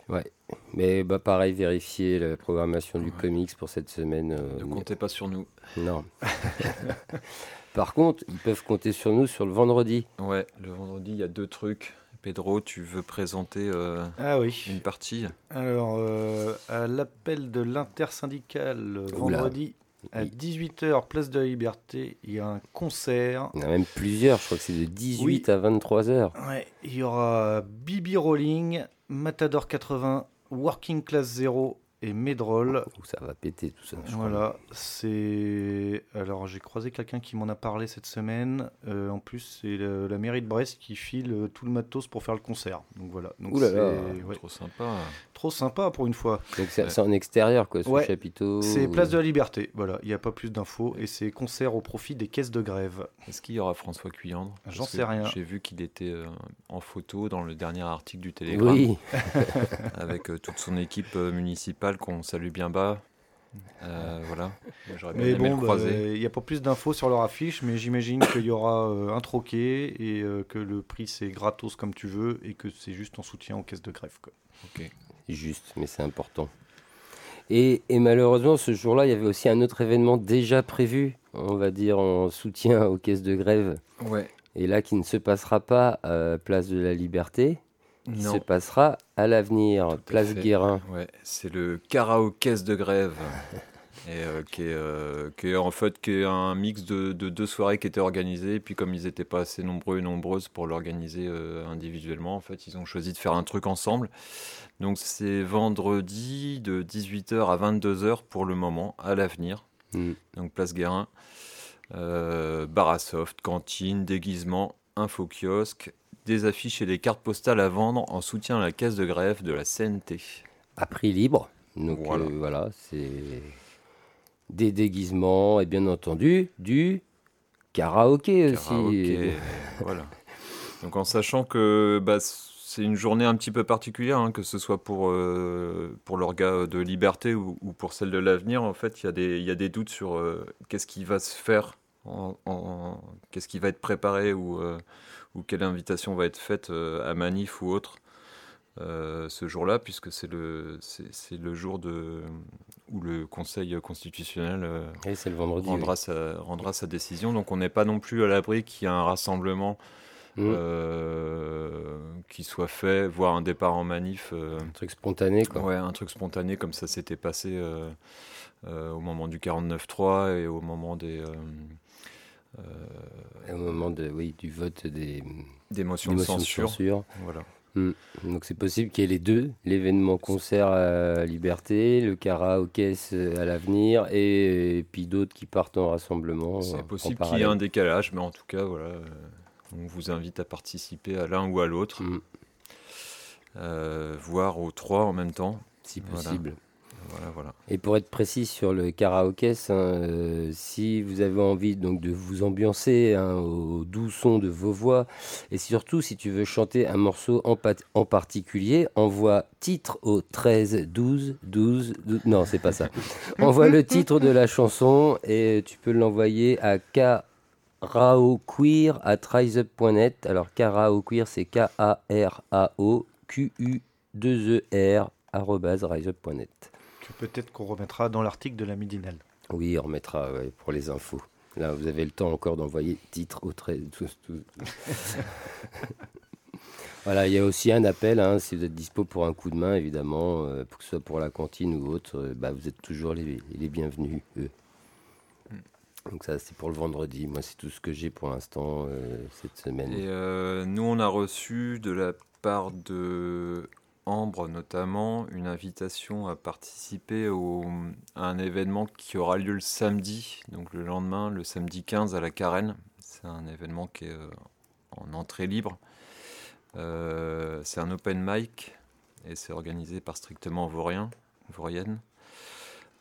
[SPEAKER 5] voilà.
[SPEAKER 1] Ouais, Mais bah pareil, vérifier la programmation du comics pour cette semaine. euh,
[SPEAKER 5] Ne comptez pas sur nous.
[SPEAKER 1] Non. Par contre, ils peuvent compter sur nous sur le vendredi.
[SPEAKER 5] Ouais, le vendredi, il y a deux trucs. Pedro, tu veux présenter euh,
[SPEAKER 2] Ah oui.
[SPEAKER 5] une partie?
[SPEAKER 2] Alors, euh, à l'appel de l'intersyndicale, euh,
[SPEAKER 1] Oula.
[SPEAKER 2] vendredi à
[SPEAKER 1] Oui.
[SPEAKER 2] 18h, place de la Liberté, il y a un concert.
[SPEAKER 1] Il y en a même plusieurs, je crois que c'est de 18
[SPEAKER 2] Oui.
[SPEAKER 1] à 23 heures.
[SPEAKER 2] Ouais, il y aura Bibi Rolling, Matador 80, Working Class Zero et Medroll.
[SPEAKER 1] ça va péter tout ça. je.
[SPEAKER 2] Voilà, c'est. Alors j'ai croisé quelqu'un qui m'en a parlé cette semaine. Euh, en plus, c'est le- la mairie de Brest qui file euh, tout le matos pour faire le concert. Donc voilà. Donc
[SPEAKER 1] Ouh là là,
[SPEAKER 2] c'est- ouais.
[SPEAKER 5] trop sympa.
[SPEAKER 2] Trop sympa pour une fois.
[SPEAKER 1] Donc c'est en extérieur, quoi,
[SPEAKER 2] Ouais,
[SPEAKER 1] le chapiteau.
[SPEAKER 2] C'est
[SPEAKER 1] ou-
[SPEAKER 2] Place de la Liberté. Voilà, il n'y a pas plus d'infos et c'est concert au profit des caisses de grève.
[SPEAKER 5] Est-ce qu'il y aura François Cuyandre?
[SPEAKER 2] J'en sais rien.
[SPEAKER 5] J'ai vu qu'il était euh, en photo dans le dernier article du Télégramme.
[SPEAKER 1] Oui.
[SPEAKER 5] avec euh, toute son équipe euh, qu'on salue bien bas. Euh, voilà. Moi, J'aurais bien
[SPEAKER 2] Mais
[SPEAKER 5] aimé
[SPEAKER 2] bon,
[SPEAKER 5] le
[SPEAKER 2] bah,
[SPEAKER 5] croiser.
[SPEAKER 2] il n'y a pas plus d'infos sur leur affiche, mais j'imagine qu'il y aura euh, un troquet et euh, que le prix c'est gratos comme tu veux et que c'est juste en soutien aux caisses de grève. Quoi.
[SPEAKER 1] Juste, mais c'est important. Et, et malheureusement, ce jour-là, il y avait aussi un autre événement déjà prévu, on va dire, en soutien aux caisses de grève.
[SPEAKER 5] Ouais.
[SPEAKER 1] Et là, qui ne se passera pas à Place de la Liberté, qui
[SPEAKER 5] Non.
[SPEAKER 1] se passera à l'avenir, Place. Guérin.
[SPEAKER 5] Ouais, c'est le karaoké de grève. Et euh, qui, est, euh, qui est en fait qui est un mix de, de deux soirées qui étaient organisées. Et puis comme ils n'étaient pas assez nombreux et nombreuses pour l'organiser euh, individuellement, en fait, ils ont choisi de faire un truc ensemble. Donc c'est vendredi de 18h à 22h pour le moment, à l'avenir.
[SPEAKER 1] Mm.
[SPEAKER 5] Donc place Guérin. Bar à soft, cantine, déguisement, info kiosque, des affiches et des cartes postales à vendre en soutien à la caisse de grève de la CNT.
[SPEAKER 1] À prix libre. Donc
[SPEAKER 5] Voilà.
[SPEAKER 1] euh, voilà, c'est des déguisements et bien entendu du karaoké aussi.
[SPEAKER 5] Voilà. Donc en sachant que bah, c'est une journée un petit peu particulière, hein, que ce soit pour, euh, pour l'orga de liberté ou, ou pour celle de l'avenir, en fait, il y, a des- il y a des doutes sur euh, qu'est-ce qui va se faire, en, en- qu'est-ce qui va être préparé ou, euh, ou quelle invitation va être faite euh, à Manif ou autre. euh, ce jour-là, puisque c'est le, c'est, le jour de, où le Conseil constitutionnel euh,
[SPEAKER 1] Et c'est le vendredi,
[SPEAKER 5] rendra,
[SPEAKER 1] oui.
[SPEAKER 5] sa, rendra sa décision. Donc on n'est pas non plus à l'abri qu'il y ait un rassemblement
[SPEAKER 1] Mm.
[SPEAKER 5] euh, qui soit fait, voire un départ en manif. un
[SPEAKER 1] truc spontané, quoi.
[SPEAKER 5] Ouais, un truc spontané comme ça s'était passé euh, au moment du 49-3 et au moment des... euh, euh,
[SPEAKER 1] Au moment de, oui, du vote des,
[SPEAKER 5] Des motions de censure. Voilà.
[SPEAKER 1] Mm. Donc c'est possible qu'il y ait les deux, l'événement concert à Liberté, le karaoké à l'avenir et, et puis d'autres qui partent en rassemblement. euh,
[SPEAKER 5] C'est possible qu'il y ait un décalage, mais en tout cas, voilà, euh, on vous invite à participer à l'un ou à l'autre,
[SPEAKER 1] Mm.
[SPEAKER 5] Euh, voire aux trois en même temps.
[SPEAKER 1] Si possible.
[SPEAKER 5] Voilà, voilà.
[SPEAKER 1] Et pour être précis sur le karaoké, hein, euh, si vous avez envie donc de vous ambiancer hein, au doux son de vos voix, et surtout si tu veux chanter un morceau en, particulier, envoie titre au 13 12 12 12. Non, c'est pas ça. envoie le titre de la chanson et tu peux l'envoyer à karaoqueer à. Alors karaoqueer, c'est K-A-R-A-O Q-U-2-E-R arobase riseup.net.
[SPEAKER 2] Peut-être qu'on remettra dans l'article de la Midinale.
[SPEAKER 1] Oui, on remettra ouais, pour les infos. Là, vous avez le temps encore d'envoyer titre au trait. voilà, il y a aussi un appel, hein, si vous êtes dispo pour un coup de main, évidemment, euh, que ce soit pour la cantine ou autre, euh, bah, vous êtes toujours les, les bienvenus. eux. Donc ça, c'est pour le vendredi. Moi, c'est tout ce que j'ai pour l'instant euh, cette semaine.
[SPEAKER 5] Et euh, nous, on a reçu de la part de Ambre notamment une invitation à participer au, à un événement qui aura lieu le samedi, donc le lendemain, le samedi 15 à la Carène. C'est un événement qui est euh, en entrée libre. Euh, c'est un open mic et c'est organisé par Strictement Vaurien, Vaurienne.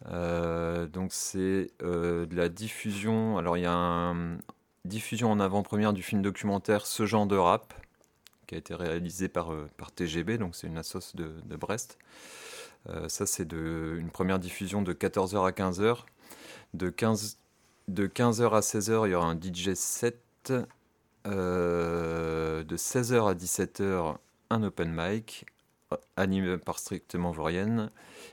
[SPEAKER 5] Euh, donc c'est de la diffusion. Alors il y a une diffusion en avant-première du film documentaire Ce genre de rap qui a été réalisé par, euh, par TGB, donc c'est une assoce de, de Brest. Euh, ça c'est une première diffusion de 14h à 15h. De, 15, de 15h à 16h, il y aura un DJ set. Euh, de 16h à 17h, un open mic. animé par Strictement Vaurienne,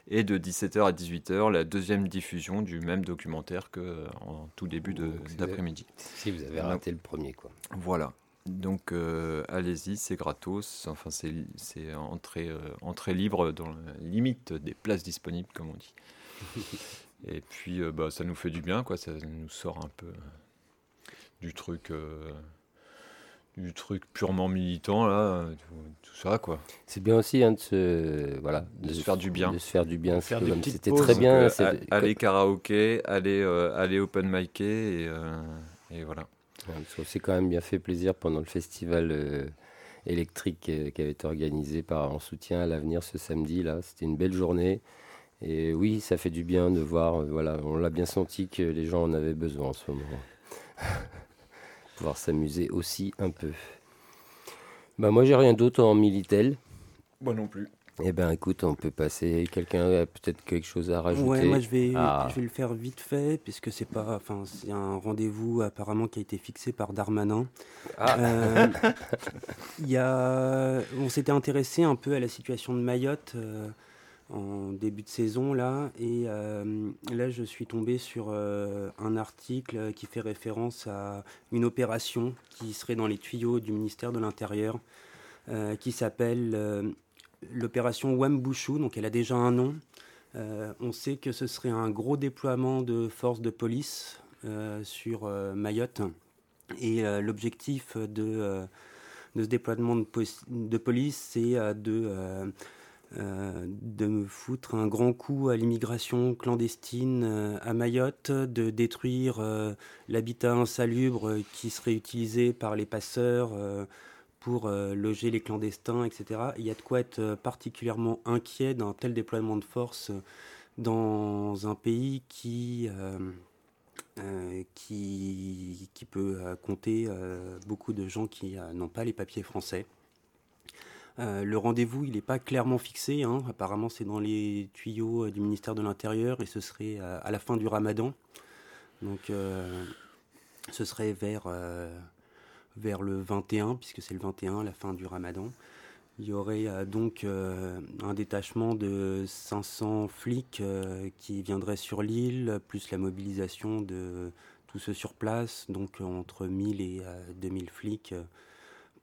[SPEAKER 5] et de 17h à 18h, la deuxième diffusion du même documentaire qu'en tout début d'après-midi.
[SPEAKER 1] Si vous avez raté le premier, quoi.
[SPEAKER 5] Voilà. Donc euh, allez-y, c'est gratos. Enfin, c'est entrée, euh, entrée libre dans la limite des places disponibles, comme on dit. Et puis, euh, bah, ça nous fait du bien, quoi. Ça nous sort un peu du truc, euh, du truc purement militant, là, tout, tout ça, quoi.
[SPEAKER 1] C'est bien aussi hein, de se voilà
[SPEAKER 5] De se faire du bien.
[SPEAKER 1] De se faire du bien. C'était très bien.
[SPEAKER 5] Euh, aller karaoké, aller, euh, aller open et, euh, et voilà.
[SPEAKER 1] Qu'on s'est quand même bien fait plaisir pendant le festival euh, électrique euh, qui avait été organisé par, en soutien à l'avenir ce samedi. là. C'était une belle journée. Et oui, ça fait du bien de voir. euh, voilà, on l'a bien senti que les gens en avaient besoin en ce moment. Pouvoir s'amuser aussi un peu. Bah, moi, j'ai rien d'autre en Militel.
[SPEAKER 5] Moi non plus.
[SPEAKER 1] Eh ben, écoute, on peut passer. Quelqu'un a peut-être quelque chose à rajouter
[SPEAKER 4] Ouais, moi je vais,
[SPEAKER 1] Ah.
[SPEAKER 4] je vais le faire vite fait, puisque c'est pas, enfin, c'est un rendez-vous apparemment qui a été fixé par Darmanin.
[SPEAKER 1] Ah.
[SPEAKER 4] Euh, y a, on s'était intéressé un peu à la situation de Mayotte euh, en début de saison là, et euh, là je suis tombé sur euh, un article qui fait référence à une opération qui serait dans les tuyaux du ministère de l'Intérieur, qui s'appelle l'opération Wambushu, donc elle a déjà un nom. Euh, on sait que ce serait un gros déploiement de forces de police euh, sur euh, Mayotte. Et l'objectif de, ce déploiement de, police, c'est de, de foutre un grand coup à l'immigration clandestine à Mayotte, de détruire l'habitat insalubre qui serait utilisé par les passeurs pour euh, loger les clandestins, etc. Il y a de quoi être euh, particulièrement inquiet d'un tel déploiement de force euh, dans un pays qui, qui, peut compter beaucoup de gens qui n'ont pas les papiers français. Le rendez-vous, il n'est pas clairement fixé. hein. Apparemment, c'est dans les tuyaux du ministère de l'Intérieur et ce serait à la fin du ramadan. Donc, ce serait vers, vers le 21, puisque c'est le 21, la fin du ramadan. Il y aurait euh, donc euh, un détachement de 500 flics euh, qui viendraient sur l'île, plus la mobilisation de tous ceux sur place, donc entre 1000 et euh, 2000 flics,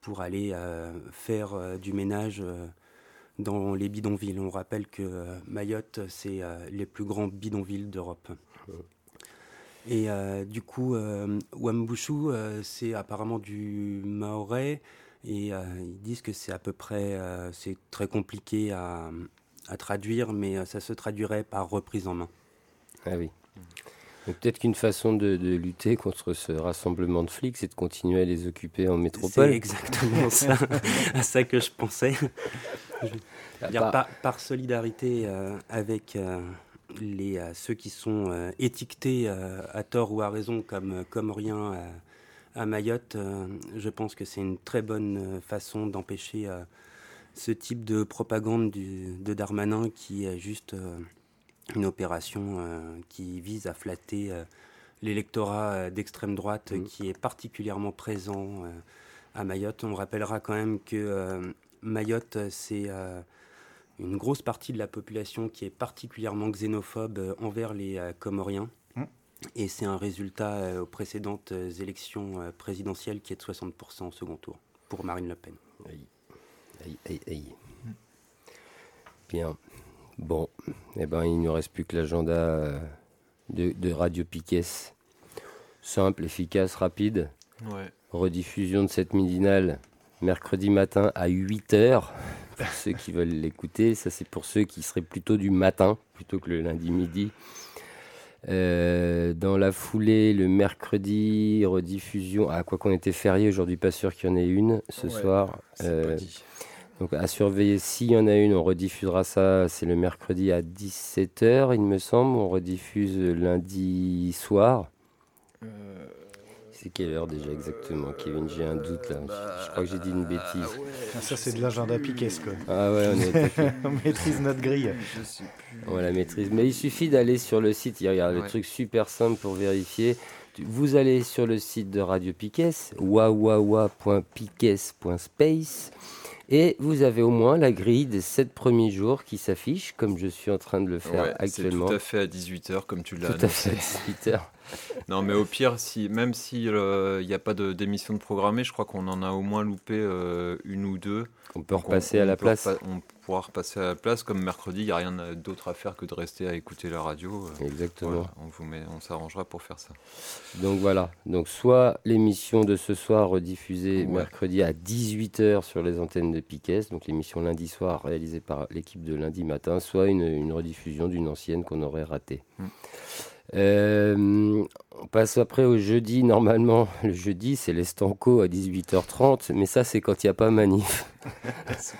[SPEAKER 4] pour aller faire du ménage dans les bidonvilles. On rappelle que Mayotte, c'est les plus grands bidonvilles d'Europe. Et euh, du coup, euh, Wambushu, euh, c'est apparemment du maorais. Et euh, ils disent que c'est à peu près, c'est très compliqué à, à traduire, mais ça se traduirait par reprise en main.
[SPEAKER 1] Ah oui. Peut-être qu'une façon de, de lutter contre ce rassemblement de flics, c'est de continuer à les occuper en métropole.
[SPEAKER 4] C'est exactement ça, à ça que je pensais. Je veux
[SPEAKER 1] Ah,
[SPEAKER 4] dire,
[SPEAKER 1] bah-
[SPEAKER 4] par, par solidarité avec les, euh, ceux qui sont euh, étiquetés euh, à tort ou à raison comme euh, comoriens à, Mayotte, je pense que c'est une très bonne façon d'empêcher ce type de propagande du- de Darmanin qui est juste une opération euh, qui vise à flatter euh, l'électorat euh, d'extrême droite euh, qui est particulièrement présent à Mayotte. On rappellera quand même que Mayotte, c'est une grosse partie de la population qui est particulièrement xénophobe euh, envers les euh, Comoriens.
[SPEAKER 2] Mm.
[SPEAKER 4] Et c'est un résultat euh, aux précédentes élections présidentielles qui est de 60% au second tour pour Marine Le Pen.
[SPEAKER 1] Aïe, aïe, aïe, aïe. Bien. Bon, eh ben, il ne nous reste plus que l'agenda de, de Radio Piquet. Simple, efficace, rapide.
[SPEAKER 5] Ouais.
[SPEAKER 1] Rediffusion de cette midinale mercredi matin à 8h. Pour ceux qui veulent l'écouter, ça c'est pour ceux qui seraient plutôt du matin plutôt que le lundi midi. Euh, dans la foulée, le mercredi, rediffusion. Ah, quoi qu'on était férié, aujourd'hui, pas sûr qu'il y en ait une ce
[SPEAKER 5] Ouais,
[SPEAKER 1] soir. Euh, donc à surveiller, s'il y en a une, on rediffusera ça. C'est le mercredi à 17h, il me semble. On rediffuse lundi soir.
[SPEAKER 5] Euh,
[SPEAKER 1] C'est quelle heure déjà exactement, Kevin? J'ai un doute là. Je crois que j'ai dit une bêtise.
[SPEAKER 2] Ah, ça, c'est de l'agenda Piquet, quoi.
[SPEAKER 1] Ah ouais, on est.
[SPEAKER 2] On maîtrise notre grille.
[SPEAKER 5] Je sais plus.
[SPEAKER 1] On la maîtrise. Mais il suffit d'aller sur le site. Il y a le
[SPEAKER 5] Ouais.
[SPEAKER 1] truc super simple pour vérifier. Vous allez sur le site de Radio Piquet, wawawa.piquet.space, Et vous avez au moins la grille des 7 premiers jours qui s'affiche, comme je suis en train de le faire
[SPEAKER 5] Ouais,
[SPEAKER 1] actuellement.
[SPEAKER 5] C'est tout à fait à 18h, comme tu l'as
[SPEAKER 1] Tout à fait
[SPEAKER 5] annoncé.
[SPEAKER 1] à 18h.
[SPEAKER 5] Non, mais au pire, si, même s'il n'y a pas de- d'émission de programmée, je crois qu'on en a au moins loupé euh, une ou deux.
[SPEAKER 1] On peut
[SPEAKER 5] Donc
[SPEAKER 1] repasser à la
[SPEAKER 5] peut
[SPEAKER 1] place.
[SPEAKER 5] on pourra repasser à la place. Comme mercredi, il n'y a rien d'autre à faire que de rester à écouter la radio. euh,
[SPEAKER 1] Exactement.
[SPEAKER 5] voilà, on vous met- on s'arrangera pour faire ça.
[SPEAKER 1] Donc voilà, donc soit l'émission de ce soir rediffusée
[SPEAKER 5] Ouais.
[SPEAKER 1] mercredi à 18h sur les antennes de Piquet, donc l'émission lundi soir réalisée par l'équipe de lundi matin, soit une, une rediffusion d'une ancienne qu'on aurait ratée.
[SPEAKER 5] Mm.
[SPEAKER 1] Euh, on passe après au jeudi. Normalement, le jeudi, c'est l'estanco à 18h30, mais ça, c'est quand il n'y a pas manif.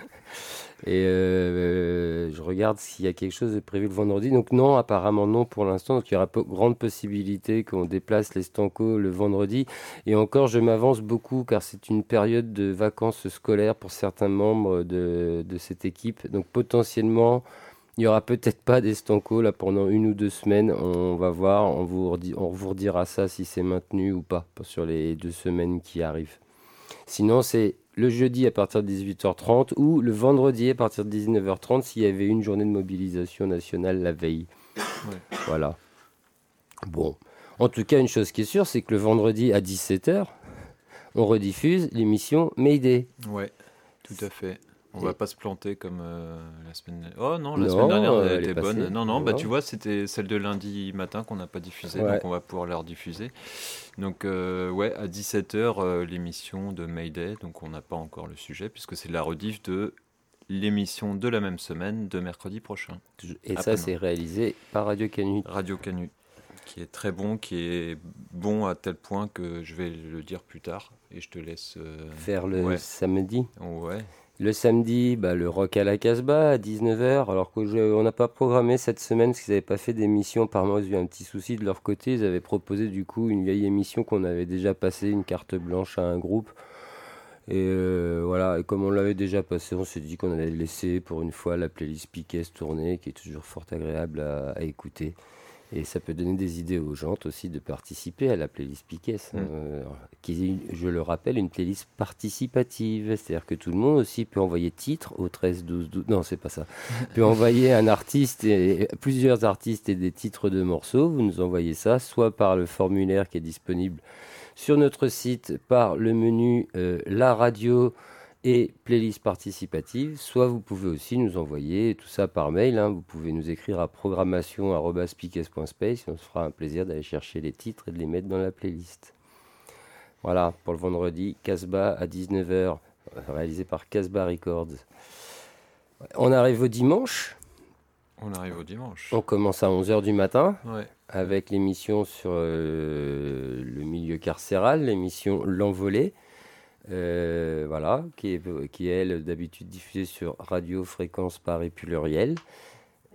[SPEAKER 1] Et euh, je regarde s'il y a quelque chose de prévu le vendredi. Donc non, apparemment non pour l'instant. Donc il y aura grande possibilité qu'on déplace l'estanco le vendredi. Et encore, je m'avance beaucoup car c'est une période de vacances scolaires pour certains membres de, de cette équipe. Donc potentiellement, il n'y aura peut-être pas d'estanco là pendant une ou deux semaines. On va voir, on vous, redit- on vous redira ça si c'est maintenu ou pas sur les deux semaines qui arrivent. Sinon, c'est le jeudi à partir de 18h30 ou le vendredi à partir de 19h30 s'il y avait une journée de mobilisation nationale la veille. Voilà. Bon. En tout cas, une chose qui est sûre, c'est que le vendredi à 17h, on rediffuse l'émission Mayday.
[SPEAKER 5] Ouais, tout à fait. On
[SPEAKER 1] Et-
[SPEAKER 5] va pas se planter comme euh, la semaine. Oh non, la
[SPEAKER 1] Non,
[SPEAKER 5] semaine dernière
[SPEAKER 1] euh,
[SPEAKER 5] elle était bonne.
[SPEAKER 1] passée.
[SPEAKER 5] Non, non, bah tu vois, c'était celle de lundi matin qu'on n'a pas diffusée,
[SPEAKER 1] Ouais.
[SPEAKER 5] donc on va pouvoir la rediffuser. Donc euh, ouais, à 17h l'émission de Mayday, donc on n'a pas encore le sujet puisque c'est la rediff de l'émission de la même semaine de mercredi prochain.
[SPEAKER 1] Et ça, c'est réalisé par Radio Canut.
[SPEAKER 5] Radio Canut, qui est très bon, qui est bon à tel point que je vais le dire plus tard et je te laisse euh,
[SPEAKER 1] Faire le
[SPEAKER 5] ouais.
[SPEAKER 1] samedi.
[SPEAKER 5] Ouais.
[SPEAKER 1] Le samedi, bah, le rock à la Casbah à 19h, alors qu'on n'a pas programmé cette semaine parce qu'ils n'avaient pas fait d'émission. Apparemment, ils ont eu un petit souci de leur côté. Ils avaient proposé du coup une vieille émission qu'on avait déjà passée, une carte blanche à un groupe. Et euh, voilà, comme on l'avait déjà passé, on s'est dit qu'on allait laisser pour une fois la playlist Piquet tourner, qui est toujours fort agréable à écouter. Et ça peut donner des idées aux gens aussi de participer à la playlist Piquet, hein,
[SPEAKER 5] Mm.
[SPEAKER 1] euh, qui est, je le rappelle, une playlist participative. C'est-à-dire que tout le monde aussi peut envoyer titre au 13, 12, 12. Non, c'est pas ça. peut envoyer un artiste, et, plusieurs artistes et des titres de morceaux. Vous nous envoyez ça, soit par le formulaire qui est disponible sur notre site, par le menu euh, La radio et playlist participative, soit vous pouvez aussi nous envoyer tout ça par mail. hein. Vous pouvez nous écrire à programmation.spices.space et on se fera un plaisir d'aller chercher les titres et de les mettre dans la playlist. Voilà, pour le vendredi, Casbah à 19h, euh, réalisé par Casbah Records. On arrive au dimanche.
[SPEAKER 5] On arrive au dimanche.
[SPEAKER 1] On commence à 11h du matin
[SPEAKER 5] Ouais.
[SPEAKER 1] avec l'émission sur euh, le milieu carcéral, l'émission L'Envolée. Euh, voilà, qui est, qui est d'habitude diffusée sur Radio Fréquence Paris Pluriel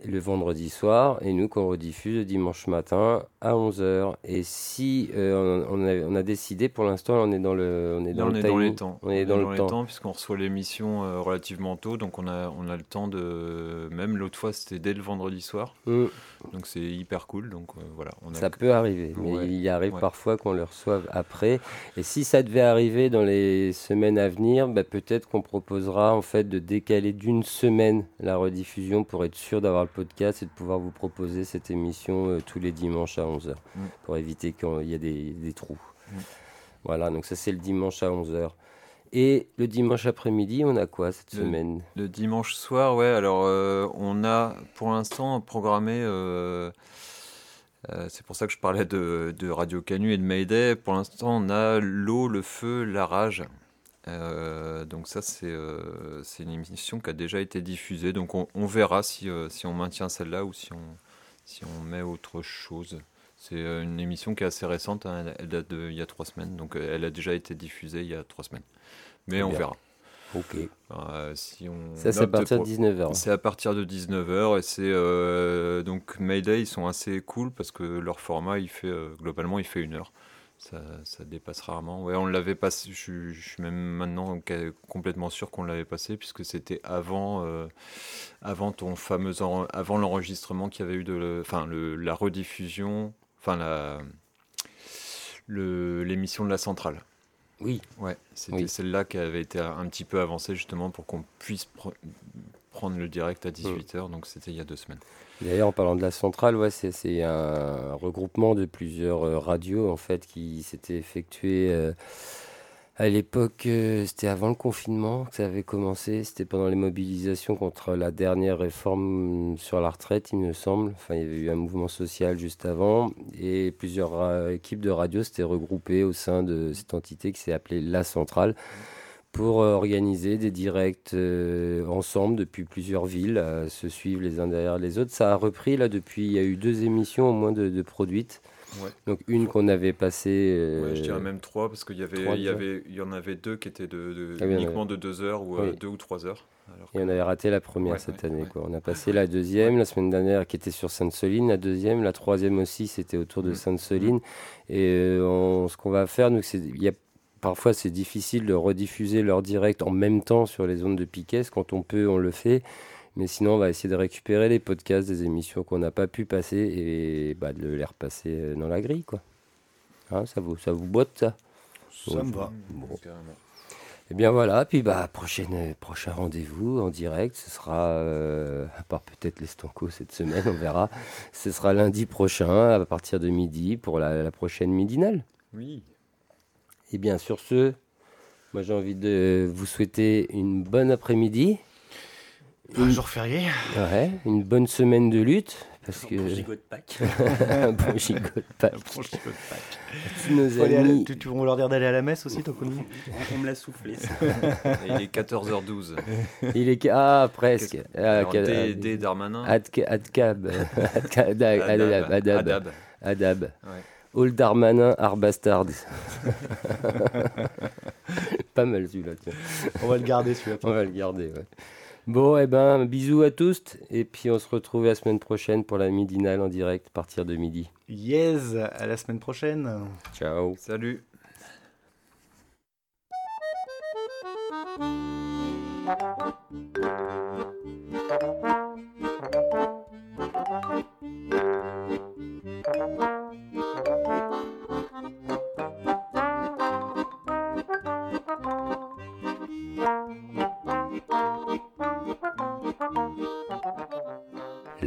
[SPEAKER 1] le vendredi soir et nous qu'on rediffuse le dimanche matin à 11h. Et si euh, on, a, on a décidé, pour l'instant, on est dans le, on est
[SPEAKER 5] Là,
[SPEAKER 1] dans
[SPEAKER 5] on
[SPEAKER 1] le
[SPEAKER 5] est dans les temps.
[SPEAKER 1] On est dans, le temps
[SPEAKER 5] puisqu'on reçoit l'émission euh, relativement tôt, donc on a, on a le temps de. Même l'autre fois, c'était dès le vendredi soir.
[SPEAKER 1] Mm.
[SPEAKER 5] Donc c'est hyper cool. Donc euh, voilà. On a
[SPEAKER 1] Ça peut arriver, mais
[SPEAKER 5] Ouais,
[SPEAKER 1] il y arrive
[SPEAKER 5] ouais.
[SPEAKER 1] parfois qu'on le reçoive après. Et si ça devait arriver dans les semaines à venir, bah, peut-être qu'on proposera en fait de décaler d'une semaine la rediffusion pour être sûr d'avoir le podcast et de pouvoir vous proposer cette émission euh, tous les dimanches à 11h
[SPEAKER 5] Mm.
[SPEAKER 1] pour éviter qu'il y ait des, des trous.
[SPEAKER 5] Mm.
[SPEAKER 1] Voilà, donc ça c'est le dimanche à 11h. Et le dimanche après-midi, on a quoi cette
[SPEAKER 5] Le-
[SPEAKER 1] semaine?
[SPEAKER 5] Le dimanche soir, ouais, alors euh, on a pour l'instant programmé. euh, euh, c'est pour ça que je parlais de, de Radio Canu et de Mayday. Pour l'instant, on a l'eau, le feu, la rage. Donc ça, c'est c'est une émission qui a déjà été diffusée. Donc on, on verra si, si on maintient celle-là ou si on, si on met autre chose. C'est euh, une émission qui est assez récente, hein, elle, date d'il y a trois semaines. Donc euh, elle a déjà été diffusée il y a trois semaines. Mais on
[SPEAKER 1] bien.
[SPEAKER 5] verra.
[SPEAKER 1] Ok.
[SPEAKER 5] Euh, si on
[SPEAKER 1] Ça, c'est à partir de
[SPEAKER 5] pour-
[SPEAKER 1] 19h.
[SPEAKER 5] C'est à partir de 19h et c'est euh, donc Mayday, ils sont assez cool parce que leur format, il fait euh, globalement, il fait une heure. Ça, ça dépasse rarement. Ouais, on l'avait passé. Je, suis- je suis même maintenant complètement sûr qu'on l'avait passé puisque c'était avant, avant ton fameux, avant l'enregistrement qu'il y avait eu de, enfin le- la rediffusion, enfin la, le- l'émission de la centrale.
[SPEAKER 1] Oui.
[SPEAKER 5] Ouais, c'était
[SPEAKER 1] Oui.
[SPEAKER 5] celle-là qui avait été un petit peu avancée justement pour qu'on puisse pre- prendre le direct à 18h, donc c'était il y a deux semaines.
[SPEAKER 1] D'ailleurs, en parlant de la centrale, ouais, c'est, c'est un regroupement de plusieurs euh, radios en fait qui s'était effectué euh, à l'époque. euh, c'était avant le confinement que ça avait commencé. C'était pendant les mobilisations contre la dernière réforme sur la retraite, il me semble. Enfin, il y avait eu un mouvement social juste avant et plusieurs ra- équipes de radios s'étaient regroupées au sein de cette entité qui s'est appelée la centrale pour euh, organiser des directs euh, ensemble depuis plusieurs villes, se suivre les uns derrière les autres. Ça a repris là depuis, il y a eu deux émissions au moins de produites.
[SPEAKER 5] Ouais.
[SPEAKER 1] Donc une qu'on avait passée. euh,
[SPEAKER 5] Ouais, je dirais même trois parce qu'il y avait, il y avait, il y en avait deux qui étaient de, de-
[SPEAKER 1] Ah
[SPEAKER 5] uniquement
[SPEAKER 1] avait-
[SPEAKER 5] de deux heures ou euh,
[SPEAKER 1] Oui.
[SPEAKER 5] deux ou trois heures. Alors
[SPEAKER 1] Et on avait raté la première
[SPEAKER 5] Ouais,
[SPEAKER 1] cette année. Quoi. On a passé la deuxième, la semaine dernière, qui était sur Sainte-Soline, la deuxième, la troisième aussi, c'était autour
[SPEAKER 5] Mm.
[SPEAKER 1] de Sainte-Soline. Et euh, on- ce qu'on va faire, nous, c'est, il y a, parfois c'est difficile de rediffuser leur direct en même temps sur les zones de Piquet. Quand on peut, on le fait. Mais sinon, on va essayer de récupérer les podcasts des émissions qu'on n'a pas pu passer et bah, de les repasser euh, dans la grille. Quoi. Hein, ça, vous, ça vous botte, ça?
[SPEAKER 2] Ça me va.
[SPEAKER 1] Bon. Et bien voilà, puis bah prochaine, prochain rendez-vous en direct, ce sera, euh, à part peut-être les Stanco cette semaine, on verra, ce sera lundi prochain à partir de midi pour la, la prochaine midinale.
[SPEAKER 5] Oui.
[SPEAKER 1] Et bien sur ce, moi j'ai envie de vous souhaiter une bonne après-midi.
[SPEAKER 2] Un jour férié.
[SPEAKER 1] Ouais, une bonne semaine de lutte. Parce que...
[SPEAKER 4] bon gigot de Pâques.
[SPEAKER 1] un bon gigot de Pâques.
[SPEAKER 2] Un bon gigot de Pâques.
[SPEAKER 1] Tous nos amis.
[SPEAKER 2] tu, tu vas leur dire d'aller à la messe aussi, toi, Conny
[SPEAKER 4] On, on me l'a soufflé. ça.
[SPEAKER 5] Il est 14h12.
[SPEAKER 1] Il est ah presque. Ah,
[SPEAKER 5] D- D Darmanin.
[SPEAKER 1] Adca- Adab.
[SPEAKER 5] Adab.
[SPEAKER 1] Adab.
[SPEAKER 5] Adab.
[SPEAKER 1] Adab.
[SPEAKER 5] Ouais.
[SPEAKER 1] All Darmanin Arbastard. Pas mal celui-là.
[SPEAKER 2] On va le garder, celui-là.
[SPEAKER 1] On va le garder. ouais. Bon, eh ben, bisous à tous. Et puis on se retrouve la semaine prochaine pour la midinale en direct à partir de midi.
[SPEAKER 2] Yes, à la semaine prochaine.
[SPEAKER 1] Ciao.
[SPEAKER 5] Salut.